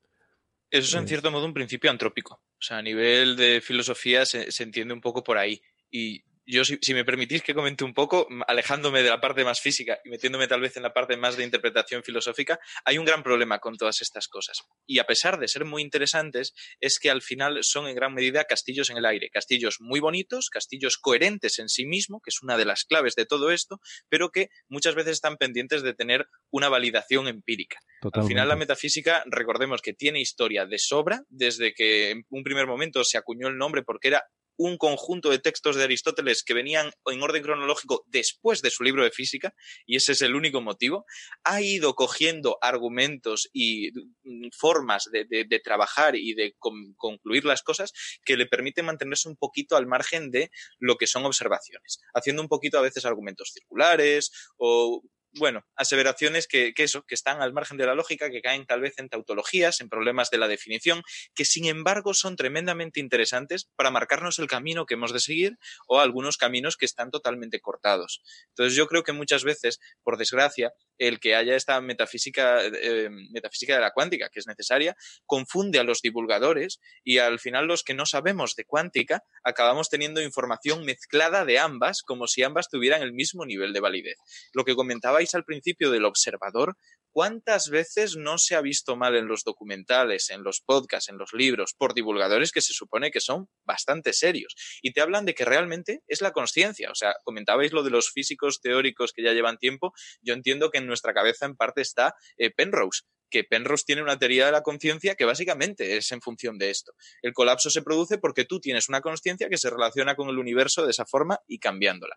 Eso es en cierto modo un principio antrópico. O sea, a nivel de filosofía se, entiende un poco por ahí. Y yo, si, me permitís que comente un poco, alejándome de la parte más física y metiéndome tal vez en la parte más de interpretación filosófica, hay un gran problema con todas estas cosas. Y a pesar de ser muy interesantes, es que al final son en gran medida castillos en el aire, castillos muy bonitos, castillos coherentes en sí mismo, que es una de las claves de todo esto, pero que muchas veces están pendientes de tener una validación empírica. Al final la metafísica, recordemos que tiene historia de sobra, desde que en un primer momento se acuñó el nombre porque era un conjunto de textos de Aristóteles que venían en orden cronológico después de su libro de física, y ese es el único motivo, ha ido cogiendo argumentos y mm, formas de, trabajar y de concluir las cosas que le permiten mantenerse un poquito al margen de lo que son observaciones, haciendo un poquito a veces argumentos circulares o bueno, aseveraciones que, eso, que están al margen de la lógica, que caen tal vez en tautologías, en problemas de la definición, que sin embargo son tremendamente interesantes para marcarnos el camino que hemos de seguir o algunos caminos que están totalmente cortados. Entonces yo creo que muchas veces, por desgracia, el que haya esta metafísica, eh, metafísica de la cuántica, que es necesaria, confunde a los divulgadores y al final los que no sabemos de cuántica acabamos teniendo información mezclada de ambas, como si ambas tuvieran el mismo nivel de validez. Lo que comentaba al principio del observador, ¿cuántas veces no se ha visto mal en los documentales, en los podcasts, en los libros, por divulgadores que se supone que son bastante serios? Y te hablan de que realmente es la conciencia. O sea, comentabais lo de los físicos teóricos que ya llevan tiempo. Yo entiendo que en nuestra cabeza en parte está eh, Penrose, que Penrose tiene una teoría de la conciencia que básicamente es en función de esto. El colapso se produce porque tú tienes una conciencia que se relaciona con el universo de esa forma y cambiándola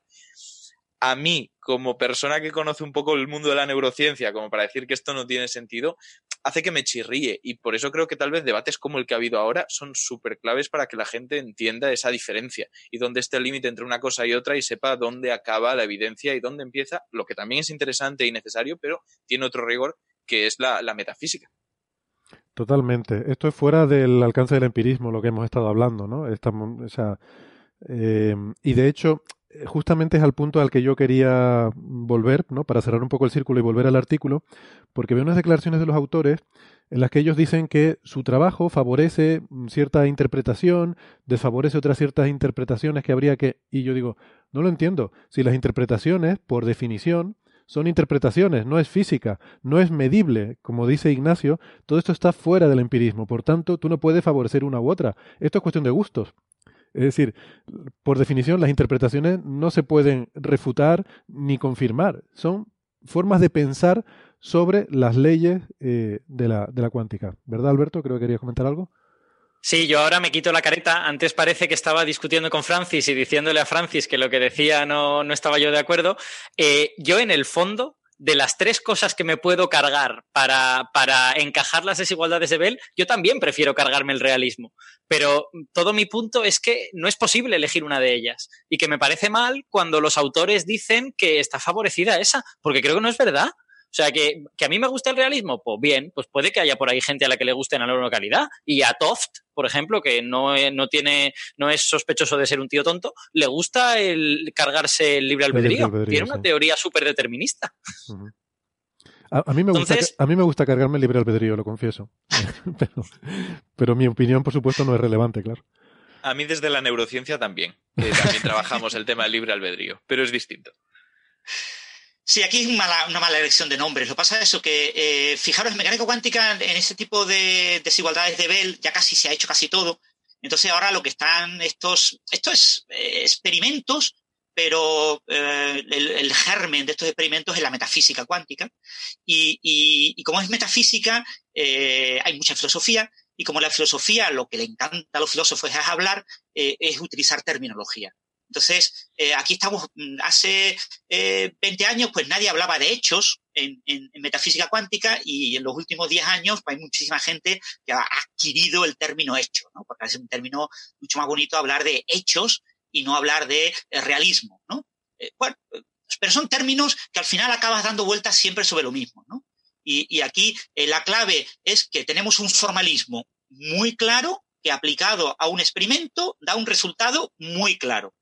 a mí, como persona que conoce un poco el mundo de la neurociencia, como para decir que esto no tiene sentido, hace que me chirríe. Y por eso creo que tal vez debates como el que ha habido ahora son súper claves para que la gente entienda esa diferencia y dónde está el límite entre una cosa y otra y sepa dónde acaba la evidencia y dónde empieza lo que también es interesante y necesario, pero tiene otro rigor que es la, metafísica. Totalmente. Esto es fuera del alcance del empirismo, lo que hemos estado hablando, ¿no? o sea, eh, y de hecho, justamente es al punto al que yo quería volver, ¿no? Para cerrar un poco el círculo y volver al artículo, porque veo unas declaraciones de los autores en las que ellos dicen que su trabajo favorece cierta interpretación, desfavorece otras ciertas interpretaciones que habría que... Y yo digo, no lo entiendo. Si las interpretaciones, por definición, son interpretaciones, no es física, no es medible, como dice Ignacio, todo esto está fuera del empirismo, por tanto, tú no puedes favorecer una u otra. Esto es cuestión de gustos. Es decir, por definición, las interpretaciones no se pueden refutar ni confirmar. Son formas de pensar sobre las leyes eh, de, la, de la cuántica. ¿Verdad, Alberto? Creo que querías comentar algo. Sí, yo ahora me quito la careta. Antes parece que estaba discutiendo con Francis y diciéndole a Francis que lo que decía no, no estaba yo de acuerdo. Eh, yo, en el fondo, de las tres cosas que me puedo cargar para, para, encajar las desigualdades de Bell, yo también prefiero cargarme el realismo. Pero todo mi punto es que no es posible elegir una de ellas. Y que me parece mal cuando los autores dicen que está favorecida esa, porque creo que no es verdad. O sea, que, a mí me gusta el realismo, pues bien, pues puede que haya por ahí gente a la que le guste en la localidad. Y a Toft, por ejemplo, que no, no, tiene, no es sospechoso de ser un tío tonto, le gusta el cargarse el libre albedrío. tiene una teoría súper determinista. A, mí me gusta, a mí me gusta cargarme el libre albedrío, lo confieso. pero, pero mi opinión, por supuesto, no es relevante, claro. A mí desde la neurociencia también, que también trabajamos el tema del libre albedrío, pero es distinto. Sí, aquí es una mala elección de nombres. Lo pasa es eso, que eh, fijaros, en mecánica cuántica, en ese tipo de desigualdades de Bell, ya casi se ha hecho casi todo. Entonces ahora lo que están estos, estos eh, experimentos, pero eh, el, germen de estos experimentos es la metafísica cuántica. Y, y como es metafísica, hay mucha filosofía, y como la filosofía lo que le encanta a los filósofos es hablar, es utilizar terminología. Entonces, eh, aquí estamos, mm, hace 20 eh, años, pues nadie hablaba de hechos en, metafísica cuántica y en los últimos 10 años pues, hay muchísima gente que ha adquirido el término hecho, ¿no? porque es un término mucho más bonito hablar de hechos y no hablar de eh, realismo. ¿no? bueno, pero son términos que al final acabas dando vueltas siempre sobre lo mismo. ¿no? Y aquí la clave es que tenemos un formalismo muy claro que aplicado a un experimento da un resultado muy claro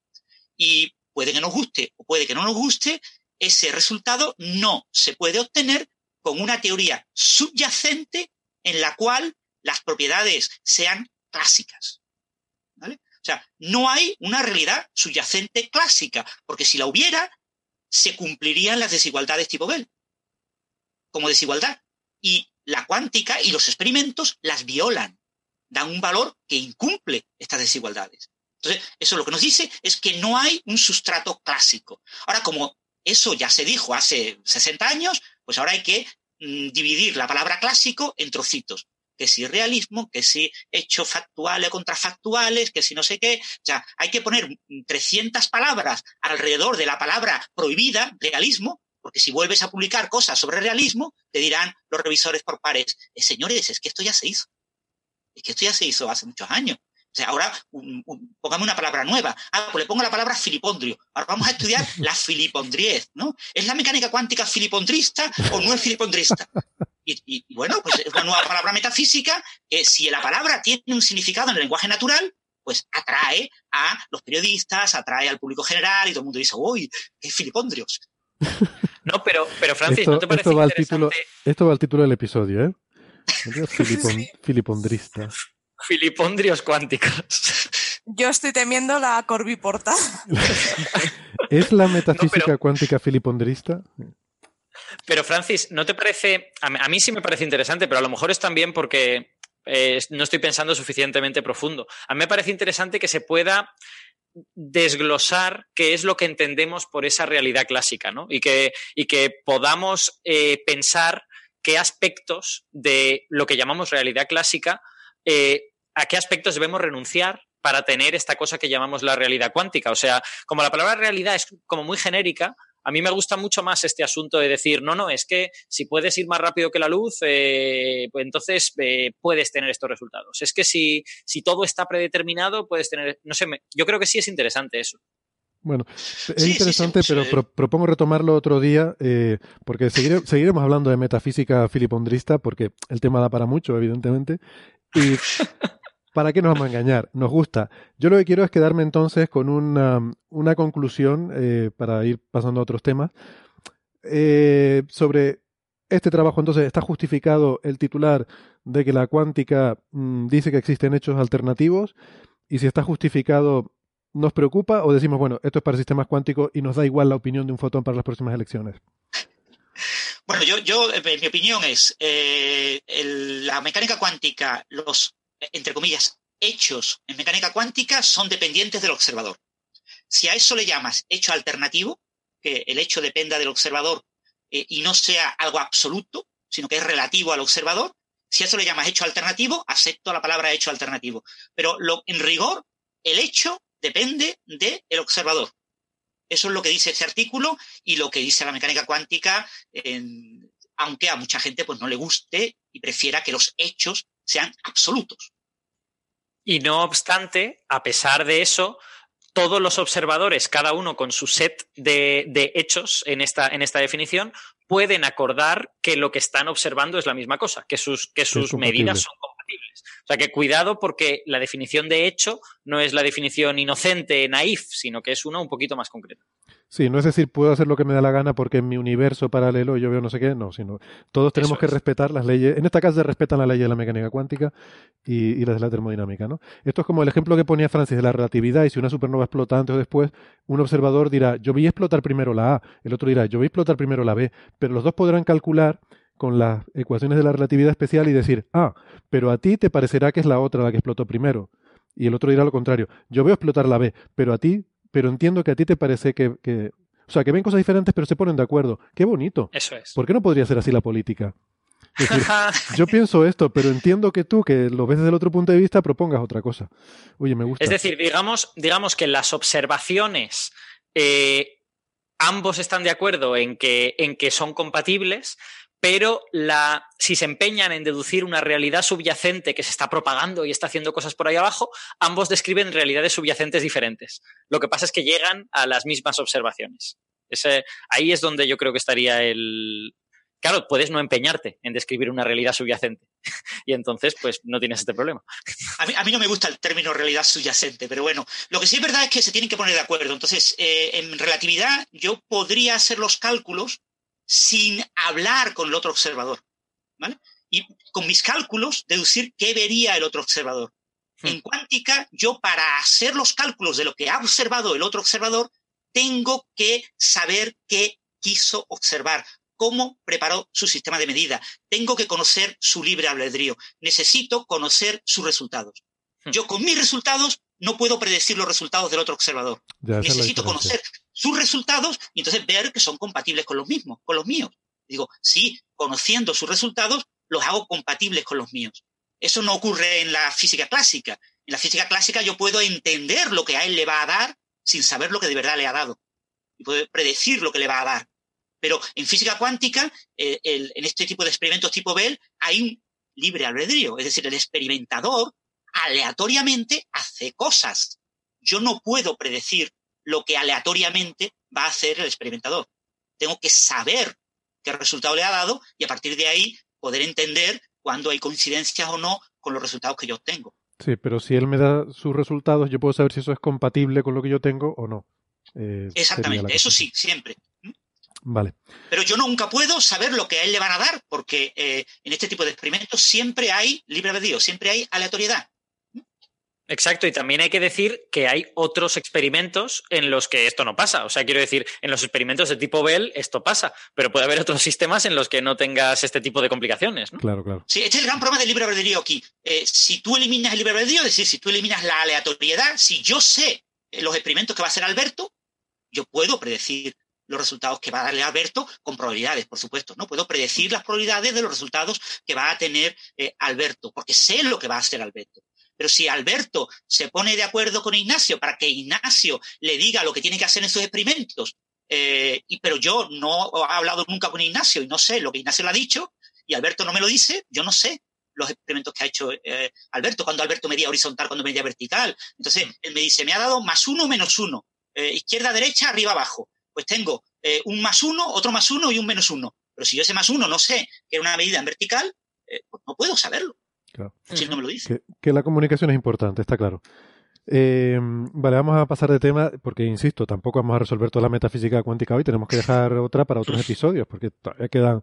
y puede que nos guste o puede que no nos guste, ese resultado no se puede obtener con una teoría subyacente en la cual las propiedades sean clásicas. O O sea, no hay una realidad subyacente clásica, porque si la hubiera, se cumplirían las desigualdades tipo Bell, como desigualdad. Y la cuántica y los experimentos las violan, dan un valor que incumple estas desigualdades. Entonces, eso lo que nos dice es que no hay un sustrato clásico. Ahora, como eso ya se dijo hace 60 años, pues ahora hay que mm, dividir la palabra clásico en trocitos. Que si realismo, que si hechos factuales, contrafactuales, que si no sé qué. O sea, hay que poner 300 palabras alrededor de la palabra prohibida, realismo, porque si vuelves a publicar cosas sobre realismo, te dirán los revisores por pares, eh, señores, es que esto ya se hizo. Es que esto ya se hizo hace muchos años. O sea, ahora pongamos una palabra nueva. Ah, pues le pongo la palabra filipondrio. Ahora vamos a estudiar la filipondriez, ¿no? ¿Es la mecánica cuántica filipondrista o no es filipondrista? Y, bueno, pues es una nueva palabra metafísica que si la palabra tiene un significado en el lenguaje natural, pues atrae a los periodistas, atrae al público general y todo el mundo dice, uy, qué filipondrios. No, pero, pero Francis, ¿no te parece esto va interesante? Al título, esto va al título del episodio, ¿eh? Filipon, filipondrista. Filipondrios cuánticos. Yo estoy temiendo la corbiporta. ¿Es la metafísica no, pero... cuántica filipondrista? Pero Francis, ¿no te parece? A mí sí me parece interesante, pero a lo mejor es también porque eh, no estoy pensando suficientemente profundo. A mí me parece interesante que se pueda desglosar qué es lo que entendemos por esa realidad clásica, ¿no? Y que, y que podamos eh, pensar qué aspectos de lo que llamamos realidad clásica, eh, a qué aspectos debemos renunciar para tener esta cosa que llamamos la realidad cuántica. O sea, como la palabra realidad es como muy genérica, a mí me gusta mucho más este asunto de decir, no, no, es que si puedes ir más rápido que la luz, eh, pues entonces eh, puedes tener estos resultados. Es que si, si todo está predeterminado, puedes tener, no sé, me, yo creo que sí es interesante eso. Bueno, es sí, interesante, sí, sí, pero pro, propongo retomarlo otro día, eh, porque seguire, seguiremos hablando de metafísica filipondrista, porque el tema da para mucho, evidentemente. Y ¿Para qué nos vamos a engañar? Nos gusta. Yo lo que quiero es quedarme entonces con una, una conclusión eh, para ir pasando a otros temas eh, sobre este trabajo. Entonces, ¿está justificado el titular de que la cuántica mmm, dice que existen hechos alternativos? Y si está justificado, ¿nos preocupa o decimos, bueno, esto es para sistemas cuánticos y nos da igual la opinión de un fotón para las próximas elecciones? Bueno, yo, yo mi opinión es, eh, la mecánica cuántica, los entre comillas, hechos en mecánica cuántica son dependientes del observador. Si a eso le llamas hecho alternativo, que el hecho dependa del observador eh, y no sea algo absoluto, sino que es relativo al observador, si a eso le llamas hecho alternativo, acepto la palabra hecho alternativo. Pero lo, en rigor, el hecho depende del observador. Eso es lo que dice este artículo y lo que dice la mecánica cuántica, aunque a mucha gente pues, no le guste y prefiera que los hechos sean absolutos. Y no obstante, a pesar de eso, todos los observadores, cada uno con su set de, de hechos en esta, en esta, definición, pueden acordar que lo que están observando es la misma cosa, que sus, que sus medidas son compatibles. O sea que cuidado porque la definición de hecho no es la definición inocente, naif, sino que es una un poquito más concreta. Sí, no es decir, puedo hacer lo que me da la gana porque en mi universo paralelo yo veo no sé qué, no, sino todos tenemos Eso que es. respetar las leyes. En esta casa se respetan las leyes de la mecánica cuántica y, y, las de la termodinámica, ¿no? Esto es como el ejemplo que ponía Francis de la relatividad y si una supernova explota antes o después, un observador dirá, yo vi explotar primero la A, el otro dirá, yo vi explotar primero la B, pero los dos podrán calcular con las ecuaciones de la relatividad especial y decir, ah, pero a ti te parecerá que es la otra la que explotó primero. Y el otro dirá lo contrario, yo veo explotar la B, pero a ti pero entiendo que a ti te parece que, que, O sea, que ven cosas diferentes, pero se ponen de acuerdo. ¡Qué bonito! Eso es. ¿Por qué no podría ser así la política? Es decir, yo pienso esto, pero entiendo que tú, que lo ves desde el otro punto de vista, propongas otra cosa. Oye, me gusta. Es decir, digamos, digamos que las observaciones eh, ambos están de acuerdo en que, en que son compatibles, pero si se empeñan en deducir una realidad subyacente que se está propagando y está haciendo cosas por ahí abajo, ambos describen realidades subyacentes diferentes. Lo que pasa es que llegan a las mismas observaciones. Ahí es donde yo creo que estaría el... Claro, puedes no empeñarte en describir una realidad subyacente y entonces pues no tienes este problema. A mí, a mí, no me gusta el término realidad subyacente, pero bueno, lo que sí es verdad es que se tienen que poner de acuerdo. Entonces, eh, en relatividad yo podría hacer los cálculos sin hablar con el otro observador. ¿vale? Y con mis cálculos deducir qué vería el otro observador. Hmm. En cuántica, yo para hacer los cálculos de lo que ha observado el otro observador, tengo que saber qué quiso observar, cómo preparó su sistema de medida. Tengo que conocer su libre albedrío. Necesito conocer sus resultados. Hmm. Yo con mis resultados no puedo predecir los resultados del otro observador. Necesito conocer sus resultados y entonces ver que son compatibles con los mismos, con los míos. Digo, sí, conociendo sus resultados, los hago compatibles con los míos. Eso no ocurre en la física clásica. En la física clásica yo puedo entender lo que a él le va a dar sin saber lo que de verdad le ha dado. Y puedo predecir lo que le va a dar. Pero en física cuántica, eh, en este tipo de experimentos tipo Bell, hay un libre albedrío. Es decir, el experimentador aleatoriamente hace cosas. Yo no puedo predecir lo que aleatoriamente va a hacer el experimentador. Tengo que saber qué resultado le ha dado y a partir de ahí poder entender cuándo hay coincidencias o no con los resultados que yo obtengo. Sí, pero si él me da sus resultados, yo puedo saber si eso es compatible con lo que yo tengo o no. Eh, Exactamente, eso sí, siempre. Vale. Pero yo nunca puedo saber lo que a él le van a dar, porque eh, en este tipo de experimentos siempre hay libre albedrío, siempre hay aleatoriedad. Exacto, y también hay que decir que hay otros experimentos en los que esto no pasa. O sea, quiero decir, en los experimentos de tipo Bell esto pasa, pero puede haber otros sistemas en los que no tengas este tipo de complicaciones. ¿no? Claro, claro. Sí, este es el gran problema del libre albedrío aquí. Eh, si tú eliminas el libre albedrío, es decir, si tú eliminas la aleatoriedad, si yo sé los experimentos que va a hacer Alberto, yo puedo predecir los resultados que va a darle Alberto con probabilidades, por supuesto. No puedo predecir las probabilidades de los resultados que va a tener eh, Alberto, porque sé lo que va a hacer Alberto. Pero si Alberto se pone de acuerdo con Ignacio para que Ignacio le diga lo que tiene que hacer en sus experimentos, eh, y, pero yo no he hablado nunca con Ignacio y no sé lo que Ignacio le ha dicho, y Alberto no me lo dice, yo no sé los experimentos que ha hecho eh, Alberto, cuando Alberto medía horizontal, cuando medía vertical. Entonces, él me dice, me ha dado más uno, menos uno, eh, izquierda, derecha, arriba, abajo. Pues tengo un más uno, otro más uno y un menos uno. Pero si yo ese más uno no sé que era una medida en vertical, pues no puedo saberlo. Si no me lo dice. Que, la comunicación es importante, está claro. Eh, vale, vamos a pasar de tema porque, insisto, tampoco vamos a resolver toda la metafísica cuántica hoy. Tenemos que dejar otra para otros episodios porque todavía quedan,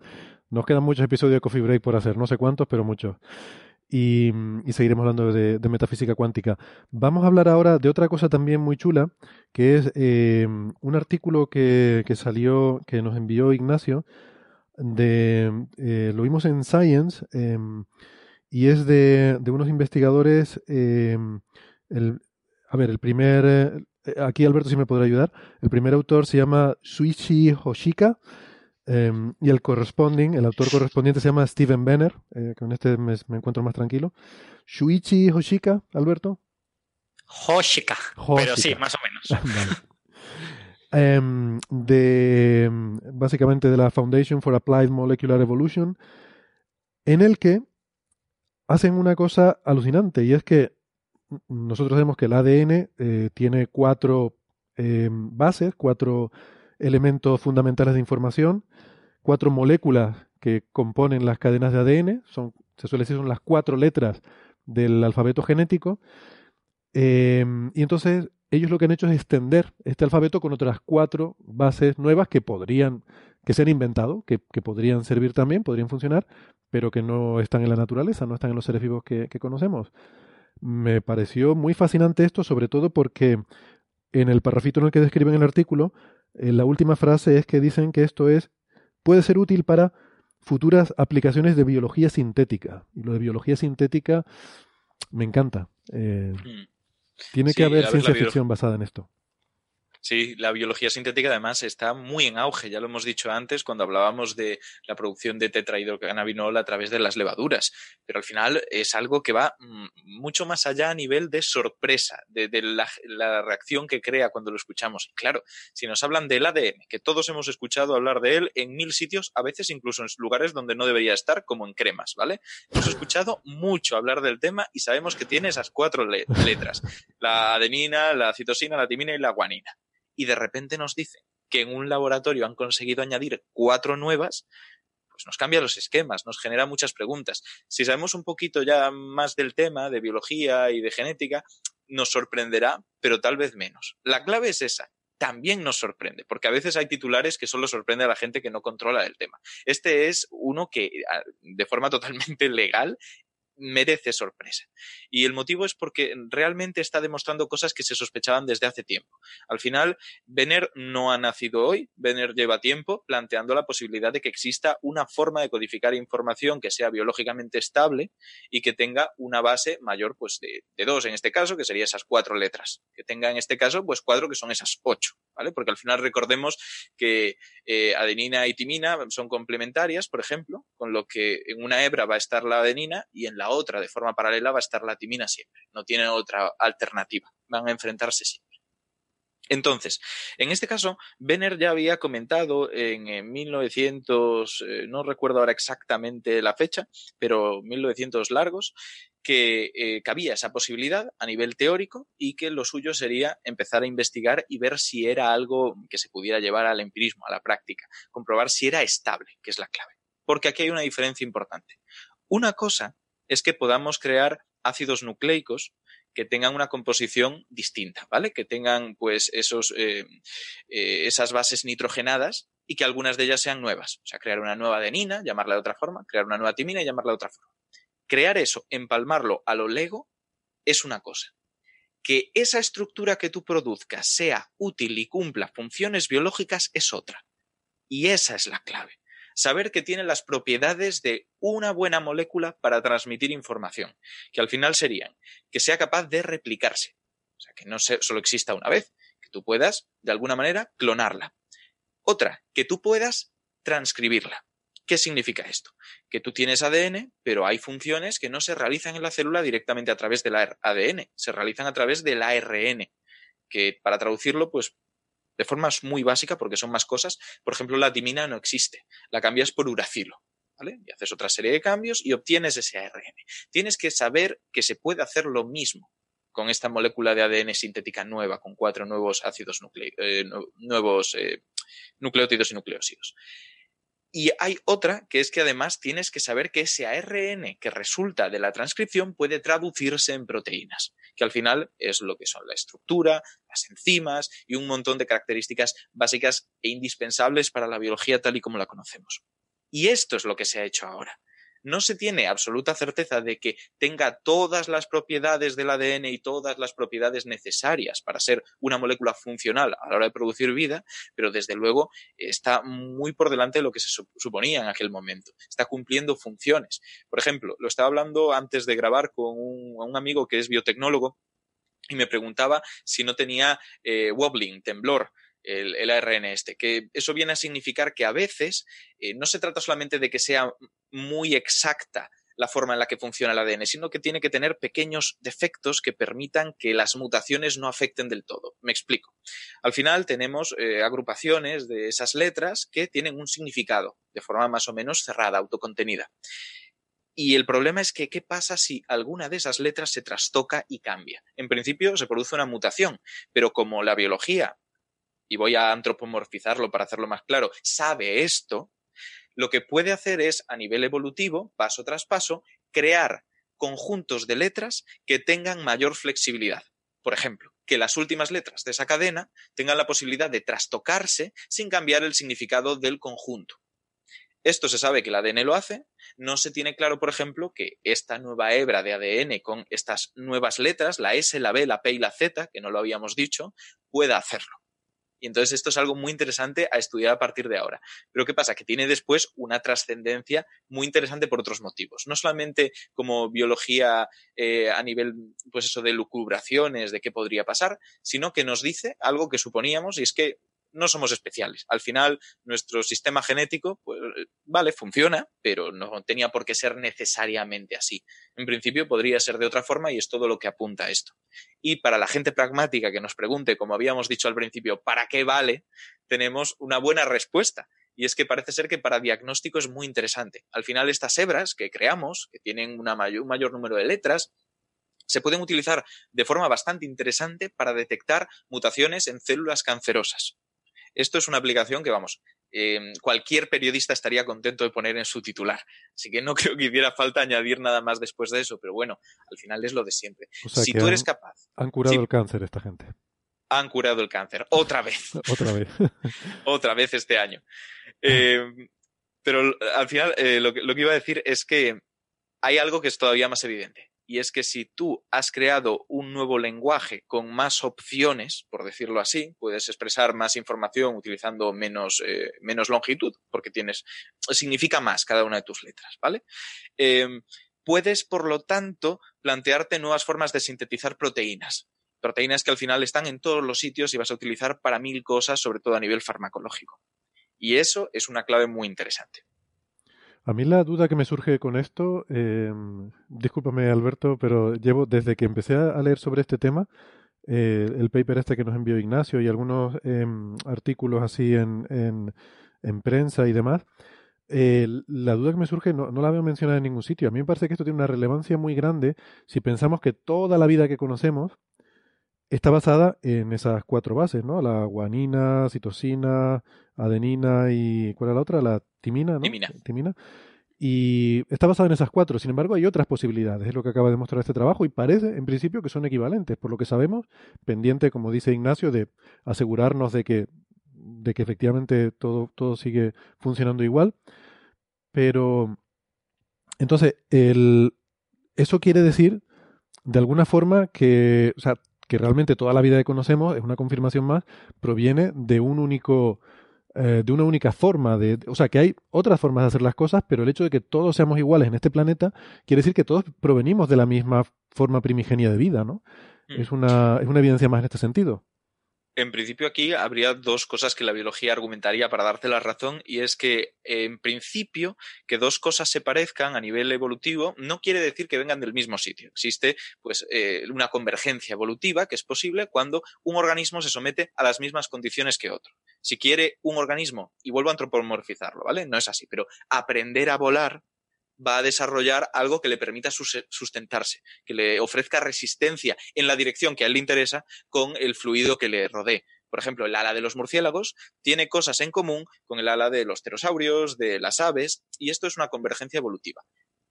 nos quedan muchos episodios de Coffee Break por hacer, no sé cuántos, pero muchos. Y, seguiremos hablando de, metafísica cuántica. Vamos a hablar ahora de otra cosa también muy chula, que es eh, un artículo que, que, salió, que nos envió Ignacio, de, eh, lo vimos en Science. Em, y es de, de unos investigadores. Eh, el, a ver, el primer. Eh, aquí Alberto si me podrá ayudar. El primer autor se llama Suichi Hoshika. Eh, y el corresponding, el autor correspondiente se llama Steven Benner. con este me, encuentro más tranquilo. Shuichi Hoshika, Alberto. Hoshika, pero sí, más o menos. Em, de básicamente de la Foundation for Applied Molecular Evolution, en el que hacen una cosa alucinante y es que nosotros sabemos que el ADN eh, tiene cuatro em, bases, cuatro elementos fundamentales de información, cuatro moléculas que componen las cadenas de ADN, son, se suele decir son las cuatro letras del alfabeto genético, em, y entonces ellos lo que han hecho es extender este alfabeto con otras cuatro bases nuevas que podrían, que se han inventado, que podrían servir también, podrían funcionar, pero que no están en la naturaleza, no están en los seres vivos que, conocemos. Me pareció muy fascinante esto, sobre todo porque en el parrafito en el que describen el artículo, eh, la última frase es que dicen que esto es puede ser útil para futuras aplicaciones de biología sintética. Y lo de biología sintética me encanta. Eh, mm. tiene que haber ciencia ficción basada en esto. Sí, la biología sintética además está muy en auge, ya lo hemos dicho antes cuando hablábamos de la producción de tetrahidrocannabinol a través de las levaduras, pero al final es algo que va mm, mucho más allá a nivel de sorpresa, de, la, reacción que crea cuando lo escuchamos. claro, si nos hablan del ADN, que todos hemos escuchado hablar de él en mil sitios, a veces incluso en lugares donde no debería estar, como en cremas, ¿vale? Hemos escuchado mucho hablar del tema y sabemos que tiene esas cuatro letras, la adenina, la citosina, la timina y la guanina y de repente nos dicen que en un laboratorio han conseguido añadir cuatro nuevas, pues nos cambia los esquemas, nos genera muchas preguntas. Si sabemos un poquito ya más del tema de biología y de genética, nos sorprenderá, pero tal vez menos. La clave es esa. También nos sorprende, porque a veces hay titulares que solo sorprende a la gente que no controla el tema. Este es uno que, de forma totalmente legal, merece sorpresa. Y el motivo es porque realmente está demostrando cosas que se sospechaban desde hace tiempo. Al final, Benner no ha nacido hoy, Benner lleva tiempo planteando la posibilidad de que exista una forma de codificar información que sea biológicamente estable y que tenga una base mayor pues de, dos en este caso, que serían esas cuatro letras. Que tenga en este caso pues cuatro que son esas ocho, ¿vale? Porque al final recordemos que eh, adenina y timina son complementarias, por ejemplo, con lo que en una hebra va a estar la adenina y en la otra, de forma paralela, va a estar la timina siempre. No tiene otra alternativa. Van a enfrentarse siempre. Entonces, en este caso, Benner ya había comentado en, 1900, eh, no recuerdo ahora exactamente la fecha, pero 1900 largos, que eh, cabía esa posibilidad a nivel teórico y que lo suyo sería empezar a investigar y ver si era algo que se pudiera llevar al empirismo, a la práctica, comprobar si era estable, que es la clave. Porque aquí hay una diferencia importante. Una cosa es que podamos crear ácidos nucleicos que tengan una composición distinta, ¿vale? Que tengan, pues, esos, eh, eh, esas bases nitrogenadas y que algunas de ellas sean nuevas. O sea, crear una nueva adenina, llamarla de otra forma, crear una nueva timina y llamarla de otra forma. Crear eso, empalmarlo a lo lego, es una cosa. Que esa estructura que tú produzcas sea útil y cumpla funciones biológicas es otra. Y esa es la clave saber que tiene las propiedades de una buena molécula para transmitir información, que al final serían que sea capaz de replicarse, o sea, que no solo exista una vez, que tú puedas, de alguna manera, clonarla. Otra, que tú puedas transcribirla. ¿Qué significa esto? Que tú tienes ADN, pero hay funciones que no se realizan en la célula directamente a través del ADN, se realizan a través del ARN, que para traducirlo, pues de forma muy básica porque son más cosas. Por ejemplo, la timina no existe, la cambias por uracilo. ¿Vale? Y haces otra serie de cambios y obtienes ese ARN. Tienes que saber que se puede hacer lo mismo con esta molécula de ADN sintética nueva, con cuatro nuevos ácidos eh, nuevos eh, nucleótidos y nucleósidos. Y hay otra que es que además tienes que saber que ese ARN que resulta de la transcripción puede traducirse en proteínas, que al final es lo que son la estructura, las enzimas y un montón de características básicas e indispensables para la biología tal y como la conocemos. Y esto es lo que se ha hecho ahora no se tiene absoluta certeza de que tenga todas las propiedades del ADN y todas las propiedades necesarias para ser una molécula funcional a la hora de producir vida, pero desde luego está muy por delante de lo que se suponía en aquel momento. Está cumpliendo funciones. Por ejemplo, lo estaba hablando antes de grabar con un, amigo que es biotecnólogo y me preguntaba si no tenía eh, wobbling, temblor, el, ARN este, que eso viene a significar que a veces eh, no se trata solamente de que sea muy exacta la forma en la que funciona el ADN, sino que tiene que tener pequeños defectos que permitan que las mutaciones no afecten del todo. Me explico. Al final tenemos eh, agrupaciones de esas letras que tienen un significado de forma más o menos cerrada, autocontenida. Y el problema es que, ¿qué pasa si alguna de esas letras se trastoca y cambia? En principio se produce una mutación, pero como la biología y voy a antropomorfizarlo para hacerlo más claro, sabe esto, lo que puede hacer es, a nivel evolutivo, paso tras paso, crear conjuntos de letras que tengan mayor flexibilidad. Por ejemplo, que las últimas letras de esa cadena tengan la posibilidad de trastocarse sin cambiar el significado del conjunto. Esto se sabe que el ADN lo hace. No se tiene claro, por ejemplo, que esta nueva hebra de ADN con estas nuevas letras, la S, la B, la P y la Z, que no lo habíamos dicho, pueda hacerlo. Y entonces esto es algo muy interesante a estudiar a partir de ahora. Pero ¿qué pasa? Que tiene después una trascendencia muy interesante por otros motivos. No solamente como biología eh, a nivel, pues eso, de lucubraciones, de qué podría pasar, sino que nos dice algo que suponíamos y es que no somos especiales. Al final, nuestro sistema genético, pues, vale, funciona, pero no tenía por qué ser necesariamente así. En principio podría ser de otra forma y es todo lo que apunta a esto. Y para la gente pragmática que nos pregunte, como habíamos dicho al principio, ¿para qué vale? Tenemos una buena respuesta. Y es que parece ser que para diagnóstico es muy interesante. Al final, estas hebras que creamos, que tienen un mayor número de letras, se pueden utilizar de forma bastante interesante para detectar mutaciones en células cancerosas. Esto es una aplicación que, vamos, em, cualquier periodista estaría contento de poner en su titular. Así que no creo que hiciera falta añadir nada más después de eso, pero bueno, al final es lo de siempre. si tú eres capaz. Han curado el cáncer esta gente. Han curado el cáncer. Otra vez. Otra vez. Otra vez este año. Em, pero al final, eh, lo, que, lo, que, iba a decir es que hay algo que es todavía más evidente y es que si tú has creado un nuevo lenguaje con más opciones, por decirlo así, puedes expresar más información utilizando menos, eh, menos longitud, porque tienes, significa más cada una de tus letras, ¿vale? Em, puedes, por lo tanto, plantearte nuevas formas de sintetizar proteínas. Proteínas que al final están en todos los sitios y vas a utilizar para mil cosas, sobre todo a nivel farmacológico. Y eso es una clave muy interesante. A mí la duda que me surge con esto, eh, discúlpame Alberto, pero llevo desde que empecé a leer sobre este tema, eh, el paper este que nos envió Ignacio y algunos em, artículos así en, en, prensa y demás, eh, la duda que me surge no, no, la veo mencionada en ningún sitio. A mí me parece que esto tiene una relevancia muy grande si pensamos que toda la vida que conocemos está basada en esas cuatro bases, ¿no? La guanina, citosina, adenina y ¿cuál era la otra? La timina, ¿no? Timina. Y está basada en esas cuatro. Sin embargo, hay otras posibilidades, es lo que acaba de mostrar este trabajo, y parece, en principio, que son equivalentes, por lo que sabemos, pendiente, como dice Ignacio, de asegurarnos de que, de que efectivamente todo, todo sigue funcionando igual. Pero, entonces, el, eso quiere decir, de alguna forma, que, o sea, que realmente toda la vida que conocemos, es una confirmación más, proviene de un único eh, de una única forma de, o sea, que hay otras formas de hacer las cosas, pero el hecho de que todos seamos iguales en este planeta quiere decir que todos provenimos de la misma forma primigenia de vida, ¿no? Mm. Es una es una evidencia más en este sentido. En principio aquí habría dos cosas que la biología argumentaría para darte la razón y es que en principio que dos cosas se parezcan a nivel evolutivo no quiere decir que vengan del mismo sitio. Existe pues eh, una convergencia evolutiva que es posible cuando un organismo se somete a las mismas condiciones que otro. Si quiere un organismo, y vuelvo a antropomorfizarlo, ¿vale? No es así, pero aprender a volar va a desarrollar algo que le permita sustentarse, que le ofrezca resistencia en la dirección que a él le interesa con el fluido que le rodee. Por ejemplo, el ala de los murciélagos tiene cosas en común con el ala de los pterosaurios, de las aves, y esto es una convergencia evolutiva.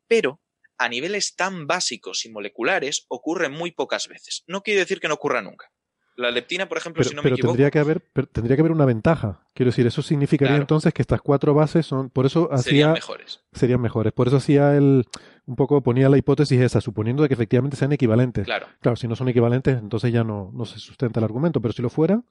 Pero a niveles tan básicos y moleculares ocurre muy pocas veces. No quiere decir que no ocurra nunca. La leptina, por ejemplo, si no me equivoco. Tendría que, haber, tendría que haber una ventaja. Quiero decir, eso significaría entonces que estas cuatro bases son. Por eso hacía. Serían mejores. Serían mejores. Por eso hacía el. Un poco ponía la hipótesis esa, suponiendo de que efectivamente sean equivalentes. Claro. Claro, si no son equivalentes, entonces ya no, no se sustenta el argumento. Pero si lo fuera.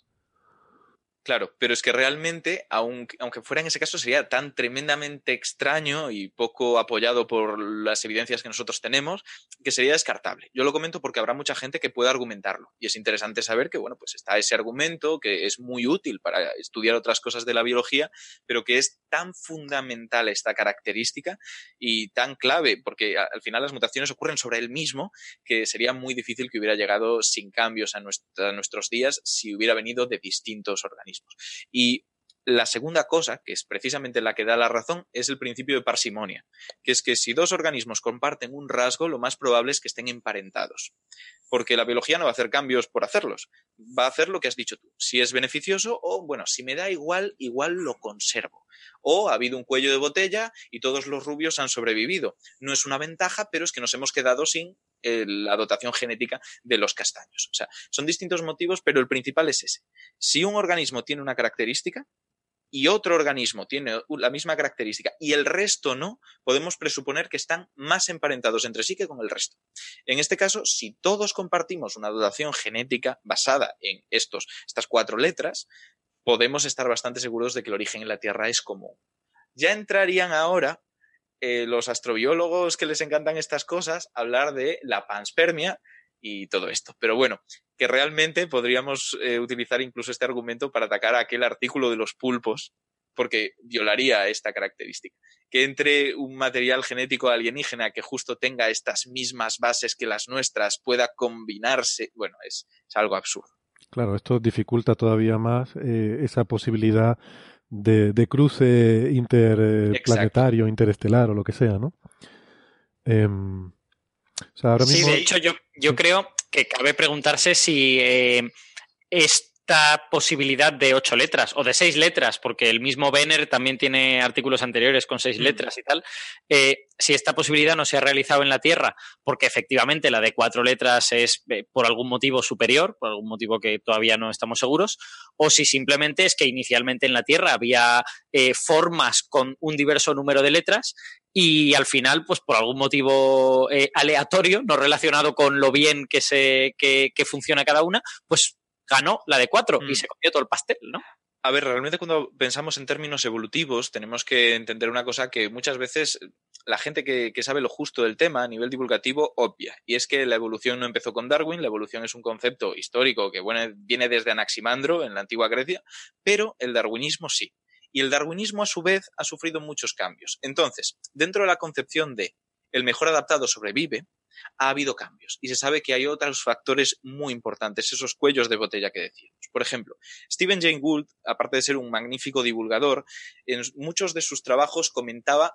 Claro, pero es que realmente, aunque, fuera en ese caso, sería tan tremendamente extraño y poco apoyado por las evidencias que nosotros tenemos, que sería descartable. Yo lo comento porque habrá mucha gente que pueda argumentarlo. Y es interesante saber que, bueno, pues está ese argumento que es muy útil para estudiar otras cosas de la biología, pero que es tan fundamental esta característica y tan clave, porque al final las mutaciones ocurren sobre él mismo, que sería muy difícil que hubiera llegado sin cambios a nuestros días si hubiera venido de distintos organismos. Y la segunda cosa, que es precisamente la que da la razón, es el principio de parsimonia, que es que si dos organismos comparten un rasgo, lo más probable es que estén emparentados. Porque la biología no va a hacer cambios por hacerlos, va a hacer lo que has dicho tú. Si es beneficioso o, bueno, si me da igual, igual lo conservo. O ha habido un cuello de botella y todos los rubios han sobrevivido. No es una ventaja, pero es que nos hemos quedado sin la dotación genética de los castaños. O sea, son distintos motivos, pero el principal es ese. Si un organismo tiene una característica y otro organismo tiene la misma característica y el resto no, podemos presuponer que están más emparentados entre sí que con el resto. En este caso, si todos compartimos una dotación genética basada en estos, estas cuatro letras, podemos estar bastante seguros de que el origen en la Tierra es común. Ya entrarían ahora eh, los astrobiólogos que les encantan estas cosas hablar de la panspermia y todo esto. Pero bueno, que realmente podríamos eh, utilizar incluso este argumento para atacar aquel artículo de los pulpos, porque violaría esta característica. Que entre un material genético alienígena que justo tenga estas mismas bases que las nuestras pueda combinarse, bueno, es, algo absurdo. Claro, esto dificulta todavía más eh, esa posibilidad de, cruce interplanetario, interestelar o lo que sea, ¿no? Em, sí, de hecho yo, yo creo que cabe preguntarse si eh, es esta posibilidad de ocho letras o de seis letras, porque el mismo Benner también tiene artículos anteriores con seis letras y tal, eh, si esta posibilidad no se ha realizado en la Tierra, porque efectivamente la de cuatro letras es eh, por algún motivo superior, por algún motivo que todavía no estamos seguros, o si simplemente es que inicialmente en la Tierra había eh, formas con un diverso número de letras y al final, pues por algún motivo aleatorio, no relacionado con lo bien que, se, que, que funciona cada una, pues ganó la de cuatro y mm. se comió todo el pastel, ¿no? A ver, realmente cuando pensamos en términos evolutivos tenemos que entender una cosa que muchas veces la gente que, sabe lo justo del tema a nivel divulgativo obvia, y es que la evolución no empezó con Darwin, la evolución es un concepto histórico que viene desde Anaximandro en la antigua Grecia, pero el darwinismo sí. Y el darwinismo a su vez ha sufrido muchos cambios. Entonces, dentro de la concepción de el mejor adaptado sobrevive, ha habido cambios y se sabe que hay otros factores muy importantes, esos cuellos de botella que decíamos. Por ejemplo, Stephen Jane Gould, aparte de ser un magnífico divulgador, en muchos de sus trabajos comentaba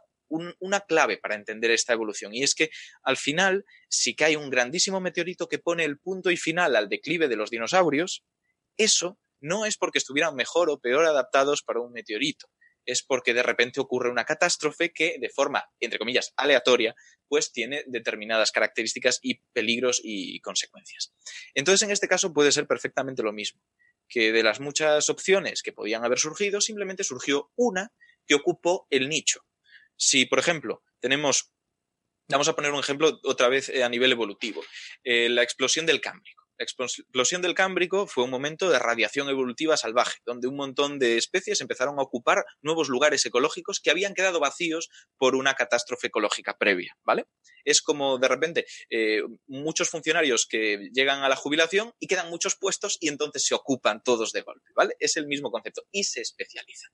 una clave para entender esta evolución y es que al final, si cae un grandísimo meteorito que pone el punto y final al declive de los dinosaurios, eso no es porque estuvieran mejor o peor adaptados para un meteorito, es porque de repente ocurre una catástrofe que de forma, entre comillas, aleatoria, pues tiene determinadas características y peligros y consecuencias. Entonces, en este caso puede ser perfectamente lo mismo, que de las muchas opciones que podían haber surgido, simplemente surgió una que ocupó el nicho. Si, por ejemplo, tenemos, vamos a poner un ejemplo otra vez eh, a nivel evolutivo, eh, la explosión del Cámbrico. La explosión del Cámbrico fue un momento de radiación evolutiva salvaje, donde un montón de especies empezaron a ocupar nuevos lugares ecológicos que habían quedado vacíos por una catástrofe ecológica previa, ¿vale? Es como de repente eh, muchos funcionarios que llegan a la jubilación y quedan muchos puestos y entonces se ocupan todos de golpe, ¿vale? Es el mismo concepto y se especializan.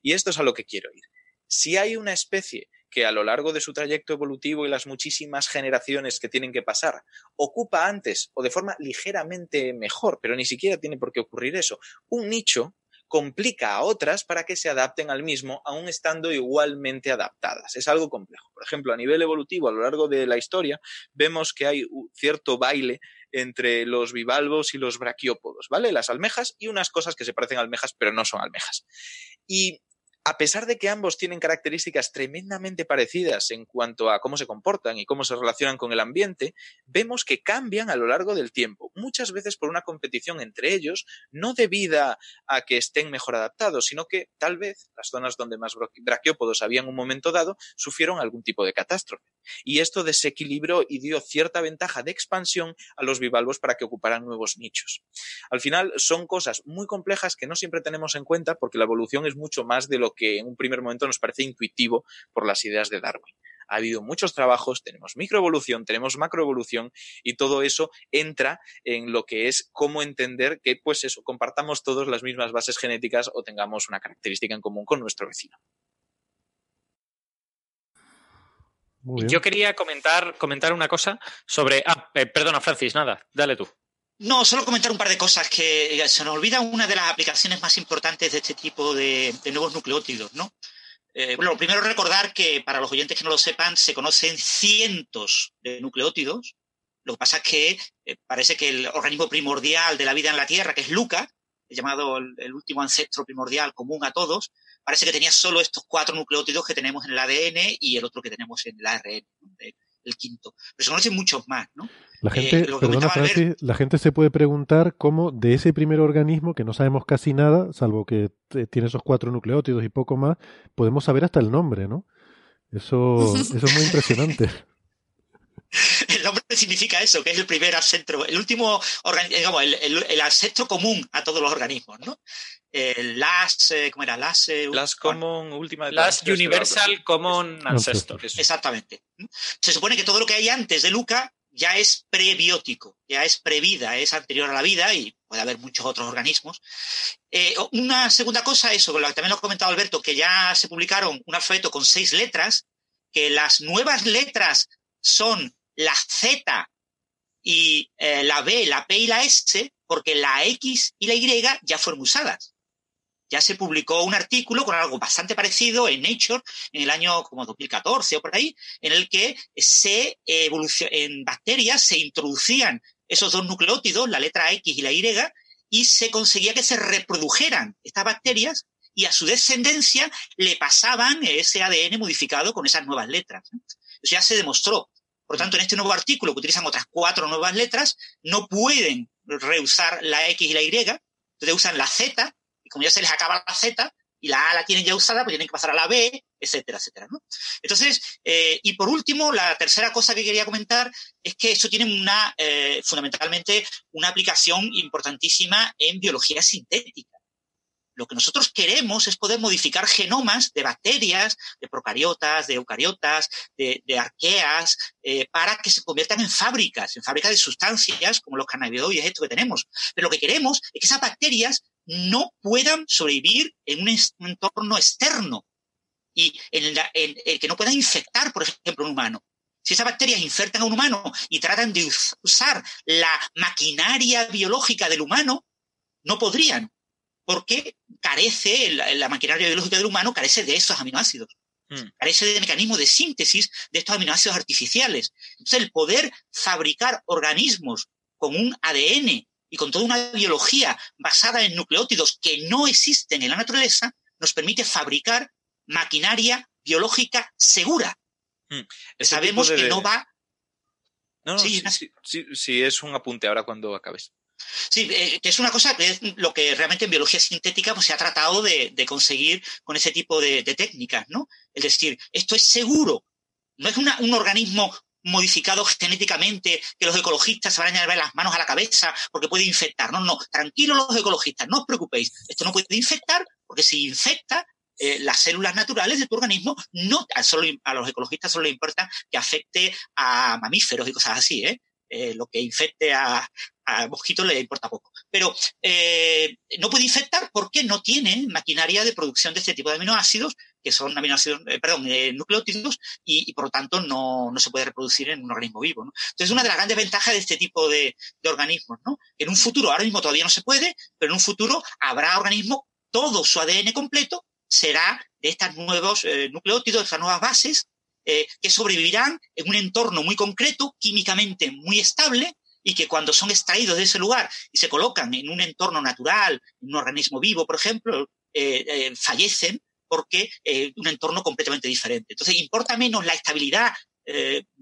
Y esto es a lo que quiero ir. Si hay una especie que a lo largo de su trayecto evolutivo y las muchísimas generaciones que tienen que pasar, ocupa antes o de forma ligeramente mejor, pero ni siquiera tiene por qué ocurrir eso, un nicho complica a otras para que se adapten al mismo, aun estando igualmente adaptadas. Es algo complejo. Por ejemplo, a nivel evolutivo, a lo largo de la historia, vemos que hay cierto baile entre los bivalvos y los braquiópodos, ¿vale? Las almejas y unas cosas que se parecen a almejas, pero no son almejas. Y a pesar de que ambos tienen características tremendamente parecidas en cuanto a cómo se comportan y cómo se relacionan con el ambiente, vemos que cambian a lo largo del tiempo, muchas veces por una competición entre ellos, no debida a que estén mejor adaptados, sino que tal vez las zonas donde más braquiópodos habían un momento dado sufrieron algún tipo de catástrofe. Y esto desequilibró y dio cierta ventaja de expansión a los bivalvos para que ocuparan nuevos nichos. Al final son cosas muy complejas que no siempre tenemos en cuenta porque la evolución es mucho más de lo que en un primer momento nos parece intuitivo por las ideas de Darwin. Ha habido muchos trabajos, tenemos microevolución, tenemos macroevolución y todo eso entra en lo que es cómo entender que, pues eso, compartamos todos las mismas bases genéticas o tengamos una característica en común con nuestro vecino. Yo quería comentar, comentar una cosa sobre. Ah, eh, perdona, Francis, nada, dale tú. No, solo comentar un par de cosas que se nos olvida una de las aplicaciones más importantes de este tipo de, nuevos nucleótidos, ¿no? Eh, bueno, primero recordar que para los oyentes que no lo sepan, se conocen cientos de nucleótidos. Lo que pasa es que eh, parece que el organismo primordial de la vida en la Tierra, que es Luca, llamado el, último ancestro primordial común a todos, parece que tenía solo estos cuatro nucleótidos que tenemos en el ADN y el otro que tenemos en el ARN, el quinto. Pero se conocen muchos más, ¿no? La eh, gente, perdona Francis, la gente se puede preguntar cómo de ese primer organismo, que no sabemos casi nada, salvo que tiene esos cuatro nucleótidos y poco más, podemos saber hasta el nombre, ¿no? Eso, eso es muy impresionante. El nombre significa eso, que es el primer ancestro, el último, digamos, el, el, ancestro común a todos los organismos, ¿no? El last, eh, ¿cómo era? Last, eh, last common, última Last Universal Common Ancestor. Exactamente. Se supone que todo lo que hay antes de Luca ya es prebiótico, ya es previda, es anterior a la vida y puede haber muchos otros organismos. Eh, una segunda cosa, eso, que también lo ha comentado Alberto, que ya se publicaron un alfabeto con seis letras, que las nuevas letras son la Z y eh, la B, la P y la S, porque la X y la Y ya fueron usadas ya se publicó un artículo con algo bastante parecido en Nature en el año como 2014 o por ahí, en el que se en bacterias se introducían esos dos nucleótidos, la letra X y la Y, y se conseguía que se reprodujeran estas bacterias y a su descendencia le pasaban ese ADN modificado con esas nuevas letras. Ya se demostró. Por lo tanto, en este nuevo artículo, que utilizan otras cuatro nuevas letras, no pueden reusar la X y la Y, entonces usan la Z, y como ya se les acaba la Z, y la A la tienen ya usada, pues tienen que pasar a la B, etcétera, etcétera. Entonces, eh, y por último, la tercera cosa que quería comentar es que eso tiene una, eh, fundamentalmente, una aplicación importantísima en biología sintética. Lo que nosotros queremos es poder modificar genomas de bacterias, de procariotas, de eucariotas, de, arqueas, eh, para que se conviertan en fábricas, en fábricas de sustancias como los cannabinoides, esto que tenemos. Pero lo que queremos es que esas bacterias no puedan sobrevivir en un, entorno externo y en, el que no puedan infectar, por ejemplo, un humano. Si esas bacterias infectan a un humano y tratan de usar la maquinaria biológica del humano, no podrían, porque carece, la, maquinaria biológica del humano carece de esos aminoácidos. Hmm. Carece de mecanismos de síntesis de estos aminoácidos artificiales. Entonces, el poder fabricar organismos con un ADN y con toda una biología basada en nucleótidos que no existen en la naturaleza, nos permite fabricar maquinaria biológica segura. Hmm. Sabemos que no va. No, sí, sí, es un apunte ahora cuando acabes. Sí, eh, que es una cosa que es lo que realmente en biología sintética pues, se ha tratado de, conseguir con ese tipo de, técnicas, ¿no? Es decir, esto es seguro. No es un organismo modificado genéticamente que los ecologistas se van a llevar las manos a la cabeza porque puede infectar. No, no, tranquilos los ecologistas, no os preocupéis. Esto no puede infectar porque si infecta, eh, las células naturales de tu organismo, no solo, a los ecologistas solo les importa que afecte a mamíferos y cosas así, ¿eh? Eh, lo que infecte a, a mosquitos le importa poco. Pero eh, no puede infectar porque no tiene maquinaria de producción de este tipo de aminoácidos, que son aminoácidos, eh, perdón, nucleótidos, y, por lo tanto no, se puede reproducir en un organismo vivo. ¿no? Entonces, una de las grandes ventajas de este tipo de, organismos, ¿no? En un futuro, ahora mismo todavía no se puede, pero en un futuro habrá organismos, todo su ADN completo será de estos nuevos nucleótidos, de estas nuevas bases, eh, que sobrevivirán en un entorno muy concreto, químicamente muy estable, y que cuando son extraídos de ese lugar y se colocan en un entorno natural, en un organismo vivo, por ejemplo, eh, eh, fallecen porque un entorno completamente diferente. Entonces, importa menos la estabilidad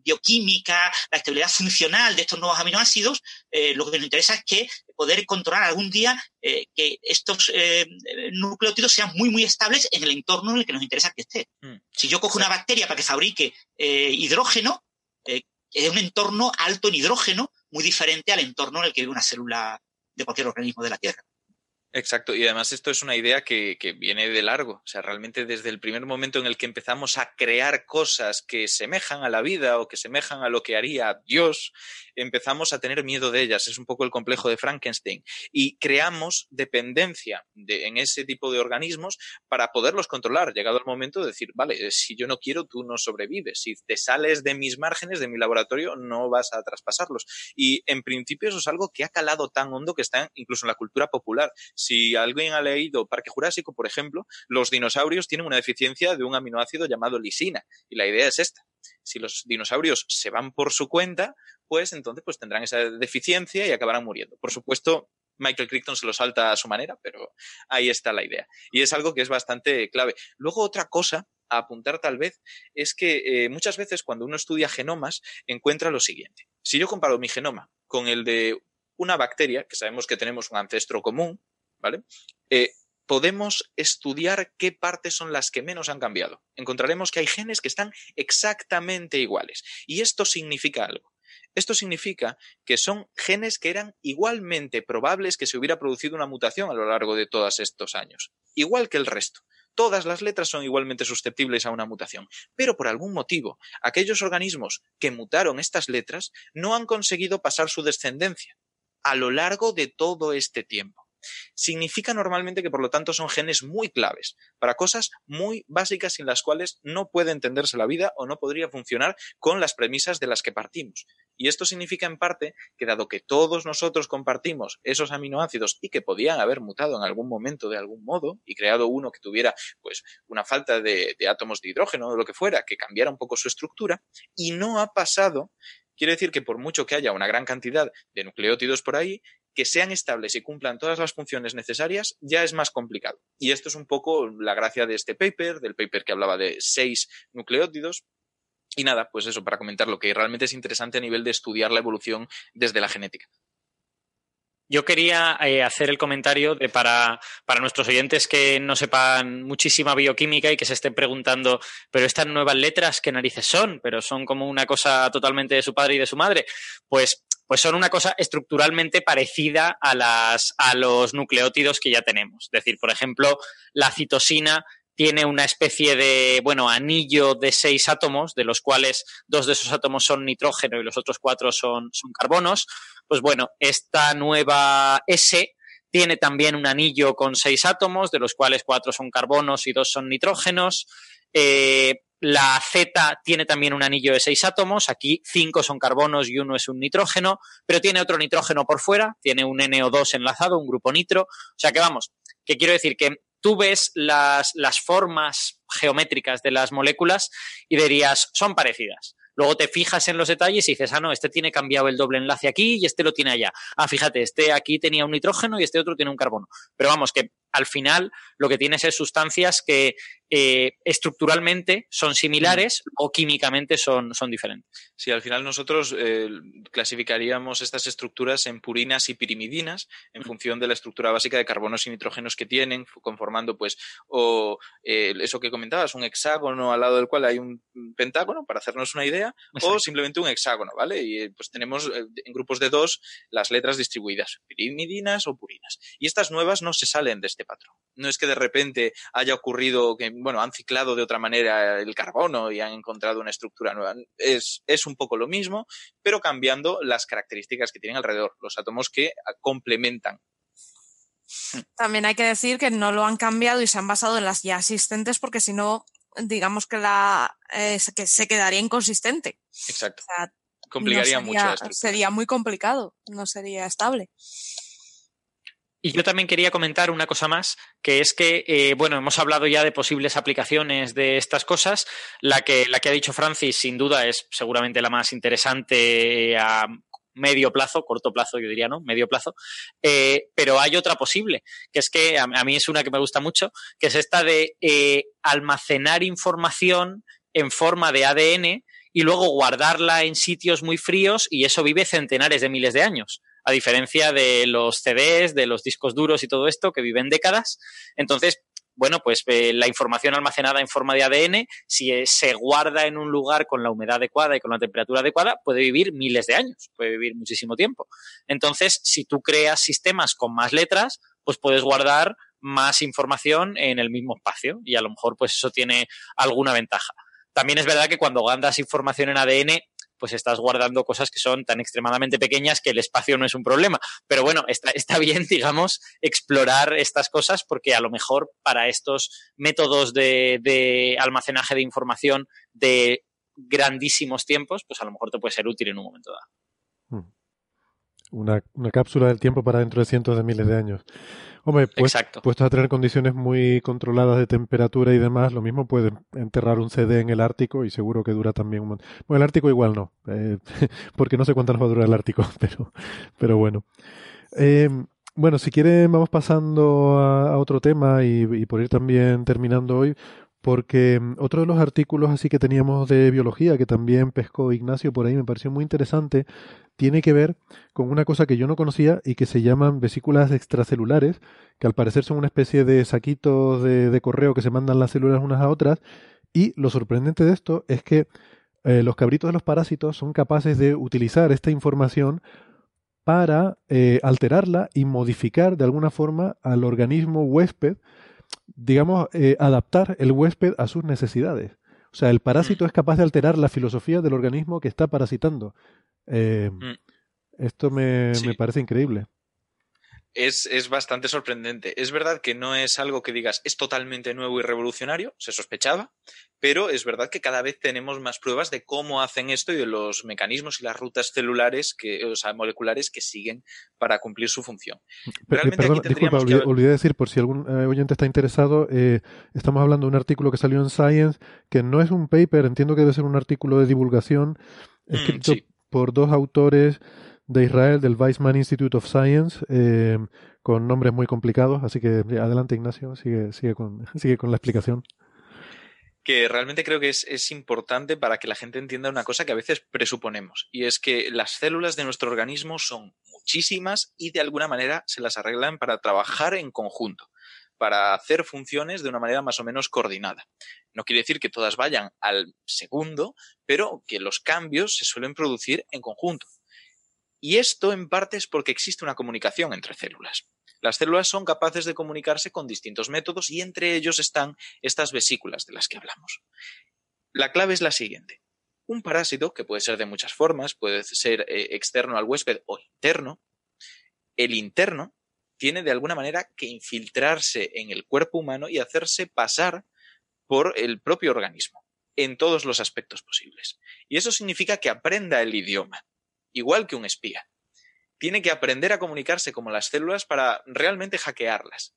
bioquímica, la estabilidad funcional de estos nuevos aminoácidos, lo que nos interesa es que poder controlar algún día que estos nucleótidos sean muy, muy estables en el entorno en el que nos interesa que esté. Mm. Si yo cojo una bacteria para que fabrique hidrógeno, es un entorno alto en hidrógeno, muy diferente al entorno en el que vive una célula de cualquier organismo de la Tierra. Exacto, y además esto es una idea que, viene de largo. O sea, realmente desde el primer momento en el que empezamos a crear cosas que semejan a la vida o que semejan a lo que haría Dios, empezamos a tener miedo de ellas. Es un poco el complejo de Frankenstein. Y creamos dependencia en ese tipo de organismos para poderlos controlar. Llegado el momento de decir, vale, si yo no quiero, tú no sobrevives. Si te sales de mis márgenes, de mi laboratorio, no vas a traspasarlos. Y en principio eso es algo que ha calado tan hondo que está incluso en la cultura popular si alguien ha leído Parque Jurásico, por ejemplo, los dinosaurios tienen una deficiencia de un aminoácido llamado lisina. Y la idea es esta. Si los dinosaurios se van por su cuenta, pues entonces pues tendrán esa deficiencia y acabarán muriendo. Por supuesto, Michael Crichton se lo salta a su manera, pero ahí está la idea. Y es algo que es bastante clave. Luego, otra cosa a apuntar tal vez es que eh, muchas veces cuando uno estudia genomas encuentra lo siguiente. Si yo comparo mi genoma con el de una bacteria, que sabemos que tenemos un ancestro común, ¿vale? Eh, podemos estudiar qué partes son las que menos han cambiado. Encontraremos que hay genes que están exactamente iguales. Y esto significa algo. Esto significa que son genes que eran igualmente probables que se hubiera producido una mutación a lo largo de todos estos años. Igual que el resto. Todas las letras son igualmente susceptibles a una mutación. Pero por algún motivo, aquellos organismos que mutaron estas letras no han conseguido pasar su descendencia a lo largo de todo este tiempo significa normalmente que por lo tanto son genes muy claves para cosas muy básicas sin las cuales no puede entenderse la vida o no podría funcionar con las premisas de las que partimos. Y esto significa en parte que dado que todos nosotros compartimos esos aminoácidos y que podían haber mutado en algún momento de algún modo y creado uno que tuviera pues una falta de, de átomos de hidrógeno o lo que fuera, que cambiara un poco su estructura, y no ha pasado Quiere decir que por mucho que haya una gran cantidad de nucleótidos por ahí, que sean estables y cumplan todas las funciones necesarias ya es más complicado. Y esto es un poco la gracia de este paper, del paper que hablaba de seis nucleótidos, y nada, pues eso, para comentar lo que realmente es interesante a nivel de estudiar la evolución desde la genética. Yo quería eh, hacer el comentario de para, para nuestros oyentes que no sepan muchísima bioquímica y que se estén preguntando, pero estas nuevas letras, ¿qué narices son? Pero son como una cosa totalmente de su padre y de su madre. Pues, pues son una cosa estructuralmente parecida a, las, a los nucleótidos que ya tenemos. Es decir, por ejemplo, la citosina tiene una especie de, bueno, anillo de seis átomos, de los cuales dos de esos átomos son nitrógeno y los otros cuatro son, son carbonos. Pues bueno, esta nueva S tiene también un anillo con seis átomos, de los cuales cuatro son carbonos y dos son nitrógenos. Eh, la Z tiene también un anillo de seis átomos, aquí cinco son carbonos y uno es un nitrógeno, pero tiene otro nitrógeno por fuera, tiene un NO2 enlazado, un grupo nitro. O sea que vamos, que quiero decir que tú ves las, las formas geométricas de las moléculas y dirías, son parecidas. Luego te fijas en los detalles y dices, ah, no, este tiene cambiado el doble enlace aquí y este lo tiene allá. Ah, fíjate, este aquí tenía un nitrógeno y este otro tiene un carbono. Pero vamos, que al final lo que tienes es sustancias que eh, estructuralmente son similares o químicamente son, son diferentes. Sí, al final nosotros eh, clasificaríamos estas estructuras en purinas y pirimidinas en función de la estructura básica de carbonos y nitrógenos que tienen, conformando pues o eh, eso que comentabas, un hexágono al lado del cual hay un pentágono, para hacernos una idea, o simplemente un hexágono, ¿vale? Y pues tenemos en grupos de dos las letras distribuidas, pirimidinas o purinas. Y estas nuevas no se salen de este patrón. No es que de repente haya ocurrido que bueno, han ciclado de otra manera el carbono y han encontrado una estructura nueva. Es, es un poco lo mismo, pero cambiando las características que tienen alrededor, los átomos que complementan también hay que decir que no lo han cambiado y se han basado en las ya existentes porque si no, digamos que la eh, que se quedaría inconsistente. Exacto. Complicaría mucho la Sería muy complicado, no sería estable. Y yo también quería comentar una cosa más, que es que, eh, bueno, hemos hablado ya de posibles aplicaciones de estas cosas. La que, la que ha dicho Francis, sin duda, es seguramente la más interesante a medio plazo, corto plazo yo diría, ¿no? Medio plazo. Eh, pero hay otra posible, que es que a, mí es una que me gusta mucho, que es esta de eh, almacenar información en forma de ADN y luego guardarla en sitios muy fríos y eso vive centenares de miles de años a diferencia de los CDs, de los discos duros y todo esto, que viven décadas. Entonces, bueno, pues eh, la información almacenada en forma de ADN, si eh, se guarda en un lugar con la humedad adecuada y con la temperatura adecuada, puede vivir miles de años, puede vivir muchísimo tiempo. Entonces, si tú creas sistemas con más letras, pues puedes guardar más información en el mismo espacio y a lo mejor pues eso tiene alguna ventaja. También es verdad que cuando guardas información en ADN, pues estás guardando cosas que son tan extremadamente pequeñas que el espacio no es un problema. Pero bueno, está, está bien, digamos, explorar estas cosas porque a lo mejor para estos métodos de, almacenaje de información de grandísimos tiempos, pues a lo mejor te puede ser útil en un momento dado. Hmm. Una, una cápsula del tiempo para dentro de cientos de miles de años. Hombre, pues, puestos a tener condiciones muy controladas de temperatura y demás, lo mismo puede enterrar un CD en el Ártico y seguro que dura también un montón. Bueno, el Ártico igual no, eh, porque no sé cuánto nos va a durar el Ártico, pero, pero bueno. Eh, bueno, si quieren vamos pasando a, otro tema y, y, por ir también terminando hoy, porque mm, otro de los artículos así que teníamos de biología, que también pescó Ignacio por ahí, me pareció muy interesante, tiene que ver con una cosa que yo no conocía y que se llaman vesículas extracelulares, que al parecer son una especie de saquitos de, correo que se mandan las células unas a otras, y lo sorprendente de esto es que eh, los cabritos de los parásitos son capaces de utilizar esta información para eh, alterarla y modificar de alguna forma al organismo huésped digamos, eh, adaptar el huésped a sus necesidades. O sea, el parásito mm. es capaz de alterar la filosofía del organismo que está parasitando. Eh, mm. Esto me, me parece increíble es, es, bastante sorprendente. Es verdad que no es algo que digas es totalmente nuevo y revolucionario, se sospechaba, pero es verdad que cada vez tenemos más pruebas de cómo hacen esto y de los mecanismos y las rutas celulares, que, o sea, moleculares que siguen para cumplir su función. perdón, disculpa, olvidé, decir, por si algún eh, oyente está interesado, eh, estamos hablando de un artículo que salió en Science, que no es un paper, entiendo que debe ser un artículo de divulgación, mm, escrito por dos autores de Israel, del Weizmann Institute of Science, eh, con nombres muy complicados. Así que adelante, Ignacio, sigue, sigue, con, sigue con la explicación que realmente creo que es, importante para que la gente entienda una cosa que a veces presuponemos, y es que las células de nuestro organismo son muchísimas y de alguna manera se las arreglan para trabajar en conjunto, para hacer funciones de una manera más o menos coordinada. No quiere decir que todas vayan al segundo, pero que los cambios se suelen producir en conjunto. Y esto en parte es porque existe una comunicación entre células. Las células son capaces de comunicarse con distintos métodos y entre ellos están estas vesículas de las que hablamos. La clave es la siguiente. Un parásito, que puede ser de muchas formas, puede ser eh, externo al huésped o interno, el interno tiene de alguna manera que infiltrarse en el cuerpo humano y hacerse pasar por el propio organismo, en todos los aspectos posibles. Y eso significa que aprenda el idioma, igual que un espía tiene que aprender a comunicarse como las células para realmente hackearlas.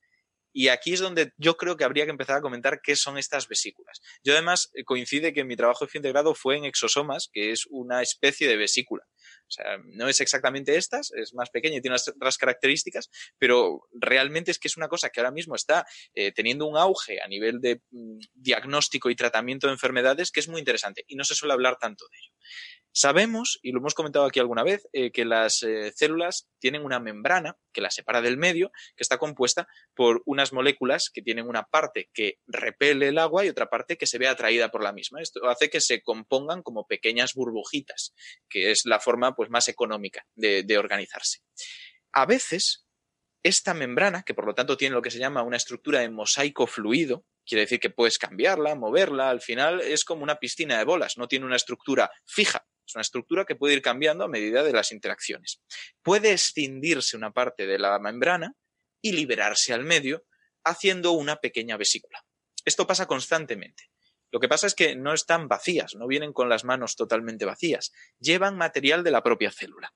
Y aquí es donde yo creo que habría que empezar a comentar qué son estas vesículas. Yo además eh, coincide que mi trabajo de fin de grado fue en exosomas, que es una especie de vesícula. O sea, no es exactamente estas, es más pequeña y tiene otras características, pero realmente es que es una cosa que ahora mismo está eh, teniendo un auge a nivel de mm, diagnóstico y tratamiento de enfermedades que es muy interesante y no se suele hablar tanto de ello. Sabemos, y lo hemos comentado aquí alguna vez, eh, que las eh, células tienen una membrana que las separa del medio, que está compuesta por unas moléculas que tienen una parte que repele el agua y otra parte que se ve atraída por la misma. Esto hace que se compongan como pequeñas burbujitas, que es la forma pues, más económica de organizarse. A veces, esta membrana, que por lo tanto tiene lo que se llama una estructura de mosaico fluido, quiere decir que puedes cambiarla, moverla, al final es como una piscina de bolas, no tiene una estructura fija, es una estructura que puede ir cambiando a medida de las interacciones. Puede escindirse una parte de la membrana y liberarse al medio, haciendo una pequeña vesícula. Esto pasa constantemente. Lo que pasa es que no están vacías, no vienen con las manos totalmente vacías, llevan material de la propia célula.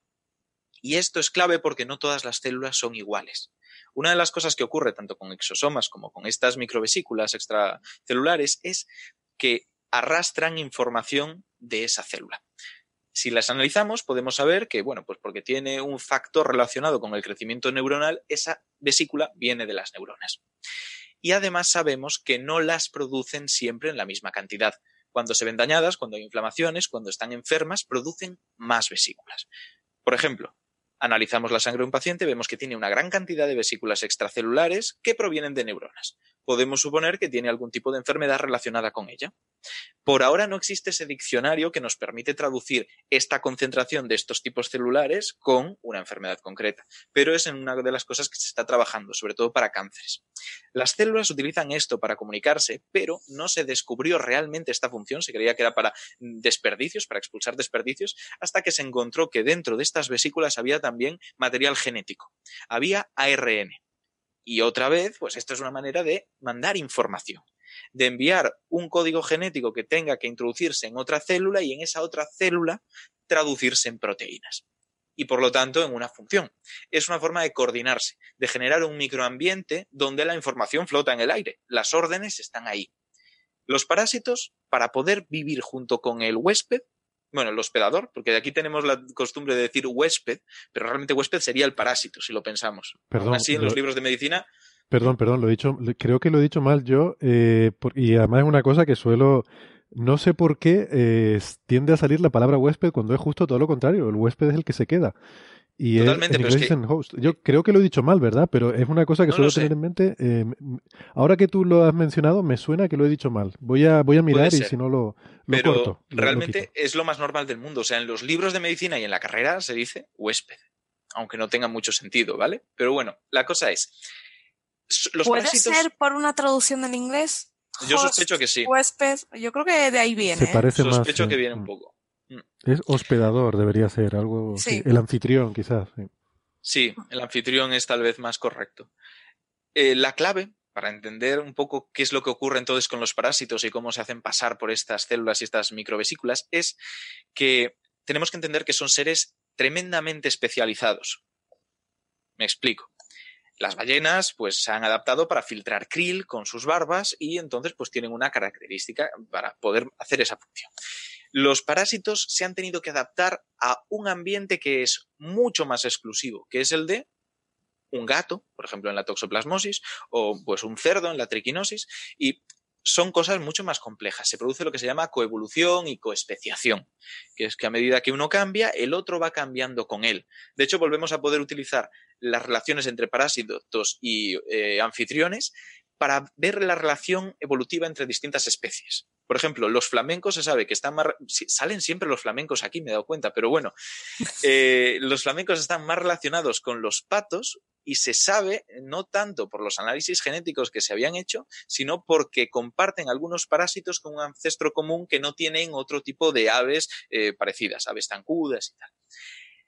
Y esto es clave porque no todas las células son iguales. Una de las cosas que ocurre tanto con exosomas como con estas microvesículas extracelulares es que arrastran información de esa célula. Si las analizamos, podemos saber que, bueno, pues porque tiene un factor relacionado con el crecimiento neuronal, esa vesícula viene de las neuronas. Y además sabemos que no las producen siempre en la misma cantidad. Cuando se ven dañadas, cuando hay inflamaciones, cuando están enfermas, producen más vesículas. Por ejemplo, analizamos la sangre de un paciente, vemos que tiene una gran cantidad de vesículas extracelulares que provienen de neuronas podemos suponer que tiene algún tipo de enfermedad relacionada con ella. Por ahora no existe ese diccionario que nos permite traducir esta concentración de estos tipos celulares con una enfermedad concreta, pero es una de las cosas que se está trabajando, sobre todo para cánceres. Las células utilizan esto para comunicarse, pero no se descubrió realmente esta función, se creía que era para desperdicios, para expulsar desperdicios, hasta que se encontró que dentro de estas vesículas había también material genético, había ARN. Y otra vez, pues esto es una manera de mandar información, de enviar un código genético que tenga que introducirse en otra célula y en esa otra célula traducirse en proteínas. Y por lo tanto en una función. Es una forma de coordinarse, de generar un microambiente donde la información flota en el aire. Las órdenes están ahí. Los parásitos, para poder vivir junto con el huésped, bueno, el hospedador, porque aquí tenemos la costumbre de decir huésped, pero realmente huésped sería el parásito, si lo pensamos. Perdón, así en los libros de medicina. Perdón, perdón, lo he dicho, creo que lo he dicho mal yo, eh, y además es una cosa que suelo, no sé por qué eh, tiende a salir la palabra huésped cuando es justo todo lo contrario, el huésped es el que se queda. Y Totalmente, host. Yo creo que lo he dicho mal, ¿verdad? Pero es una cosa que suelo tener en mente. Eh, ahora que tú lo has mencionado, me suena que lo he dicho mal. Voy a, voy a mirar y si no lo, Pero realmente es lo más normal del mundo. O sea, en los libros de medicina y en la carrera se dice huésped, aunque no tenga mucho sentido, ¿vale? Pero bueno, la cosa es. ¿Puede ser por una traducción del inglés? Yo sospecho que sí. Huésped, yo creo que de ahí viene. Se parece ¿eh? Sospecho que viene un poco. Es hospedador, debería ser algo. el anfitrión, quizás. Sí. el anfitrión es tal vez más correcto. Eh, la clave para entender un poco qué es lo que ocurre entonces con los parásitos y cómo se hacen pasar por estas células y estas microvesículas es que tenemos que entender que son seres tremendamente especializados. Me explico. Las ballenas pues se han adaptado para filtrar krill con sus barbas y entonces pues tienen una característica para poder hacer esa función. Los parásitos se han tenido que adaptar a un ambiente que es mucho más exclusivo, que es el de un gato, por ejemplo, en la toxoplasmosis, o pues un cerdo en la triquinosis, y son cosas mucho más complejas. Se produce lo que se llama coevolución y coespeciación, que es que a medida que uno cambia, el otro va cambiando con él. De hecho, volvemos a poder utilizar las relaciones entre parásitos y eh, anfitriones para ver la relación evolutiva entre distintas especies. Por ejemplo, los flamencos se sabe que están más. Salen siempre los flamencos aquí, me he dado cuenta, pero bueno. Eh, los flamencos están más relacionados con los patos y se sabe no tanto por los análisis genéticos que se habían hecho, sino porque comparten algunos parásitos con un ancestro común que no tienen otro tipo de aves eh, parecidas, aves tancudas y tal.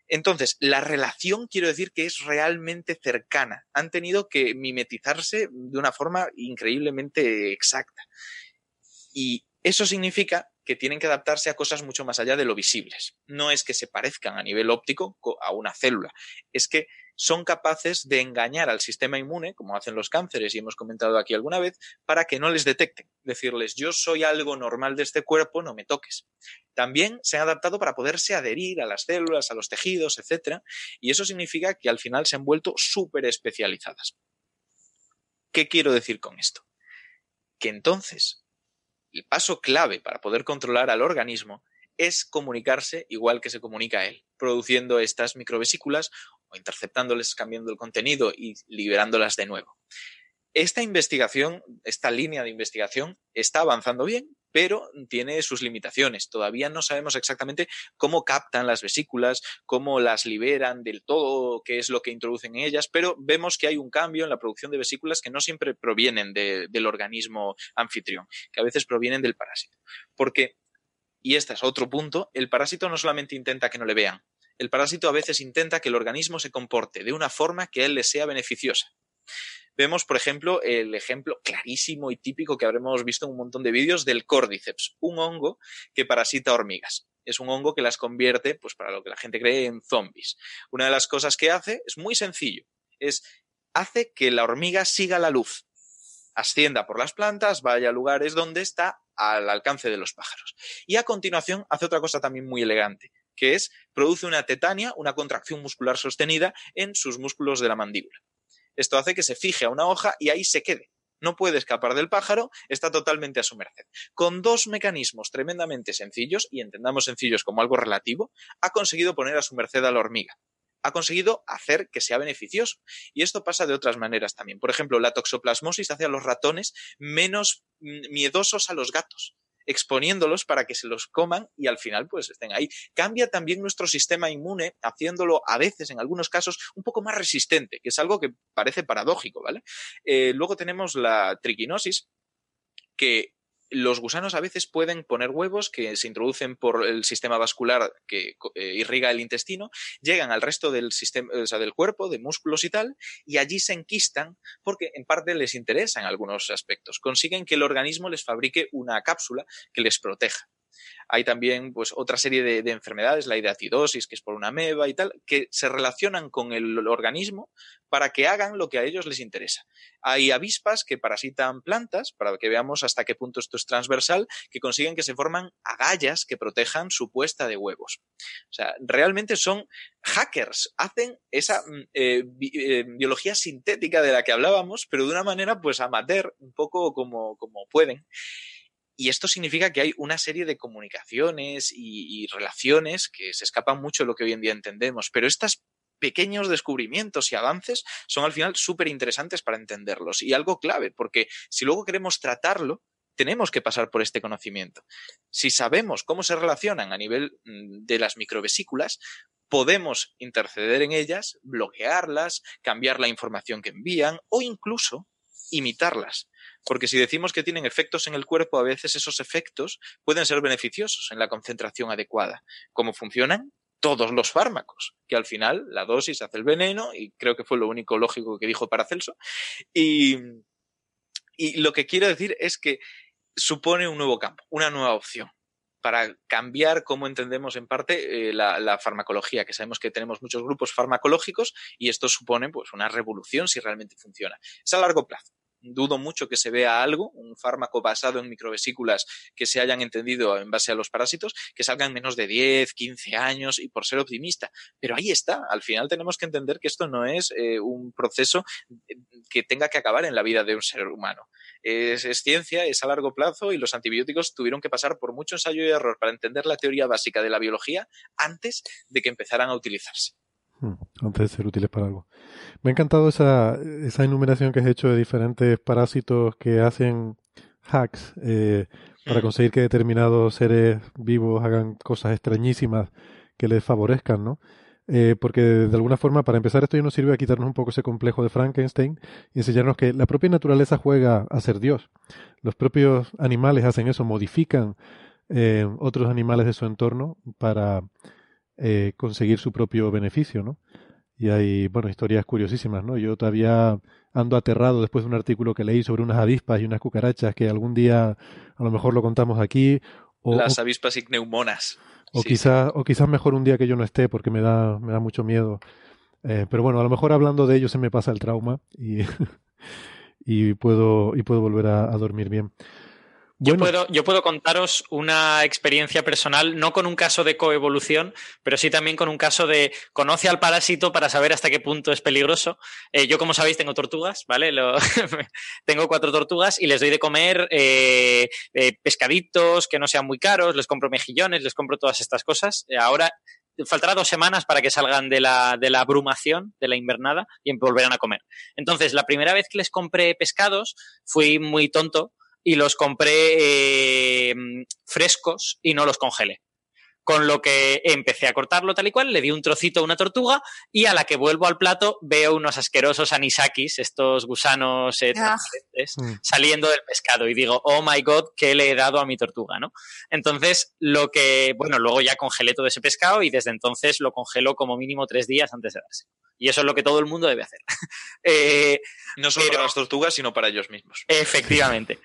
Entonces, la relación quiero decir que es realmente cercana. Han tenido que mimetizarse de una forma increíblemente exacta. Y eso significa que tienen que adaptarse a cosas mucho más allá de lo visibles. No es que se parezcan a nivel óptico a una célula, es que son capaces de engañar al sistema inmune, como hacen los cánceres y hemos comentado aquí alguna vez, para que no les detecten. Decirles, yo soy algo normal de este cuerpo, no me toques. También se han adaptado para poderse adherir a las células, a los tejidos, etc. Y eso significa que al final se han vuelto súper especializadas. ¿Qué quiero decir con esto? Que entonces, el paso clave para poder controlar al organismo es comunicarse igual que se comunica él, produciendo estas microvesículas o interceptándoles, cambiando el contenido y liberándolas de nuevo. Esta investigación, esta línea de investigación está avanzando bien, pero tiene sus limitaciones. Todavía no sabemos exactamente cómo captan las vesículas, cómo las liberan del todo, qué es lo que introducen en ellas, pero vemos que hay un cambio en la producción de vesículas que no siempre provienen del organismo anfitrión, que a veces provienen del parásito. Porque, y este es otro punto, el parásito no solamente intenta que no le vean, el parásito a veces intenta que el organismo se comporte de una forma que a él le sea beneficiosa. Vemos, por ejemplo, el ejemplo clarísimo y típico que habremos visto en un montón de vídeos del Cordyceps, un hongo que parasita hormigas. Es un hongo que las convierte, pues para lo que la gente cree, en zombies. Una de las cosas que hace es muy sencillo, es hace que la hormiga siga la luz, ascienda por las plantas, vaya a lugares donde está al alcance de los pájaros. Y a continuación hace otra cosa también muy elegante, que es produce una tetania, una contracción muscular sostenida en sus músculos de la mandíbula. Esto hace que se fije a una hoja y ahí se quede. No puede escapar del pájaro, está totalmente a su merced. Con dos mecanismos tremendamente sencillos, y entendamos sencillos como algo relativo, ha conseguido poner a su merced a la hormiga. Ha conseguido hacer que sea beneficioso. Y esto pasa de otras maneras también. Por ejemplo, la toxoplasmosis hace a los ratones menos mm, miedosos a los gatos exponiéndolos para que se los coman y al final pues estén ahí. Cambia también nuestro sistema inmune, haciéndolo a veces, en algunos casos, un poco más resistente, que es algo que parece paradójico, ¿vale? Eh, luego tenemos la triquinosis, que los gusanos a veces pueden poner huevos que se introducen por el sistema vascular que eh, irriga el intestino, llegan al resto del sistema, del cuerpo, de músculos y tal, y allí se enquistan porque en parte les interesa en algunos aspectos. Consiguen que el organismo les fabrique una cápsula que les proteja. Hay también pues, otra serie de, enfermedades, la hidratidosis, que es por una meba y tal, que se relacionan con el organismo para que hagan lo que a ellos les interesa. Hay avispas que parasitan plantas, para que veamos hasta qué punto esto es transversal, que consiguen que se forman agallas que protejan su puesta de huevos. O sea, realmente son hackers, hacen esa mm, eh, eh, biología sintética de la que hablábamos, pero de una manera pues amateur, un poco como, como pueden. Y esto significa que hay una serie de comunicaciones y, relaciones que se escapan mucho de lo que hoy en día entendemos, pero estos pequeños descubrimientos y avances son al final súper interesantes para entenderlos y algo clave, porque si luego queremos tratarlo, tenemos que pasar por este conocimiento. Si sabemos cómo se relacionan a nivel mm, de las microvesículas, podemos interceder en ellas, bloquearlas, cambiar la información que envían o incluso imitarlas. Porque si decimos que tienen efectos en el cuerpo, a veces esos efectos pueden ser beneficiosos en la concentración adecuada. ¿Cómo funcionan? Todos los fármacos, que al final la dosis hace el veneno, y creo que fue lo único lógico que dijo Paracelso. Y, y lo que quiero decir es que supone un nuevo campo, una nueva opción para cambiar cómo entendemos en parte eh, la, farmacología, que sabemos que tenemos muchos grupos farmacológicos y esto supone pues una revolución si realmente funciona. Es a largo plazo. Dudo mucho que se vea algo, un fármaco basado en microvesículas que se hayan entendido en base a los parásitos, que salgan menos de 10, 15 años y por ser optimista. Pero ahí está, al final tenemos que entender que esto no es eh, un proceso eh, que tenga que acabar en la vida de un ser humano. Es, es, ciencia, es a largo plazo y los antibióticos tuvieron que pasar por mucho ensayo y error para entender la teoría básica de la biología antes de que empezaran a utilizarse. Hmm, antes de ser útiles para algo. Me ha encantado esa, esa enumeración que has hecho de diferentes parásitos que hacen hacks eh, para hmm. conseguir que determinados seres vivos hagan cosas extrañísimas que les favorezcan, ¿no? Eh, porque de alguna forma, para empezar, esto ya nos sirve a quitarnos un poco ese complejo de Frankenstein y enseñarnos que la propia naturaleza juega a ser Dios. Los propios animales hacen eso, modifican eh, otros animales de su entorno para eh, conseguir su propio beneficio, ¿no? Y hay, bueno, historias curiosísimas, ¿no? Yo todavía ando aterrado después de un artículo que leí sobre unas avispas y unas cucarachas que algún día a lo mejor lo contamos aquí. O, Las avispas igneumonas. O, quizás, o quizás mejor un día que yo no esté porque me da, me da mucho miedo. Eh, pero bueno, a lo mejor hablando de ello se me pasa el trauma y, y, puedo, y puedo volver a dormir bien. Yo, puedo, yo puedo contaros una experiencia personal, no con un caso de coevolución, pero sí también con un caso de conoce al parásito para saber hasta qué punto es peligroso. Eh, yo, como sabéis, tengo tortugas, ¿vale? tengo cuatro tortugas y les doy de comer eh, eh, pescaditos que no sean muy caros, les compro mejillones, les compro todas estas cosas. ahora faltará dos semanas para que salgan de la, de la abrumación, de la invernada, y volverán a comer. Entonces, la primera vez que les compré pescados, fui muy tonto y los compré eh, frescos y no los congelé. Con lo que empecé a cortarlo tal y cual, le di un trocito a una tortuga y a la que vuelvo al plato veo unos asquerosos anisakis, estos gusanos eh, ah. mm. saliendo del pescado y digo, oh my god, ¿qué le he dado a mi tortuga? ¿no? Entonces, lo que, bueno, luego ya congelé todo ese pescado y desde entonces lo congelo como mínimo tres días antes de darse. Y eso es lo que todo el mundo debe hacer. Eh, no solo para las tortugas, sino para ellos mismos. Efectivamente.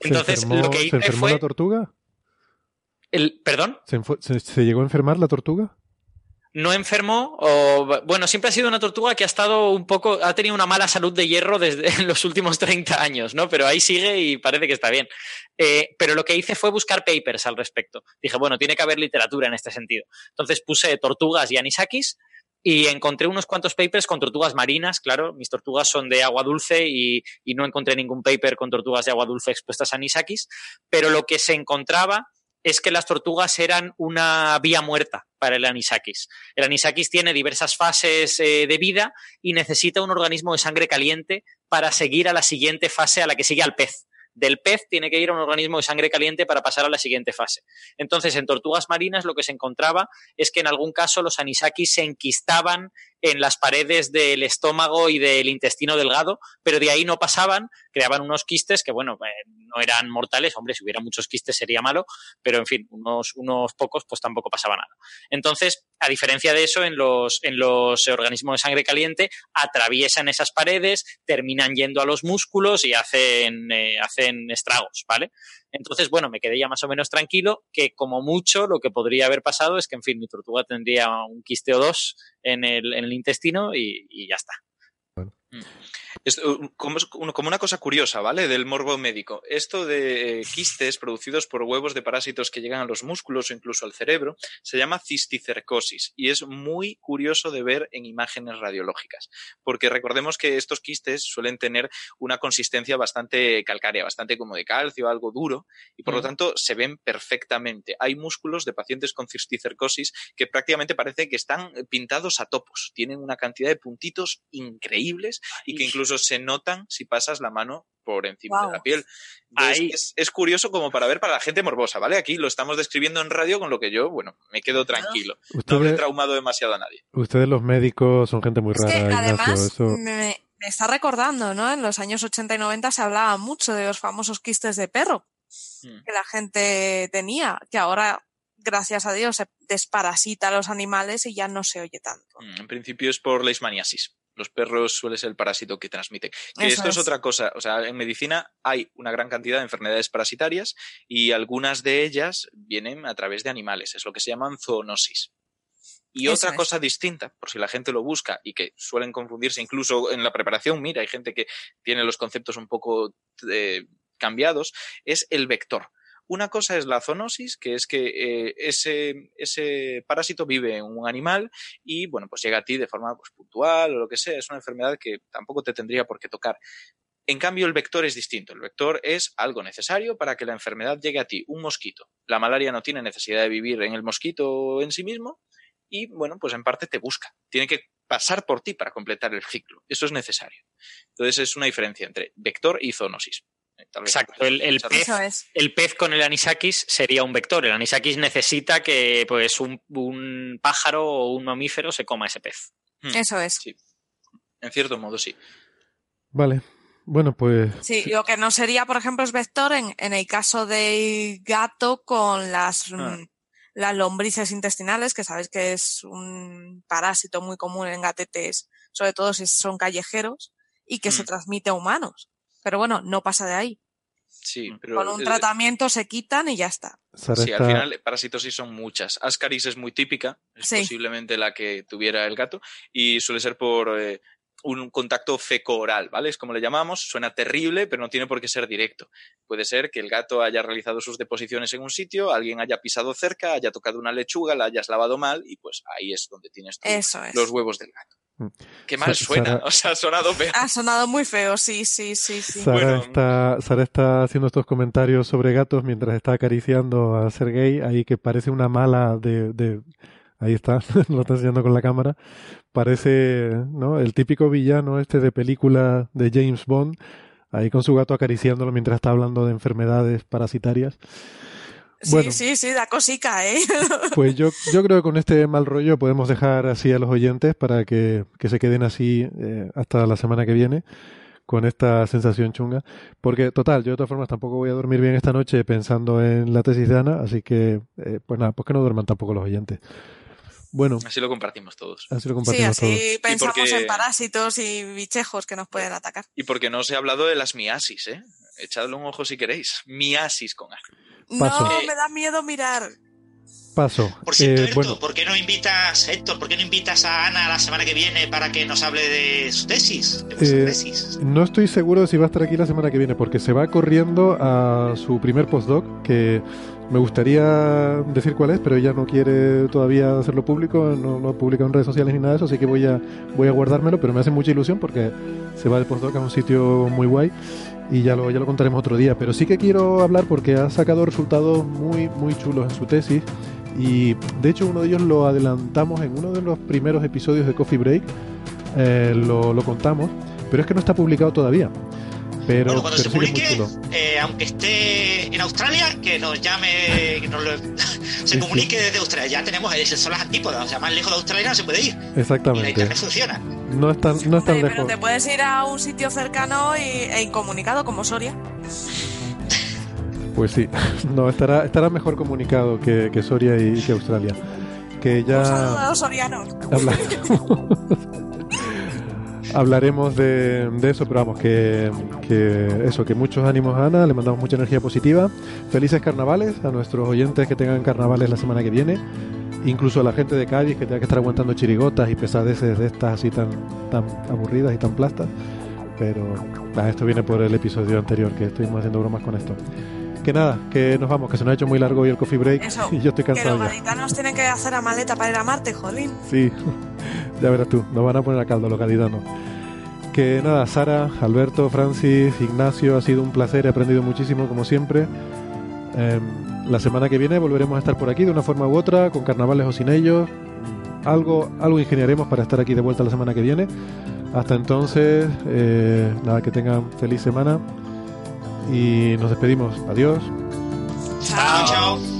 Entonces, lo que hice ¿Se enfermó fue... la tortuga? El, ¿Perdón? ¿Se, llegó a enfermar la tortuga? no enfermó o bueno, siempre ha sido una tortuga que ha estado un poco, ha tenido una mala salud de hierro desde los últimos 30 años, ¿no? Pero ahí sigue y parece que está bien. Eh, pero lo que hice fue buscar papers al respecto. Dije, bueno, tiene que haber literatura en este sentido. Entonces puse tortugas y anisakis y encontré unos cuantos papers con tortugas marinas, claro, mis tortugas son de agua dulce y, no encontré ningún paper con tortugas de agua dulce expuestas a anisakis, pero lo que se encontraba es que las tortugas eran una vía muerta para el anisakis. El anisakis tiene diversas fases eh, de vida y necesita un organismo de sangre caliente para seguir a la siguiente fase a la que sigue al pez del pez tiene que ir a un organismo de sangre caliente para pasar a la siguiente fase. Entonces, en tortugas marinas lo que se encontraba es que en algún caso los anisakis se enquistaban en las paredes del estómago y del intestino delgado, pero de ahí no pasaban, creaban unos quistes que, bueno, eh, no eran mortales, hombre, si hubiera muchos quistes sería malo, pero en fin, unos, unos pocos, pues tampoco pasaba nada. Entonces, a diferencia de eso, en los, en los organismos de sangre caliente atraviesan esas paredes, terminan yendo a los músculos y hacen, eh, hacen estragos, ¿vale? Entonces, bueno, me quedé ya más o menos tranquilo que como mucho lo que podría haber pasado es que, en fin, mi tortuga tendría un quiste o dos en el, en el intestino y, y ya está. Mm. Como, una cosa curiosa, ¿vale? Del morbo médico. Esto de eh, quistes producidos por huevos de parásitos que llegan a los músculos o incluso al cerebro se llama cisticercosis y es muy curioso de ver en imágenes radiológicas. Porque recordemos que estos quistes suelen tener una consistencia bastante calcárea, bastante como de calcio, algo duro y por lo mm. tanto se ven perfectamente. Hay músculos de pacientes con cisticercosis que prácticamente parece que están pintados a topos. Tienen una cantidad de puntitos increíbles y que incluso se notan si pasas la mano por encima de la piel. es, curioso como para ver para la gente morbosa, ¿vale? Aquí lo estamos describiendo en radio con lo que yo, bueno, me quedo tranquilo. no he traumado demasiado a nadie. Ustedes los médicos son gente muy rara, además, me, está recordando, ¿no? En los años 80 y 90 se hablaba mucho de los famosos quistes de perro hmm. que la gente tenía, que ahora gracias a Dios, se desparasita a los animales y ya no se oye tanto. Hmm, en principio es por leishmaniasis. Los perros suele ser el parásito que transmiten. Que esto es. otra cosa. O sea, en medicina hay una gran cantidad de enfermedades parasitarias y algunas de ellas vienen a través de animales. Es lo que se llaman zoonosis. Y otra cosa distinta, por si la gente lo busca y que suelen confundirse incluso en la preparación, mira, hay gente que tiene los conceptos un poco eh, cambiados, es el vector. Una cosa es la zoonosis, que es que eh, ese, parásito vive en un animal y, bueno, pues llega a ti de forma pues, puntual o lo que sea. Es una enfermedad que tampoco te tendría por qué tocar. En cambio, el vector es distinto. El vector es algo necesario para que la enfermedad llegue a ti. Un mosquito. La malaria no tiene necesidad de vivir en el mosquito en sí mismo y, bueno, pues en parte te busca. Tiene que pasar por ti para completar el ciclo. Eso es necesario. Entonces es una diferencia entre vector y zoonosis. Exacto, el, pez, con el anisakis sería un vector. El anisakis necesita que pues un, pájaro o un mamífero se coma ese pez. Hmm. Eso es. Sí. En cierto modo, sí. Vale. Bueno, pues. Sí, lo que no sería, por ejemplo, es vector en, el caso del gato con las, ah. mm, las lombrices intestinales, que sabéis que es un parásito muy común en gatetes, sobre todo si son callejeros, y que se hmm. transmite a humanos. Pero bueno, no pasa de ahí. Sí, pero Con un tratamiento se quitan y ya está. Sí, al final parasitosis son muchas. Ascaris es muy típica, es posiblemente la que tuviera el gato, y suele ser por eh, un contacto feco-oral, ¿vale? Es como le llamamos, suena terrible, pero no tiene por qué ser directo. Puede ser que el gato haya realizado sus deposiciones en un sitio, alguien haya pisado cerca, haya tocado una lechuga, la hayas lavado mal, y pues ahí es donde tienes los huevos del gato. Qué mal suena, o sea, ha sonado feo. Ha sonado muy feo, sí, sí, sí, sí. Sara, está, Sara está haciendo estos comentarios sobre gatos mientras está acariciando a Sergei, ahí que parece una mala de... de... Ahí está, lo está enseñando con la cámara. Parece, ¿no? El típico villano este de película de James Bond, ahí con su gato acariciándolo mientras está hablando de enfermedades parasitarias. Sí, sí, sí, da cosica, ¿eh? Pues yo, yo creo que con este mal rollo podemos dejar así a los oyentes para que, se queden así eh, hasta la semana que viene con esta sensación chunga. Porque, total, yo de todas formas tampoco voy a dormir bien esta noche pensando en la tesis de Ana, así que, eh, pues nada, pues que no duerman tampoco los oyentes. Bueno. Así lo compartimos todos. Así lo compartimos sí, así pensamos en parásitos y bichejos que nos pueden atacar. Y porque no os he hablado de las miasis, ¿eh? Echadle un ojo si queréis. Miasis con A. No, me da miedo mirar. Paso. Por cierto, eh, bueno. ¿por qué no invitas, Héctor, por qué no invitas a Ana la semana que viene para que nos hable de su tesis? De eh, No estoy seguro de si va a estar aquí la semana que viene, porque se va corriendo a su primer postdoc, que me gustaría decir cuál es, pero ella no quiere todavía hacerlo público, no lo publica en redes sociales ni nada de eso, así que voy a, voy a guardármelo, pero me hace mucha ilusión porque se va de postdoc a un sitio muy guay y ya lo, ya lo contaremos otro día. Pero sí que quiero hablar porque ha sacado resultados muy, muy chulos en su tesis. Y de hecho uno de ellos lo adelantamos en uno de los primeros episodios de Coffee Break. Eh, lo, lo contamos, pero es que no está publicado todavía. Pero, cuando se publique, eh, aunque esté en Australia, que nos llame, que nos se comunique desde Australia. Ya tenemos, son las antípodas, o sea, más lejos de Australia no se puede ir. Exactamente. Y la internet funciona. No es tan, no es tan lejos. Pero te puedes ir a un sitio cercano y, e incomunicado como Soria. Pues sí, no, estará, estará mejor comunicado que, que Soria y que Australia. Que ya. Un saludo a los sorianos. hablaremos de, eso, pero vamos, que, eso, que muchos ánimos Ana, le mandamos mucha energía positiva. Felices carnavales a nuestros oyentes que tengan carnavales la semana que viene, incluso a la gente de Cádiz que tenga que estar aguantando chirigotas y pesadeces de estas así tan, tan aburridas y tan plastas. Pero esto viene por el episodio anterior, que estuvimos haciendo bromas con esto. Que nada, que nos vamos, que se nos ha hecho muy largo hoy el coffee break y yo estoy cansado. Que los gaditanos tienen que hacer a maleta para ir a Marte, jolín. Sí, ya verás tú, nos van a poner a caldo los gaditanos. Que nada, Sara, Alberto, Francis, Ignacio, ha sido un placer, he aprendido muchísimo como siempre. Em, la semana que viene volveremos a estar por aquí de una forma u otra, con carnavales o sin ellos. Algo, algo ingeniaremos para estar aquí de vuelta la semana que viene. Hasta entonces, eh, nada, que tengan feliz semana y nos despedimos. Adiós. Chao, chao.